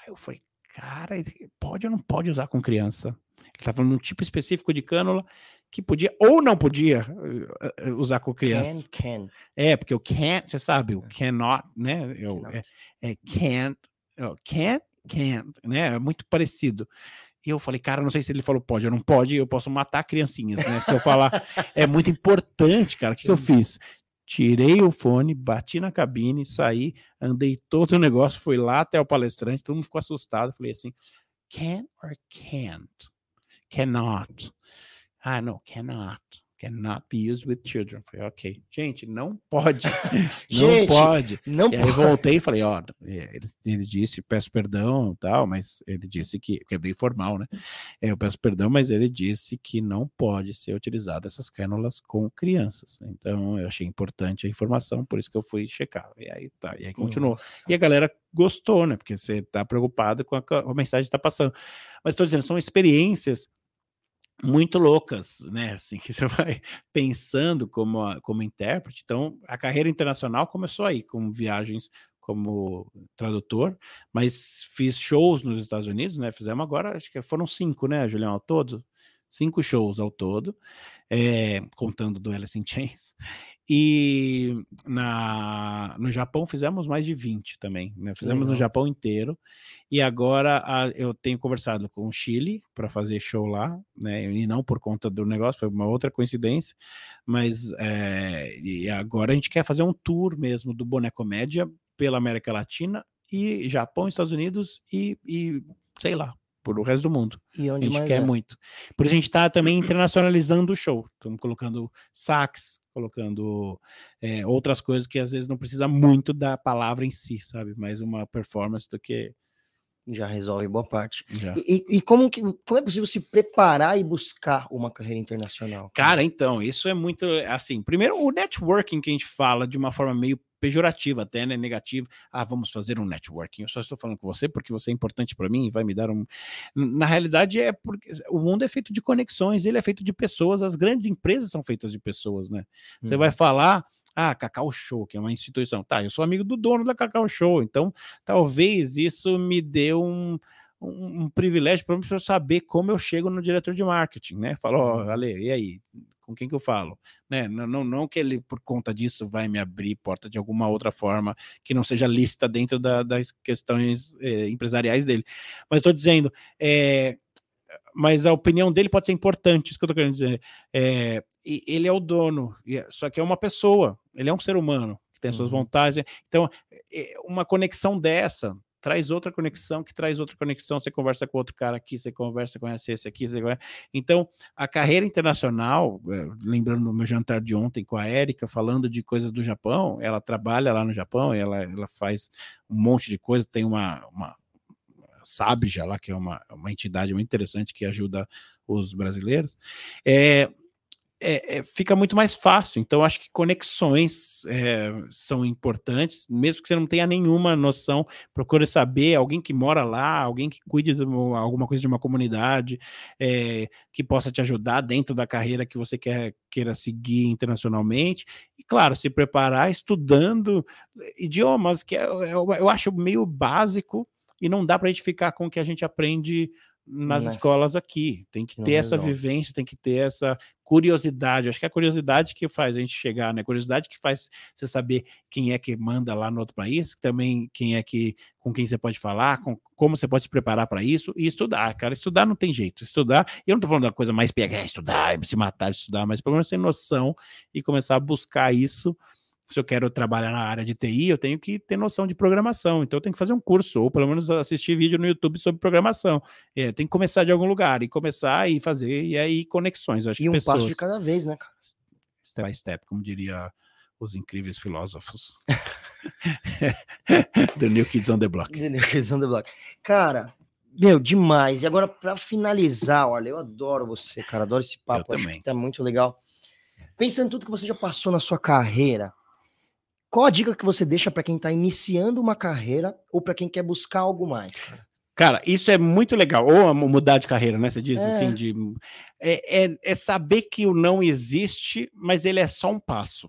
Aí eu falei, cara, pode ou não pode usar com criança? Ele tá falando um tipo específico de cânula que podia ou não podia uh, usar com criança. Can, can. É, porque o can't, você sabe, o é. cannot, né? Eu, cannot. É, é can't, can't can't, né? É muito parecido. E eu falei, cara, não sei se ele falou pode ou não pode, eu posso matar criancinhas, né? Se eu falar, é muito importante, cara. O que, que eu fiz? Tirei o fone, bati na cabine, saí, andei todo o negócio, fui lá até o palestrante, todo mundo ficou assustado. Falei assim: can or can't? Cannot. Ah, não, cannot cannot be used with children. falei, ok. Gente, não pode. não pode. Não e aí pode. voltei e falei, ó, é, ele, ele, disse, peço perdão tal, mas ele disse que, que é bem formal, né? É, eu peço perdão, mas ele disse que não pode ser utilizado essas cânulas com crianças. Então, eu achei importante a informação, por isso que eu fui checar. E aí tá, e aí continuou. Nossa. E a galera gostou, né? Porque você tá preocupado com a, a mensagem que tá passando. Mas estou dizendo, são experiências muito loucas, né? Assim, que você vai pensando como, como intérprete. Então, a carreira internacional começou aí, com viagens como tradutor, mas fiz shows nos Estados Unidos, né? Fizemos agora, acho que foram cinco, né, Julião, ao todo? Cinco shows ao todo, é, contando do Alice in Chains. E na, no Japão fizemos mais de 20 também, né? Fizemos Legal. no Japão inteiro. E agora a, eu tenho conversado com o Chile para fazer show lá, né? E não por conta do negócio, foi uma outra coincidência. Mas é, e agora a gente quer fazer um tour mesmo do Bonecomédia pela América Latina e Japão, Estados Unidos e, e sei lá, por o resto do mundo. E onde a gente quer é? muito. Por isso a gente está também internacionalizando o show. Estamos colocando sax, colocando é, outras coisas que às vezes não precisa muito da palavra em si, sabe? Mais uma performance do que já resolve boa parte. E, e, como, que, como é possível se preparar e buscar uma carreira internacional? Cara, então, isso é muito assim. Primeiro, o networking que a gente fala de uma forma meio pejorativa até, né, negativa. Ah, vamos fazer um networking. Eu só estou falando com você porque você é importante para mim e vai me dar um. Na realidade é porque o mundo é feito de conexões, ele é feito de pessoas. As grandes empresas são feitas de pessoas, né? Você vai uhum. falar ah, Cacau Show, que é uma instituição. Tá, eu sou amigo do dono da Cacau Show, então talvez isso me dê um, um, um privilégio para eu saber como eu chego no diretor de marketing, né? Falou, ó, oh, Ale, e aí? Com quem que eu falo, né? Não, não, não que ele, por conta disso, vai me abrir porta de alguma outra forma que não seja lista dentro da, das questões é, empresariais dele. Mas estou dizendo, é, mas a opinião dele pode ser importante, isso que eu estou querendo dizer. É, ele é o dono, é, só que é uma pessoa, ele é um ser humano que tem suas uhum. vontades. Então, é, uma conexão dessa traz outra conexão, que traz outra conexão. Você conversa com outro cara aqui, você conversa, conhece esse aqui. Você conhece. Então, a carreira internacional, é, lembrando do meu jantar de ontem com a Érica, falando de coisas do Japão, ela trabalha lá no Japão, ela, ela faz um monte de coisa, tem uma, uma Sabja lá, que é uma, uma entidade muito interessante que ajuda os brasileiros. É, é, é, fica muito mais fácil. Então, acho que conexões é, são importantes, mesmo que você não tenha nenhuma noção, procure saber alguém que mora lá, alguém que cuide de uma, alguma coisa de uma comunidade, é, que possa te ajudar dentro da carreira que você quer, queira seguir internacionalmente. E, claro, se preparar estudando idiomas, que é, é eu acho meio básico, e não dá para a gente ficar com o que a gente aprende nas Nossa. escolas aqui. Tem que ter essa vivência, tem que ter essa curiosidade. Acho que é a curiosidade que faz a gente chegar, né? A curiosidade que faz você saber quem é que manda lá no outro país, também quem é que com quem você pode falar, com, como você pode se preparar para isso e estudar, cara. Estudar não tem jeito. Estudar, eu não tô falando da coisa mais pegar, é estudar, se matar estudar, mas pelo menos ter noção e começar a buscar isso se eu quero trabalhar na área de TI, eu tenho que ter noção de programação. Então eu tenho que fazer um curso, ou pelo menos assistir vídeo no YouTube sobre programação. É, tem que começar de algum lugar e começar e fazer, e aí conexões. Acho e que um pessoas, passo de cada vez, né, cara? step by step, como diria os incríveis filósofos do New Kids on the Block. Questão do bloco. Cara, meu, demais. E agora, pra finalizar, olha, eu adoro você, cara. Adoro esse papo. Eu acho também. que tá muito legal. Pensando em tudo que você já passou na sua carreira, qual a dica que você deixa pra quem tá iniciando uma carreira ou pra quem quer buscar algo mais? Cara? Cara, isso é muito legal. Ou mudar de carreira, né? Você diz É. assim, de é, é, é saber que o não existe, mas ele é só um passo.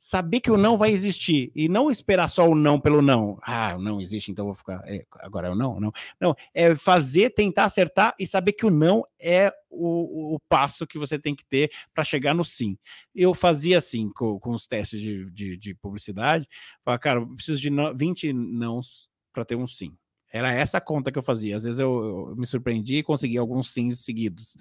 Saber que o não vai existir e não esperar só o não pelo não. Ah, o não existe, então vou ficar. é, agora é o não, não. Não, é fazer, tentar acertar e saber que o não é o, o passo que você tem que ter para chegar no sim. Eu fazia assim com, com os testes de, de, de publicidade. Falava, cara, preciso de não- 20 nãos para ter um sim. Era essa a conta que eu fazia. Às vezes eu, eu me surpreendi e consegui alguns sims seguidos.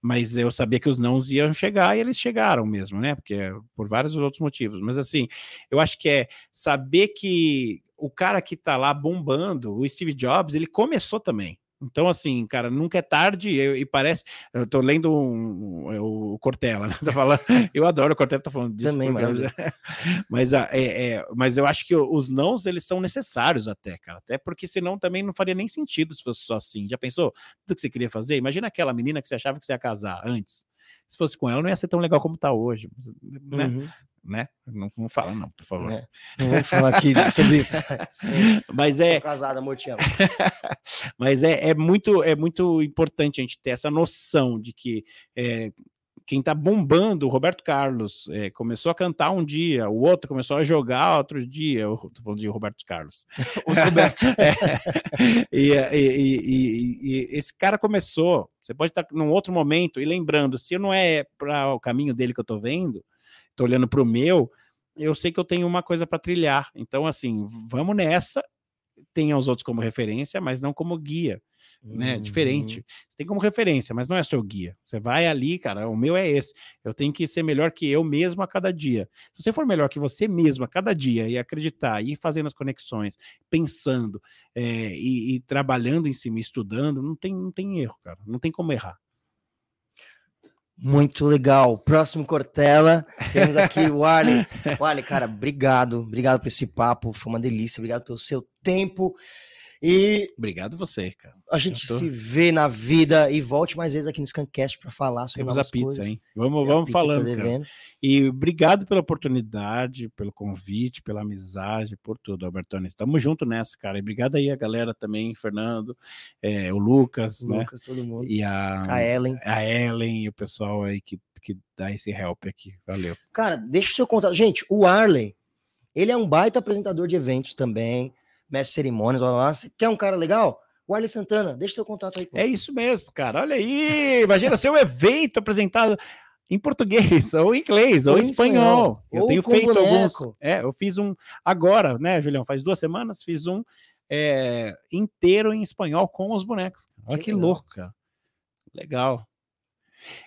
Mas eu sabia que os nãos iam chegar e eles chegaram mesmo, né? Porque por vários outros motivos. Mas assim, eu acho que é saber que o cara que tá lá bombando, o Steve Jobs, ele começou também. Então, assim, cara, nunca é tarde e, e parece. Eu tô lendo um- um- o Cortella, né? Tá falando, eu adoro o Cortella, tá falando disso. Também, maravilhoso. mas, a- é, é, mas eu acho que os nãos, eles são necessários até, cara. Até porque senão também não faria nem sentido se fosse só assim. Já pensou? Tudo que você queria fazer? Imagina aquela menina que você achava que você ia casar antes. Se fosse com ela, não ia ser tão legal como tá hoje. Né? Uhum. né? Não, não fala, não, por favor. É. Não vamos falar aqui sobre isso. Sim, Mas sou é, casado, amor, te amo. mas é, é muito é muito importante a gente ter essa noção de que é, quem está bombando, o Roberto Carlos, é, começou a cantar um dia, o outro começou a jogar outro dia. Eu tô falando de Roberto Carlos. Os Robertos. É, e, e- e- e- esse cara começou. Você pode estar num outro momento e lembrando, se não é para o caminho dele que eu tô vendo, tô olhando para o meu, eu sei que eu tenho uma coisa para trilhar. Então, assim, vamos nessa. Tenha os outros como referência, mas não como guia, né? Uhum. Diferente. Você tem como referência, mas não é seu guia. Você vai ali, cara, o meu é esse. Eu tenho que ser melhor que eu mesmo a cada dia. Se você for melhor que você mesmo a cada dia e acreditar, e ir fazendo as conexões, pensando é, e, e trabalhando em cima, estudando, não tem, não tem erro, cara. Não tem como errar. Muito legal. Próximo Cortella, temos aqui o Arley. O Arley, cara, obrigado. Obrigado por esse papo. Foi uma delícia. Obrigado pelo seu tempo. E Obrigado você, cara. a gente tô- se vê na vida e volte mais vezes aqui no Scancast para falar sobre Temos a pizza, coisas. hein? Vamos, vamos tá falando, cara. devendo. E obrigado pela oportunidade, pelo convite, pela amizade, por tudo, Albertone. Estamos junto nessa, cara. E obrigado aí a galera também, Fernando, é, o Lucas, né? Lucas, todo mundo. E a, A Ellen. a Ellen e o pessoal aí que, que dá esse help aqui. Valeu. Cara, deixa o seu contato. Gente, o Arley, ele é um baita apresentador de eventos também, mestre cerimônias, blá, blá, blá. Quer um cara legal? O Arley Santana, deixa seu contato aí. pô. É isso mesmo, cara. Olha aí. Imagina seu evento apresentado em português, ou em inglês, ou, Ou em espanhol. espanhol, Eu ou tenho feito alguns. boneco. É, eu fiz um agora, né, Julião? Faz duas semanas, fiz um é, inteiro em espanhol com os bonecos. Olha que, Que legal. louco, cara. Legal.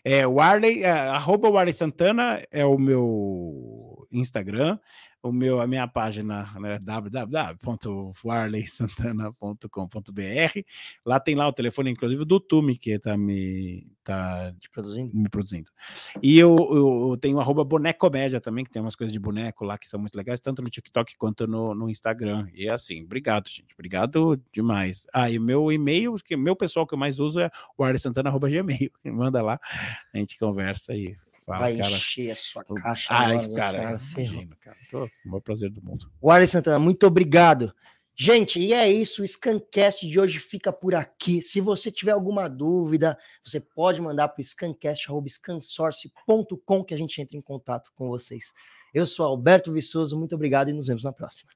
É, o Arley, é, arroba o Arley Santana é o meu Instagram. O meu, a minha página né, www.warleysantana.com.br. Lá tem lá o telefone, inclusive, do Tumi, que tá me, tá Te produzindo. me produzindo. E eu, eu, tenho arroba bonecomédia também, que tem umas coisas de boneco lá que são muito legais, tanto no TikTok quanto no, no Instagram. E é assim, obrigado, gente. Obrigado demais. Ah, e o meu e-mail, que meu pessoal que eu mais uso é o arlesantana.gmail. Manda lá, a gente conversa e fala, Vai cara. encher a sua caixa Ai, agora, né, cara, ferrou. imagina, cara. Tô, o maior prazer do mundo. O Arley Santana, muito obrigado. Gente, e é isso. O Scancast de hoje fica por aqui. Se você tiver alguma dúvida, você pode mandar para o scancast.scansource.com que a gente entra em contato com vocês. Eu sou Alberto Viçoso, muito obrigado e nos vemos na próxima.